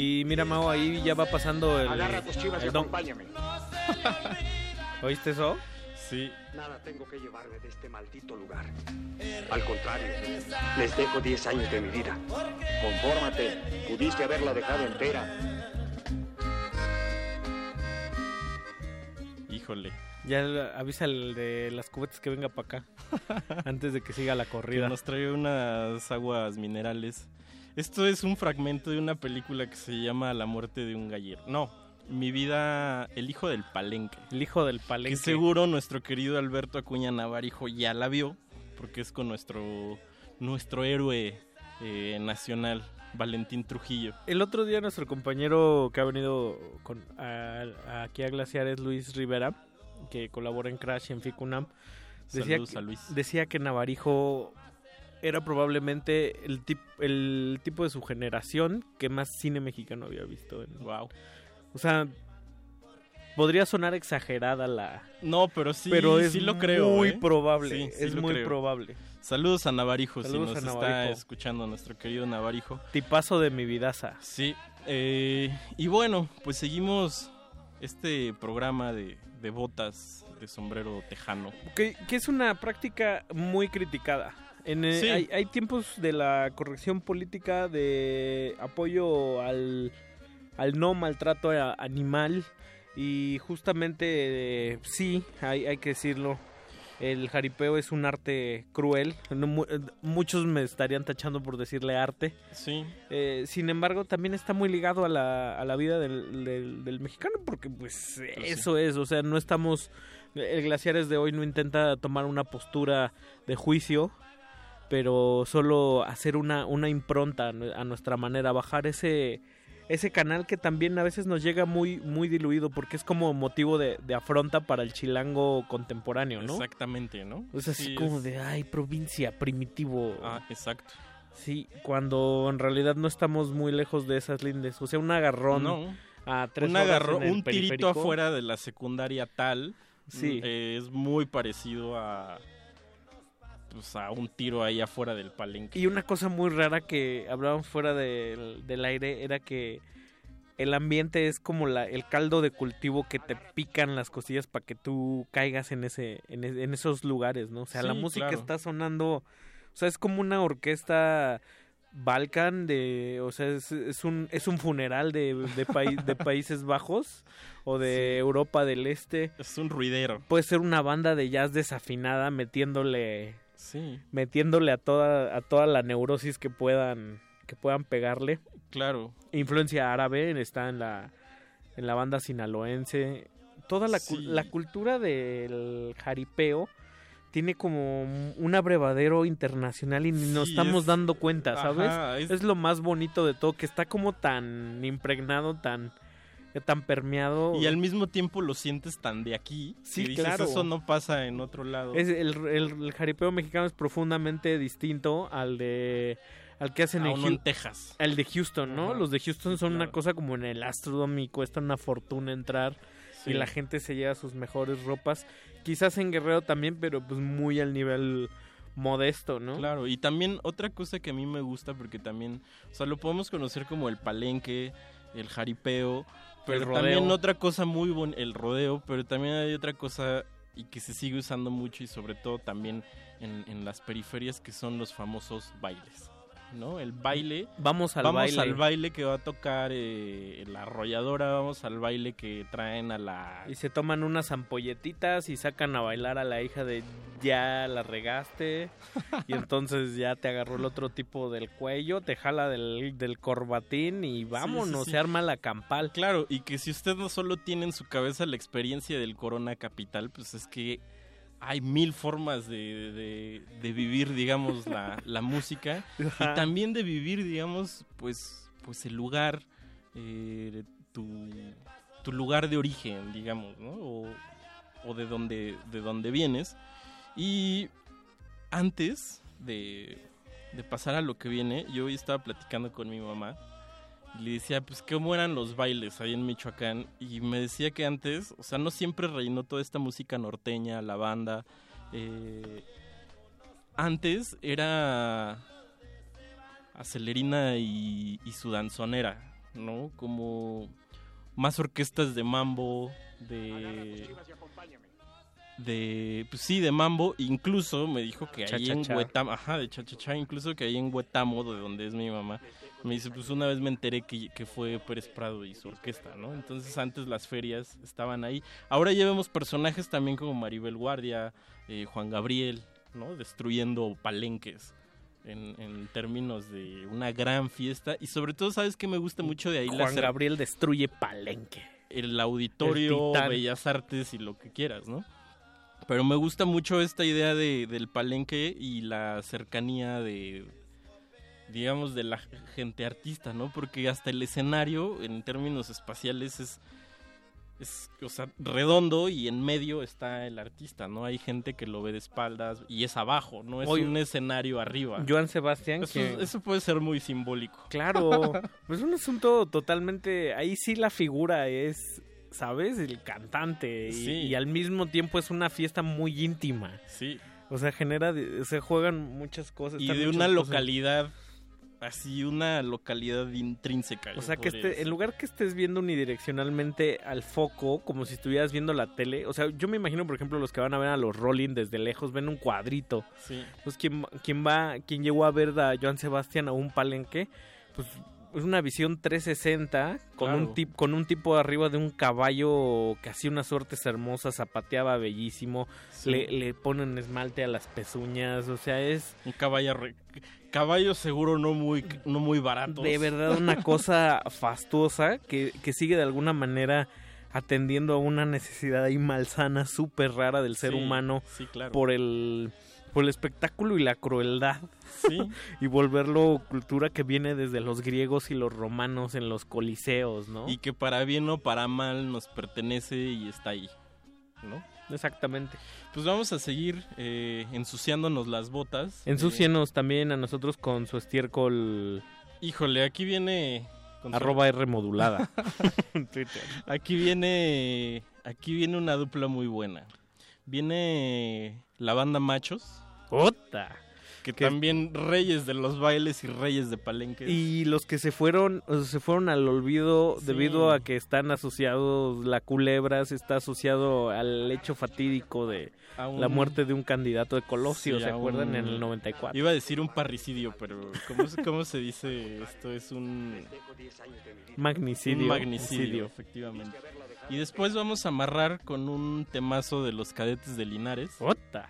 Y mira, Mao, ahí ya va pasando el. Agarra tus chivas y don- acompáñame. ¿Oíste eso? Sí. Nada tengo que llevarme de este maldito lugar. Al contrario, les dejo 10 años de mi vida. Confórmate, pudiste haberla dejado entera. Híjole. Ya avisa el de las cubetas que venga para acá. antes de que siga la Que corrida. nos trae unas aguas minerales. Esto es un fragmento de una película que se llama La muerte de un gallero. No, mi vida, el hijo del palenque. El hijo del palenque. Que seguro nuestro querido Alberto Acuña Navarijo ya la vio, porque es con nuestro, nuestro héroe eh, nacional, Valentín Trujillo. El otro día nuestro compañero que ha venido con, a- a- aquí a Glaciares, Luis Rivera, que colabora en Crash y en Ficunam, decía, Saludos a Luis. decía que Navarijo era probablemente el, tip- el tipo de su generación que más cine mexicano había visto. En, wow. O sea, podría sonar exagerada la... No, pero sí, pero es sí lo creo. muy ¿eh? probable, Sí, sí es muy creo. probable. Saludos a Navarijo, Saludos si nos a está escuchando nuestro querido Navarijo. Tipazo de mi vidaza. Sí, eh, y bueno, pues seguimos este programa de, de botas de sombrero tejano. Que, que es una práctica muy criticada. En, eh, Sí. hay, hay tiempos de la corrección política de apoyo al, al no maltrato a- animal y justamente eh, sí, hay, hay que decirlo, el jaripeo es un arte cruel. No mu- eh, muchos me estarían tachando por decirle arte. Sí. Eh, sin embargo, también está muy ligado a la, a la vida del, del- del mexicano, porque pues eso es, o sea, no estamos, el Glaciares de hoy no intenta tomar una postura de juicio, pero solo hacer una, una impronta a nue- a nuestra manera, bajar ese, ese canal que también a veces nos llega muy, muy diluido, porque es como motivo de, de afronta para el chilango contemporáneo, ¿no? Exactamente, ¿no? Es así Sí, como es- de, ay, provincia, primitivo. Ah, exacto. Sí, cuando en realidad no estamos muy lejos de esas lindes. O sea, un agarrón No. a tres un horas agarro- en el un tirito periférico. afuera de la secundaria tal Sí. eh, es muy parecido a pues a un tiro ahí afuera del palenque Y una cosa muy rara que hablábamos fuera del, del aire era que el ambiente es como la, el caldo de cultivo que te pican las costillas para que tú caigas en ese en, en esos lugares, ¿no? O sea, la música claro. está sonando, o sea, es como una orquesta Balkan de, o sea, es, es un es un funeral de de, paí- de Países Bajos o de Europa del Este. Es un ruidero. Puede ser una banda de jazz desafinada metiéndole Sí. metiéndole a toda a toda la neurosis que puedan que puedan pegarle. Claro. Influencia árabe está en la en la banda sinaloense. Toda la, Sí. la cultura del jaripeo tiene como un abrevadero internacional y ni nos Sí, estamos es- dando cuenta, ¿sabes? Ajá, es... es- lo más bonito de todo, que está como tan impregnado, tan, tan permeado. Y al mismo tiempo lo sientes tan de aquí. Sí, dices, claro. Eso no pasa en otro lado. Es el, el- el jaripeo mexicano es profundamente distinto al de al que hacen en, en Texas. al de Houston, ¿no? Ajá. Los de Houston son una cosa como en el Astrodome y cuesta una fortuna entrar Sí. y la gente se lleva sus mejores ropas. Quizás en Guerrero también, pero pues muy al nivel modesto, ¿no? Claro, y también otra cosa que a mí me gusta, porque también, o sea, lo podemos conocer como el palenque, el jaripeo, pero también otra cosa muy bonita, el rodeo, pero también hay otra cosa y que se sigue usando mucho y sobre todo también en, en las periferias que son los famosos bailes. ¿No? El baile. Vamos al vamos baile. al baile que va a tocar eh, la arrolladora, vamos al baile que traen a la Y se toman unas ampolletitas y sacan a bailar a la hija de ya la regaste y entonces ya te agarró el otro tipo del cuello, te jala del, del corbatín y vámonos, sí. se arma la campal. Claro, y que si usted no solo tiene en su cabeza la experiencia del Corona Capital, pues es que hay mil formas de, de- de vivir, digamos, la, la música Ajá. y también de vivir, digamos, pues, pues el lugar, eh, tu, tu lugar de origen, digamos, ¿no? O, o de dónde, de dónde vienes. Y antes de, de pasar a lo que viene, yo hoy estaba platicando con mi mamá y le decía, pues, ¿cómo eran los bailes ahí en Michoacán? Y me decía que antes, o sea, no siempre reinó toda esta música norteña, la banda. eh, antes era Acelerina y, y su danzonera, ¿no? Como más orquestas de mambo, de... De, pues sí, de mambo, incluso me dijo que ahí en. Huetamo, ajá, de cha-cha-cha, incluso que ahí en Huetamo, de donde es mi mamá, me dice, pues una vez me enteré que, que fue Pérez Prado y su orquesta, ¿no? Entonces antes las ferias estaban ahí. Ahora ya vemos personajes también como Maribel Guardia, eh, Juan Gabriel, ¿no? Destruyendo palenques en, en términos de una gran fiesta. Y sobre todo, ¿sabes qué me gusta mucho de ahí? Juan La Gabriel destruye Palenque. el auditorio, El. Bellas Artes y lo que quieras, ¿no? Pero me gusta mucho esta idea de, del palenque y la cercanía de, digamos, de la gente artista, ¿no? Porque hasta el escenario, en términos espaciales, es, es o sea, redondo y en medio está el artista, ¿no? Hay gente que lo ve de espaldas y es abajo, no es Oye, un escenario arriba. Joan Sebastián, Eso, que... eso puede ser muy simbólico. Claro, pues es un asunto totalmente... Ahí sí la figura es, ¿sabes? El cantante. Y, Sí. y al mismo tiempo es una fiesta muy íntima. Sí. O sea, genera... Se juegan muchas cosas. Y de una cosas. localidad, así, una localidad intrínseca. O sea, que este, en lugar que estés viendo unidireccionalmente al foco, como si estuvieras viendo la tele, o sea, yo me imagino, por ejemplo, los que van a ver a los Rolling desde lejos, ven un cuadrito. Sí. Pues quien, quien va, quien llegó a ver a Joan Sebastián a un palenque, pues es una visión 360 con Claro. un tip, con un tipo arriba de un caballo que hacía unas suertes hermosas, zapateaba bellísimo, Sí. le, le ponen esmalte a las pezuñas, o sea, es Un caballo, re- caballo seguro no muy, no muy barato. de verdad una cosa fastuosa que, que sigue de alguna manera atendiendo a una necesidad ahí malsana súper rara del ser Sí, humano sí, claro. por el por el espectáculo y la crueldad Sí. y volverlo cultura que viene desde los griegos y los romanos en los coliseos, ¿no? Y que para bien o para mal nos pertenece y está ahí, ¿no? Exactamente. Pues vamos a seguir eh, ensuciándonos las botas. Ensúcienos también a nosotros con su estiércol Eh, híjole, aquí viene... su- arroba R modulada Twitter. Aquí viene, aquí viene una dupla muy buena. Viene la banda Machos. ¡Ota! Que Que- también reyes de los bailes y reyes de palenques. Y los que se fueron, o sea, se fueron al olvido Sí. debido a que están asociados, la culebra se está asociado al hecho fatídico de un- la muerte de un candidato de Colosio, Sí, ¿se acuerdan? un- En el 94. Iba a decir un parricidio, pero ¿cómo, se- cómo se dice esto? Es un... Magnicidio. Un magnicidio, Magnicidio. efectivamente. Y después vamos a amarrar con un temazo de los cadetes de Linares. ¡Ota!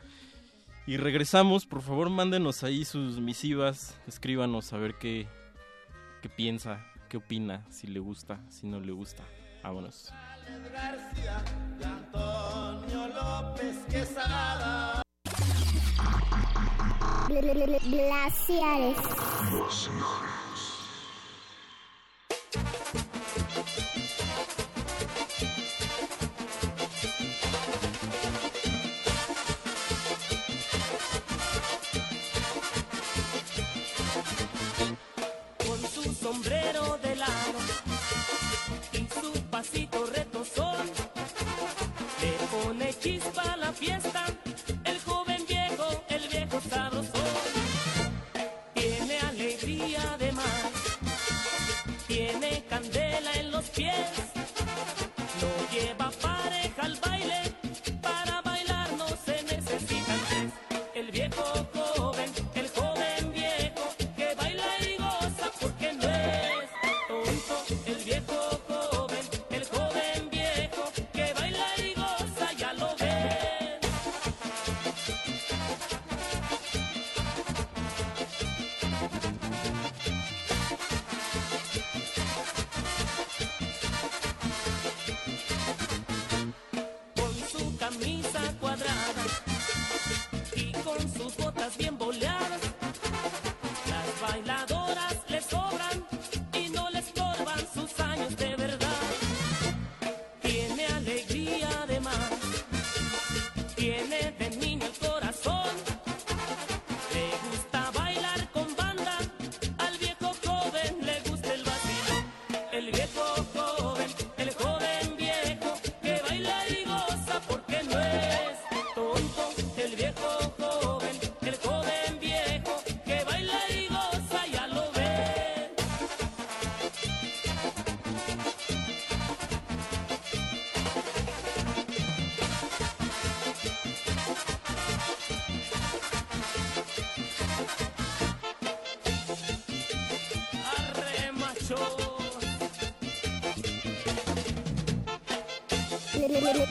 Y regresamos, por favor, mándenos ahí sus misivas, escríbanos a ver qué, qué piensa, qué opina, si le gusta, si no le gusta. Vámonos. García y Antonio López Quesada. Glaciares. con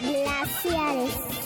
Glaciares.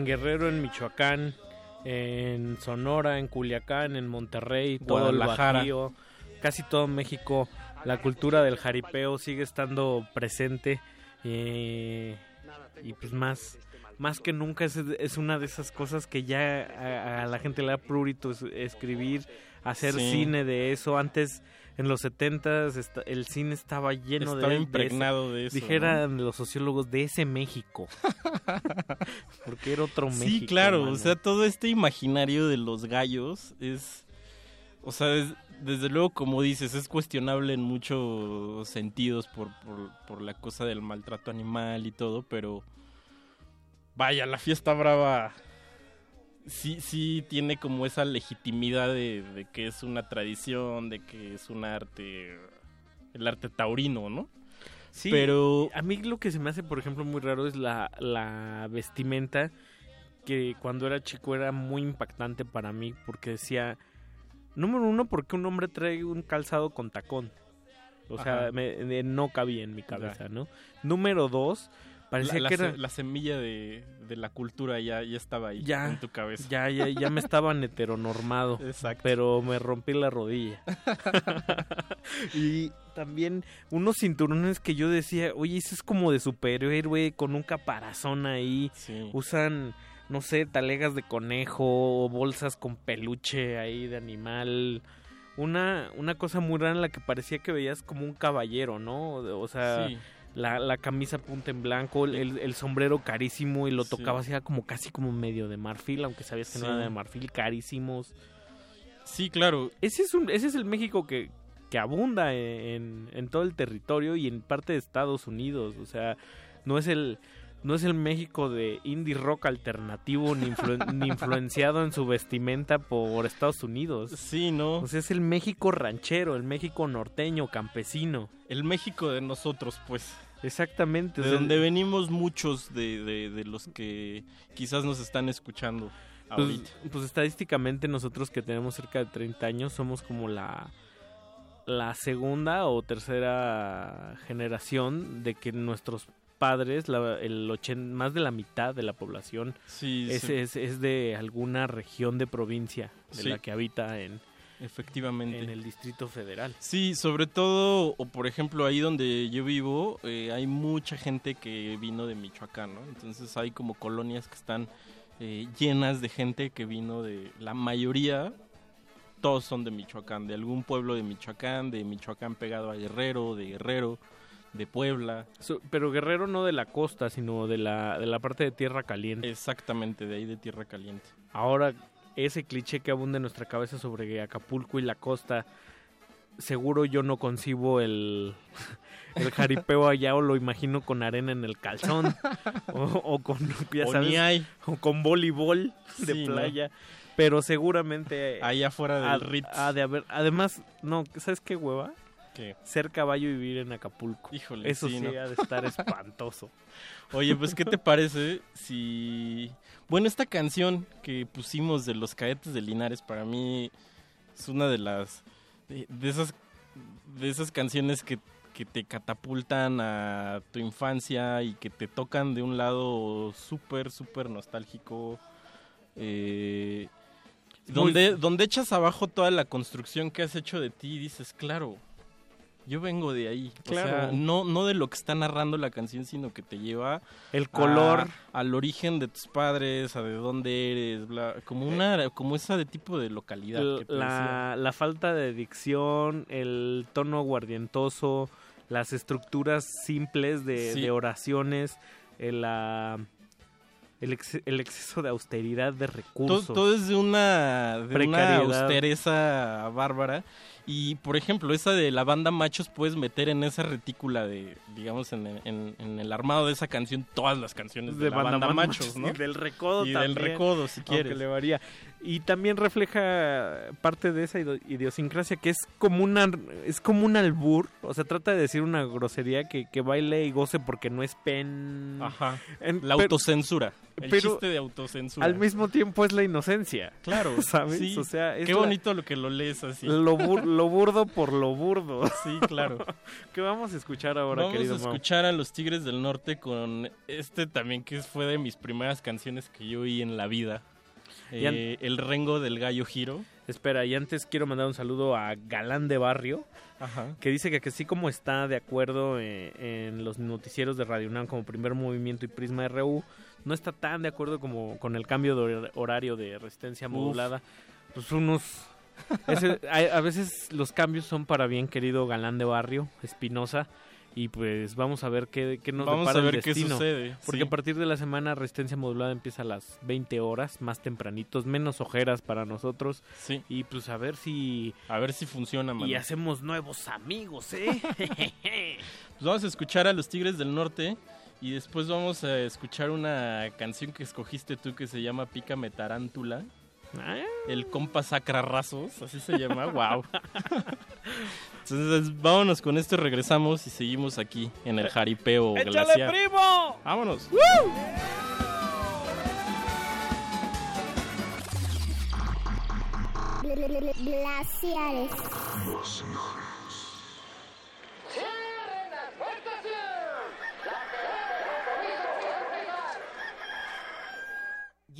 En Guerrero, en Michoacán, en Sonora, en Culiacán, en Monterrey, todo el. Bajío, casi todo México, la cultura del jaripeo sigue estando presente eh, y pues más más que nunca es, es una de esas cosas que ya a, a la gente le da prurito es- escribir, hacer Sí. cine de eso. Antes, en los 70 el cine estaba lleno Estaba de, de impregnado ese- de eso, Dijeran los sociólogos de ese México. Porque era otro México. Sí, claro, mano. o sea, todo este imaginario de los gallos es, o sea, es- desde luego, como dices, es cuestionable en muchos sentidos por, por, por la cosa del maltrato animal y todo, pero vaya, la fiesta brava sí, sí tiene como esa legitimidad de, de que es una tradición, de que es un arte, el arte taurino, ¿no? Sí, pero a mí lo que se me hace, por ejemplo, muy raro es la, la vestimenta que cuando era chico era muy impactante para mí porque decía, Número uno, porque un hombre trae un calzado con tacón. O sea, me- me- no cabía en mi cabeza, ¿no? Número dos, parecía la, que la era... la semilla de, de la cultura ya, ya estaba ahí Ya, en tu cabeza. Ya, ya, ya me estaban heteronormado. Exacto. Pero me rompí la rodilla. y también unos cinturones que yo decía, oye, eso es como de superhéroe con un caparazón ahí. Usan, no sé, talegas de conejo o bolsas con peluche ahí de animal. Una, una cosa muy rara en la que parecía que veías como un caballero, ¿no? O sea, Sí. La, la camisa punta en blanco, el, el- el sombrero carísimo y lo Sí. tocaba así era como casi como medio de marfil, aunque sabías que no Sí. era de marfil, carísimos. Sí, claro. Ese es, un, ese es el México que, que abunda en, en todo el territorio y en parte de Estados Unidos. O sea, no es el, no es el México de indie rock alternativo ni, influ- ni influenciado en su vestimenta por Estados Unidos. Sí, ¿no? O sea, es el México ranchero, el México norteño, campesino. El México de nosotros, pues. Exactamente. o De sea, donde venimos muchos de, de- de los que quizás nos están escuchando Pues, ahorita. pues estadísticamente nosotros que tenemos cerca de 30 años somos como la la segunda o tercera generación de que nuestros padres, la- el ochen- más de la mitad de la población Sí, es, sí. es- es de alguna región de provincia de Sí. la que habita en, Efectivamente. en el Distrito Federal. Sí, sobre todo, o por ejemplo, ahí donde yo vivo, eh, hay mucha gente que vino de Michoacán, ¿no? Entonces hay como colonias que están eh, llenas de gente que vino de, la mayoría, todos son de Michoacán, de algún pueblo de Michoacán, de Michoacán pegado a Guerrero, de Guerrero, de Puebla. So- pero Guerrero no de la costa, sino de la, de la parte de Tierra Caliente. Exactamente, de ahí de Tierra Caliente. Ahora, ese cliché que abunda en nuestra cabeza sobre Acapulco y la costa, seguro yo no concibo el, el jaripeo allá o lo imagino con arena en el calzón o, o con, ya O sabes, ni hay. o con voleibol de Sí, ¿no? playa. Pero seguramente Allá afuera del Ritz. ha de haber. Además, no, ¿sabes qué hueva? ¿Qué? Ser caballo y vivir en Acapulco. Híjole, Eso sí, sí, ¿no? ha de estar espantoso. Oye, pues, ¿qué te parece si... Bueno, esta canción que pusimos de los cadetes de Linares para mí es una de las... De, de esas, de esas canciones que, que te catapultan a tu infancia y que te tocan de un lado súper, súper nostálgico. eh, donde, donde echas abajo toda la construcción que has hecho de ti y dices, claro, yo vengo de ahí. O sea, Claro. no, no de lo que está narrando la canción, sino que te lleva El color. a- al origen de tus padres, a de dónde eres, bla, como una, como esa de tipo de localidad. que la, la falta de dicción, el tono aguardientoso, las estructuras simples de, Sí. de oraciones, el, la- el, ex- el exceso de austeridad de recursos. todo es de una, de una austereza bárbara. Y, por ejemplo, esa de la banda Machos puedes meter en esa retícula de, digamos, en, en- en el armado de esa canción, todas las canciones de, la banda, Machos, ¿no? Y del recodo Y también. del recodo, si quieres. le varía. Y también refleja parte de esa idiosincrasia que es como una es como un albur, o sea, trata de decir una grosería que, que baile y goce porque no es pen. Ajá. En- la pero- autocensura. El pero chiste de autocensura. Al mismo tiempo es la inocencia. Claro, ¿sabes? sí. O sea, es Qué la- bonito lo que lo lees así. Lo, bur- lo burdo por lo burdo. Sí, claro. ¿Qué vamos a escuchar ahora, Vamos querido a Mau? escuchar a los Tigres del Norte con este también que fue de mis primeras canciones que yo oí en la vida. Eh, el Rengo del Gallo Giro. Espera, y antes quiero mandar un saludo a Galán de Barrio, Ajá. que dice que, que sí como está de acuerdo eh, en los noticieros de Radio UNAM como Primer Movimiento y Prisma RU, no está tan de acuerdo como con el cambio de hor- horario de resistencia Uf. modulada. Pues unos... ese- a, a veces los cambios son para bien, querido Galán de Barrio, Espinosa. Y pues vamos a ver qué, qué nos Vamos depara a ver el qué sucede, Porque sí. a partir de la semana resistencia modulada empieza a las 20 horas, más tempranitos, menos ojeras para nosotros. Sí. Y pues a ver si... A ver si funciona, mano. Y hacemos nuevos amigos, ¿eh? Pues vamos a escuchar a los Tigres del Norte y después vamos a escuchar una canción que escogiste tú que se llama Pícame Tarántula. Ah. El compa sacrarrazos, así se llama, wow. Entonces, vámonos con esto, regresamos y seguimos aquí en el jaripeo ¡Échale, primo! ¡Vámonos! ¡Woo! Glaciares. Glaciares.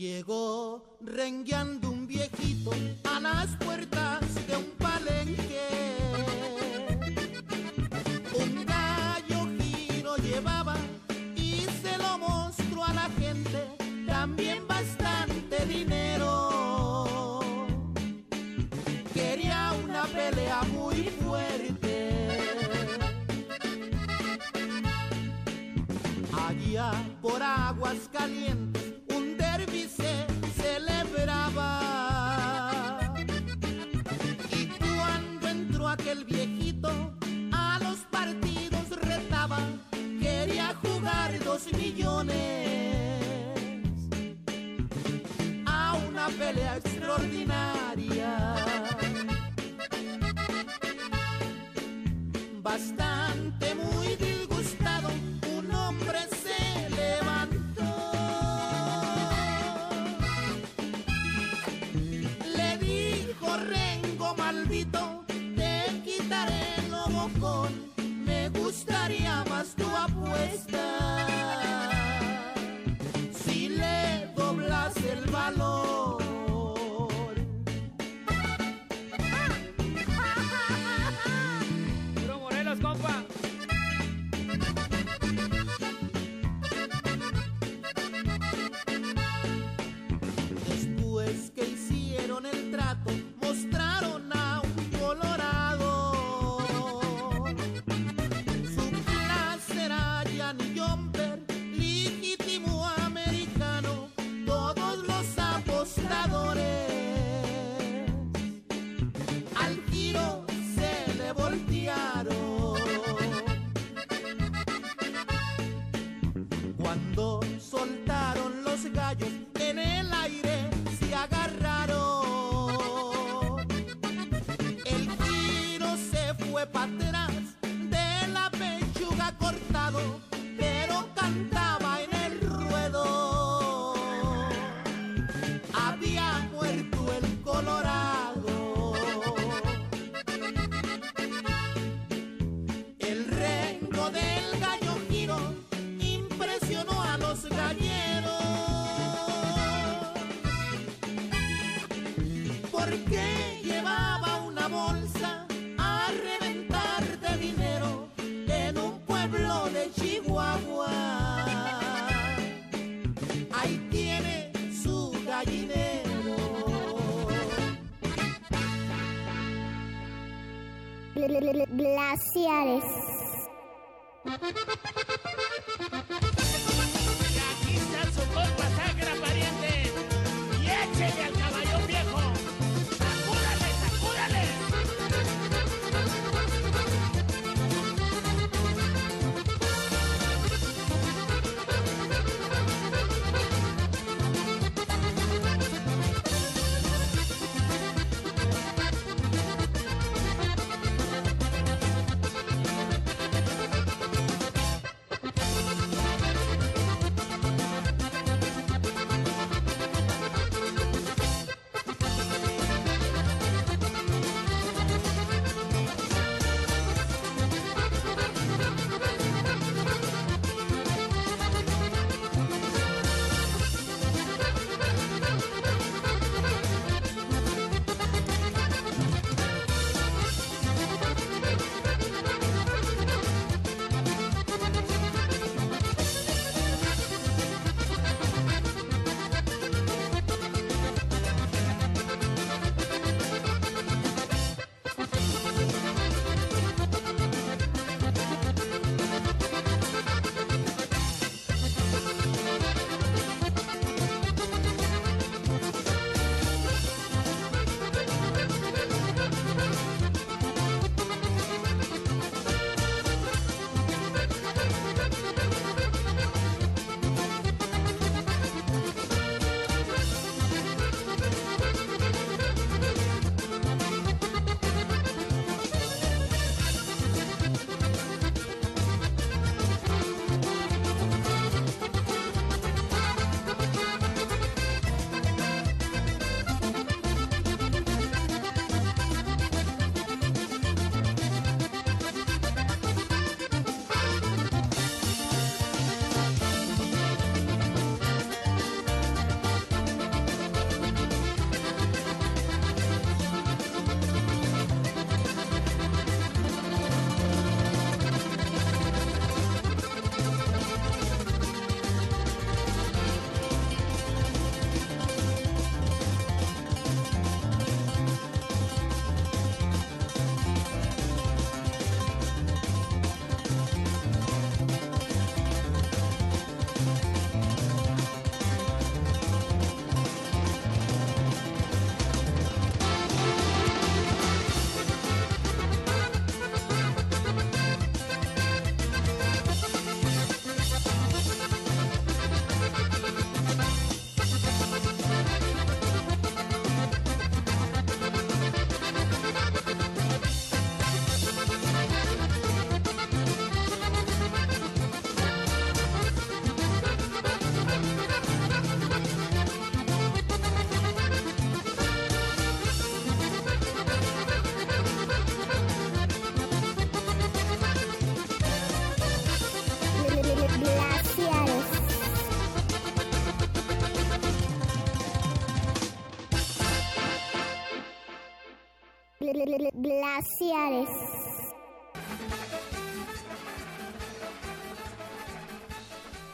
Llegó rengueando un viejito a las puertas de un palenque. Un gallo giro llevaba y se lo mostró a la gente, también bastante dinero. Quería una pelea muy fuerte. Allá por aguas calientes celebraba. Y cuando entró aquel viejito a los partidos retaba, quería jugar dos millones a una pelea extraordinaria. Bastante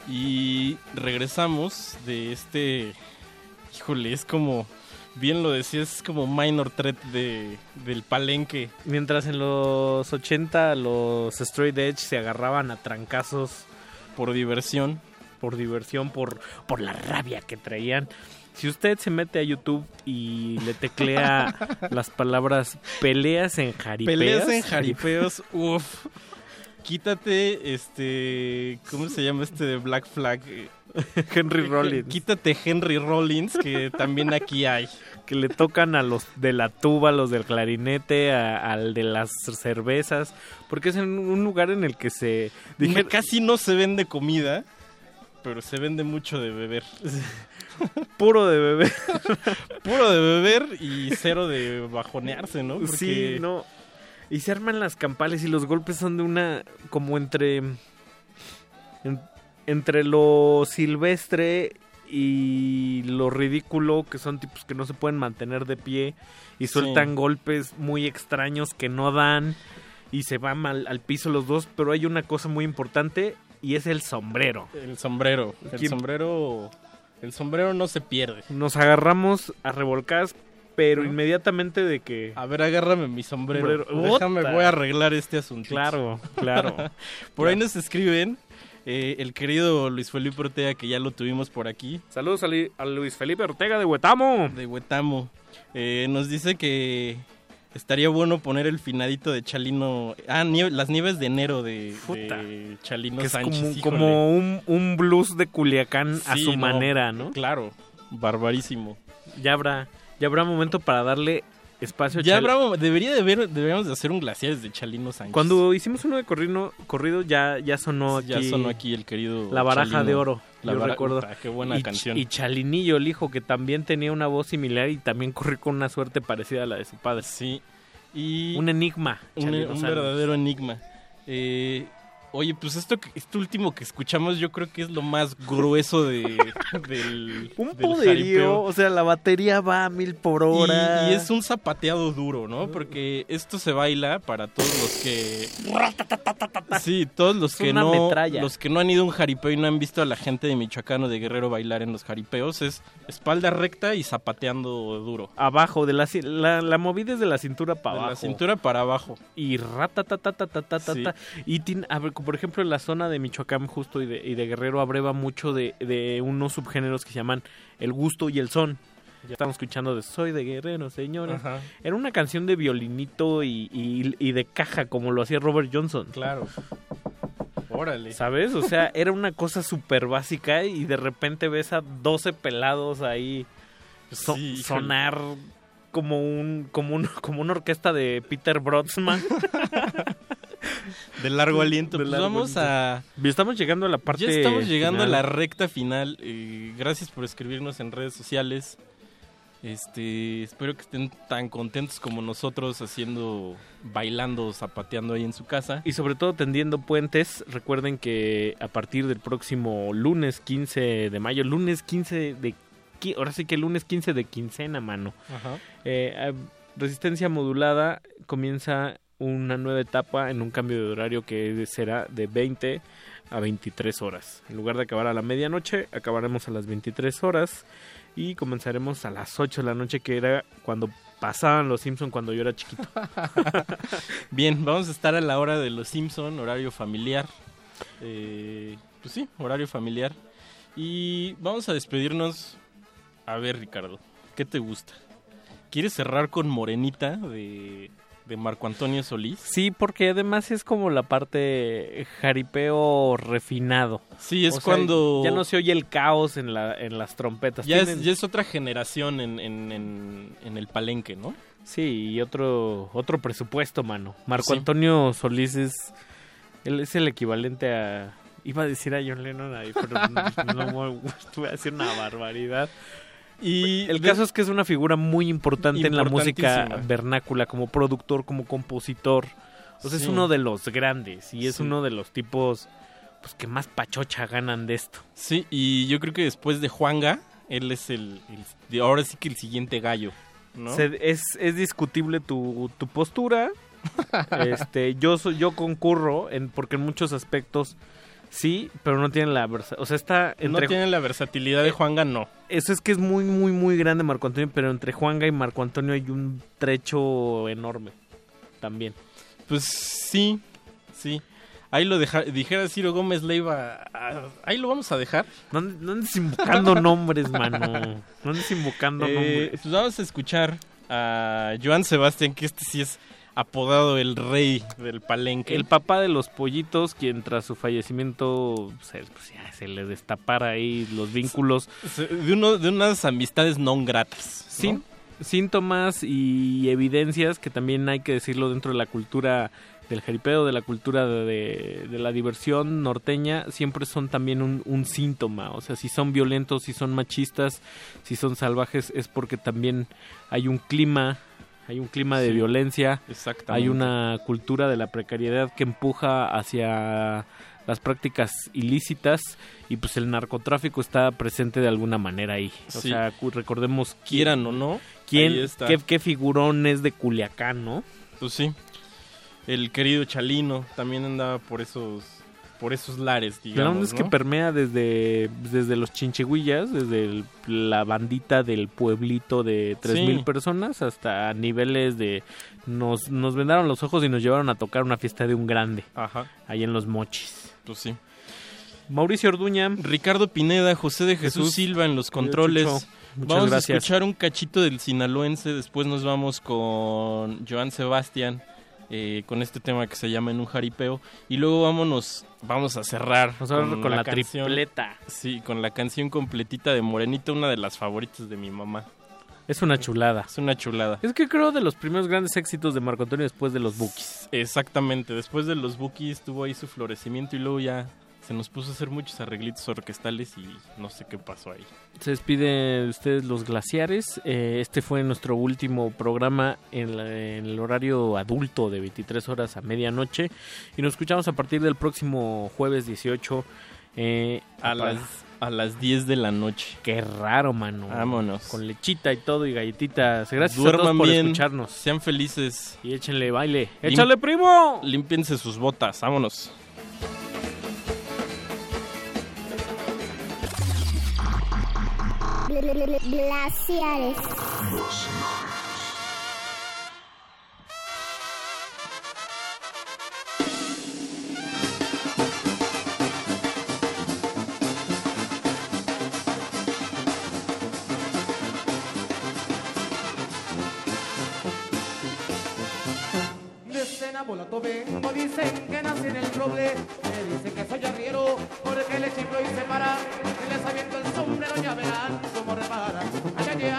Y regresamos de este. Híjole, es como. Bien lo decías, es como minor threat de, del palenque. Mientras en los 80 los straight edge se agarraban a trancazos Por diversión. por diversión, por, por la rabia que traían. Si usted se mete a YouTube y le teclea las palabras peleas en jaripeos. Peleas en jaripeos, uff. Quítate, este. ¿Cómo se llama este de Black Flag? Henry Rollins. Quítate Henry Rollins, que también aquí hay. Que le tocan a los de la tuba, a los del clarinete, a- al de las cervezas. Porque es en un lugar en el que se. Dije, casi no se vende comida, pero se vende mucho de beber. Puro de beber. Puro de beber y cero de bajonearse, ¿no? Porque- Sí, no. Y se arman las campales y los golpes son de una. como entre. en- entre lo silvestre y lo ridículo, que son tipos que no se pueden mantener de pie y Sí. sueltan golpes muy extraños que no dan y se van al, al piso los dos. Pero hay una cosa muy importante y es el sombrero. El sombrero. El ¿Quién- sombrero. El sombrero no se pierde. Nos agarramos a revolcadas, pero inmediatamente de que. A ver, agárrame mi sombrero. Sombrero. Déjame, voy a arreglar este asunto. Claro, claro. por ahí nos escriben eh, el querido Luis Felipe Ortega, que ya lo tuvimos por aquí. Saludos a Luis Felipe Ortega de Huetamo. De Huetamo. Eh, nos dice que estaría bueno poner el finadito de Chalino. Ah, las nieves de enero de, Chalino Que es Sánchez. como, como un, un blues de Culiacán a su no, manera, ¿no? Claro, barbarísimo. Ya habrá, ya habrá momento para darle espacio Ya Chal- habrá, debería de haber, deberíamos de hacer un glaciares de Chalino Sánchez. Cuando hicimos uno de corrido, corrido ya, ya sonó aquí. ya sonó aquí el querido La baraja Chalino. de oro. La yo recuerdo. Puta, qué buena y, canción. Y Chalinillo, el hijo, que también tenía una voz similar y también corrió con una suerte parecida a la de su padre. Sí. Y Un enigma. un, un verdadero enigma. Eh, oye, pues esto, este último que escuchamos yo creo que es lo más grueso de, del Un del poderío, jaripeo. o sea, la batería va a mil por hora. Y, y es un zapateado duro, ¿no? Porque esto se baila para todos los que... Sí, todos los Es que no metralla. los que no han ido a un jaripeo y no han visto a la gente de Michoacán o de Guerrero bailar en los jaripeos es espalda recta y zapateando duro. Abajo, de la, la, la movida es de la cintura para De abajo. la cintura para abajo. Y ratatatatata. Sí. Y tiene- a ver, por ejemplo, en la zona de Michoacán justo y de, y de Guerrero abreva mucho de, de unos subgéneros que se llaman el gusto y el son. Ya estamos escuchando de Soy de Guerrero, señores. Ajá. Era una canción de violinito y, y- y de caja, como lo hacía Robert Johnson. Claro. Órale. ¿Sabes? O sea, era una cosa súper básica y de repente ves a 12 pelados ahí so- Sí, híjole. sonar como un, como un como una orquesta de Peter Brodsman. De largo aliento. Pues largo vamos aliento. a... Estamos llegando a la parte Ya estamos llegando final. a la recta final. eh, gracias por escribirnos en redes sociales. Este, espero que estén tan contentos como nosotros haciendo, bailando, zapateando ahí en su casa. Y sobre todo tendiendo puentes, recuerden que a partir del próximo lunes 15 de mayo, lunes 15 de... Ahora sí que lunes 15 de quincena, mano. Ajá. Eh, eh, resistencia modulada comienza una nueva etapa en un cambio de horario que será de 20 a 23 horas. En lugar de acabar a la medianoche, acabaremos a las 23 horas y comenzaremos a las 8 de la noche, que era cuando pasaban los Simpson cuando yo era chiquito. Bien, vamos a estar a la hora de los Simpson, horario familiar. Eh, pues sí, horario familiar. Y vamos a despedirnos. A ver, Ricardo, ¿qué te gusta? ¿Quieres cerrar con Morenita de, de Marco Antonio Solís? Sí, porque además es como la parte jaripeo refinado. Sí, es O sea, cuando... ya no se oye el caos en, la, en las trompetas. Ya es, Tienen- ya es otra generación en, en, en, en el palenque, ¿no? Sí, y otro, otro presupuesto, mano. Marco Sí. Antonio Solís es, él es el equivalente a... Iba a decir a John Lennon ahí, pero no, no voy a decir una barbaridad. Y El caso es que es una figura muy importante en la música vernácula, como productor, como compositor. O sea, es Sí. uno de los grandes y es Sí. uno de los tipos pues que más pachocha ganan de esto. Sí, y yo creo que después de Juanga, él es el, ahora sí que el siguiente gallo. ¿no? Se- es, es discutible tu, tu postura. este, yo yo concurro en porque en muchos aspectos sí, pero no tienen la versa- o sea, está no entre tiene la versatilidad de Juanga, no. eso es que es muy muy muy grande Marco Antonio, pero entre Juanga y Marco Antonio hay un trecho enorme también. Pues sí, sí. Ahí lo deja, dijera Ciro Gómez Leiva, ah, ahí lo vamos a dejar. No, andes- no andes invocando nombres, mano. No andes invocando Eh, nombres. pues vamos a escuchar a Joan Sebastián, que este sí es apodado el rey del palenque. El papá de los pollitos, quien tras su fallecimiento se, pues ya se le destapara ahí los vínculos. De, uno, de unas amistades no gratas. ¿no? Sin- síntomas y evidencias que también hay que decirlo dentro de la cultura del jaripeo, de la cultura de, de la diversión norteña, siempre son también un, un síntoma. O sea, si son violentos, si son machistas, si son salvajes, es porque también hay un clima, hay un clima de Sí, violencia, exactamente. hay una cultura de la precariedad que empuja hacia las prácticas ilícitas y pues el narcotráfico está presente de alguna manera ahí. O Sí. sea, recordemos Quieran o no, quién, qué, qué figurón es de Culiacán, ¿no? Pues sí. El querido Chalino también andaba por esos por esos lares, La digamos, onda es que permea desde, desde los chinchegüillas, desde el- la bandita del pueblito de 3.000 Sí. personas hasta niveles de... Nos, nos vendaron los ojos y nos llevaron a tocar una fiesta de un grande. Ajá. Ahí en los mochis. Pues sí. Mauricio Orduña. Ricardo Pineda, José de Jesús, Jesús. Silva en los controles. Vamos gracias. a escuchar un cachito del sinaloense, después nos vamos con Joan Sebastián eh, con este tema que se llama En un jaripeo y luego vámonos, vamos a cerrar Vamos a cerrar con la canción- tripleta. Sí, con la canción completita de Morenita, una de las favoritas de mi mamá. Es una chulada. Es una chulada. Es que creo de los primeros grandes éxitos de Marco Antonio después de los Bookies. Exactamente, después de los Bookies tuvo ahí su florecimiento y luego ya se nos puso a hacer muchos arreglitos orquestales y no sé qué pasó ahí. Se despide de ustedes los glaciares. Eh, este fue nuestro último programa en, la- en el horario adulto de 23 horas a medianoche. Y nos escuchamos a partir del próximo jueves 18 eh, A las, a las 10 de la noche. Qué raro, mano. Vámonos. Con lechita y todo y galletitas. Gracias a Duerman todos por bien, escucharnos. Sean felices. Y échenle baile. Lim- ¡Échale, primo! Límpiense sus botas. Vámonos. Glaciares. Escena volato vengo, dicen que nací en el roble. Me dicen que soy arriero, porque le chiflo y se para. Y les aviento el sombrero, ya verán cómo repara. Ay, ay, ay.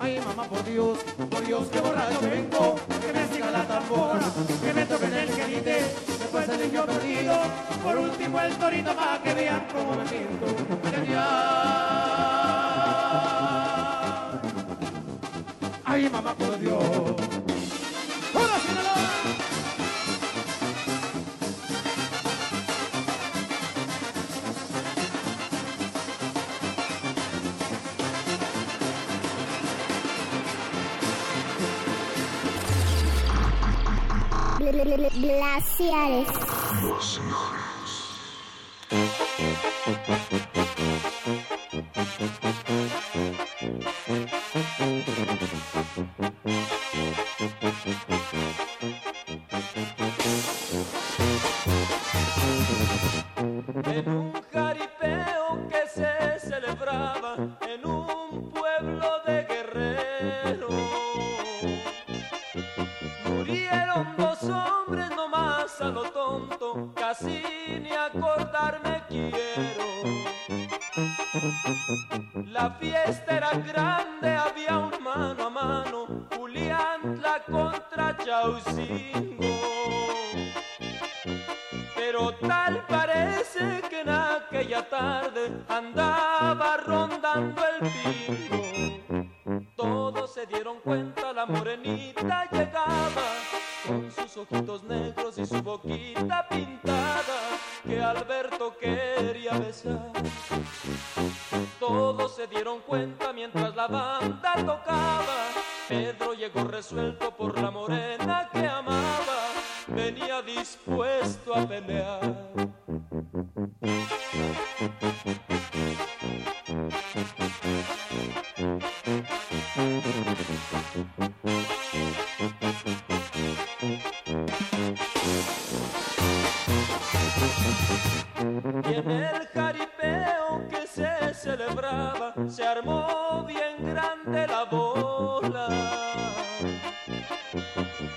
Ay, mamá, por Dios, por Dios, que borracho vengo. Que me siga la tambora, que me toquen el querite. Después el niño perdido, por último el torito, para que vean cómo me siento. Ay, ay, ay. Mamá, por Dios. Glaciares. Celebraba se armó bien grande la bola.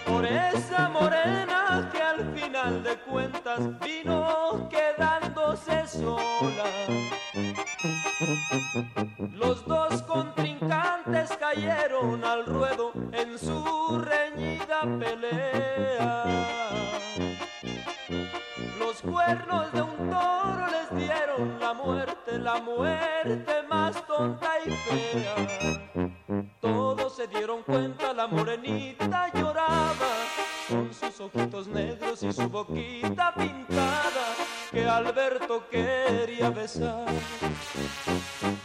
Por esa morena que al final de cuentas vino quedándose sola. Los dos contrincantes cayeron al ruedo en su reñida pelea. Los cuernos de un toro les dieron la muerte, la muerte más tonta y fea. Todos se dieron cuenta, la morenita lloraba, con sus ojitos negros y su boquita pintada, que Alberto quería besar.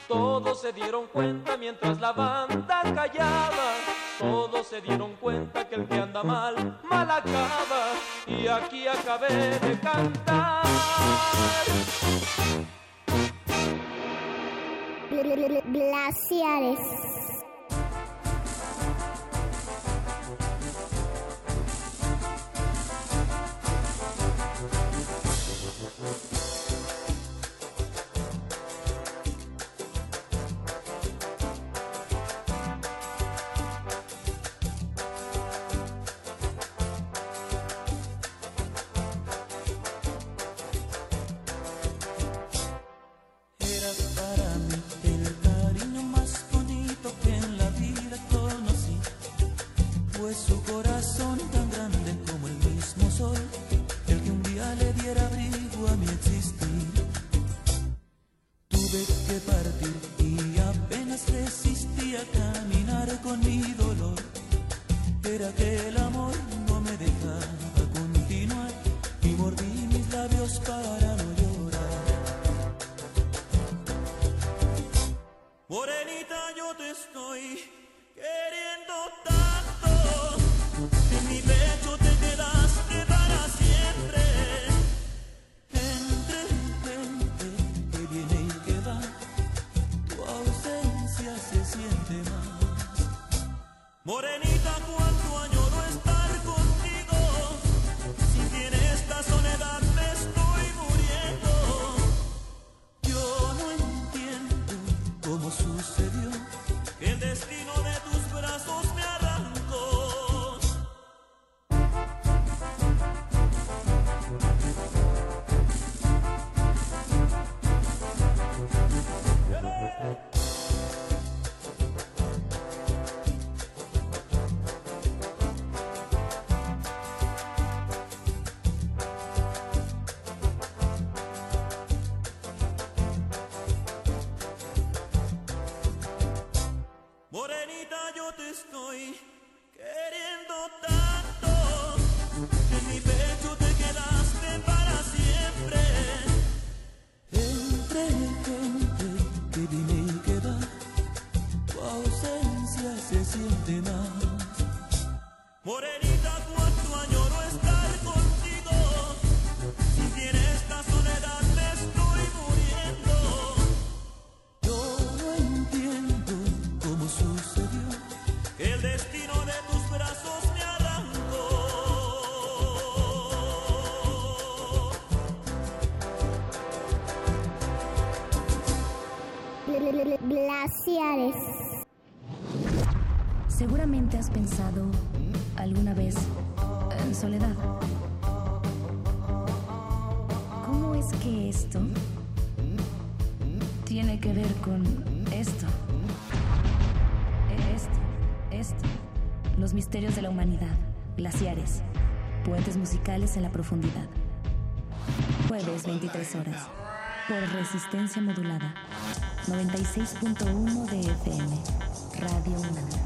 Todos se dieron cuenta mientras la banda callaba. Todos se dieron cuenta que el que anda mal, mal acaba. Y aquí acabé de cantar. Que ver con esto? Esto, esto. Los misterios de la humanidad. Glaciares. Puentes musicales en la profundidad. Jueves 23 horas. Por resistencia modulada. 96.1 de FM. Radio UNAM.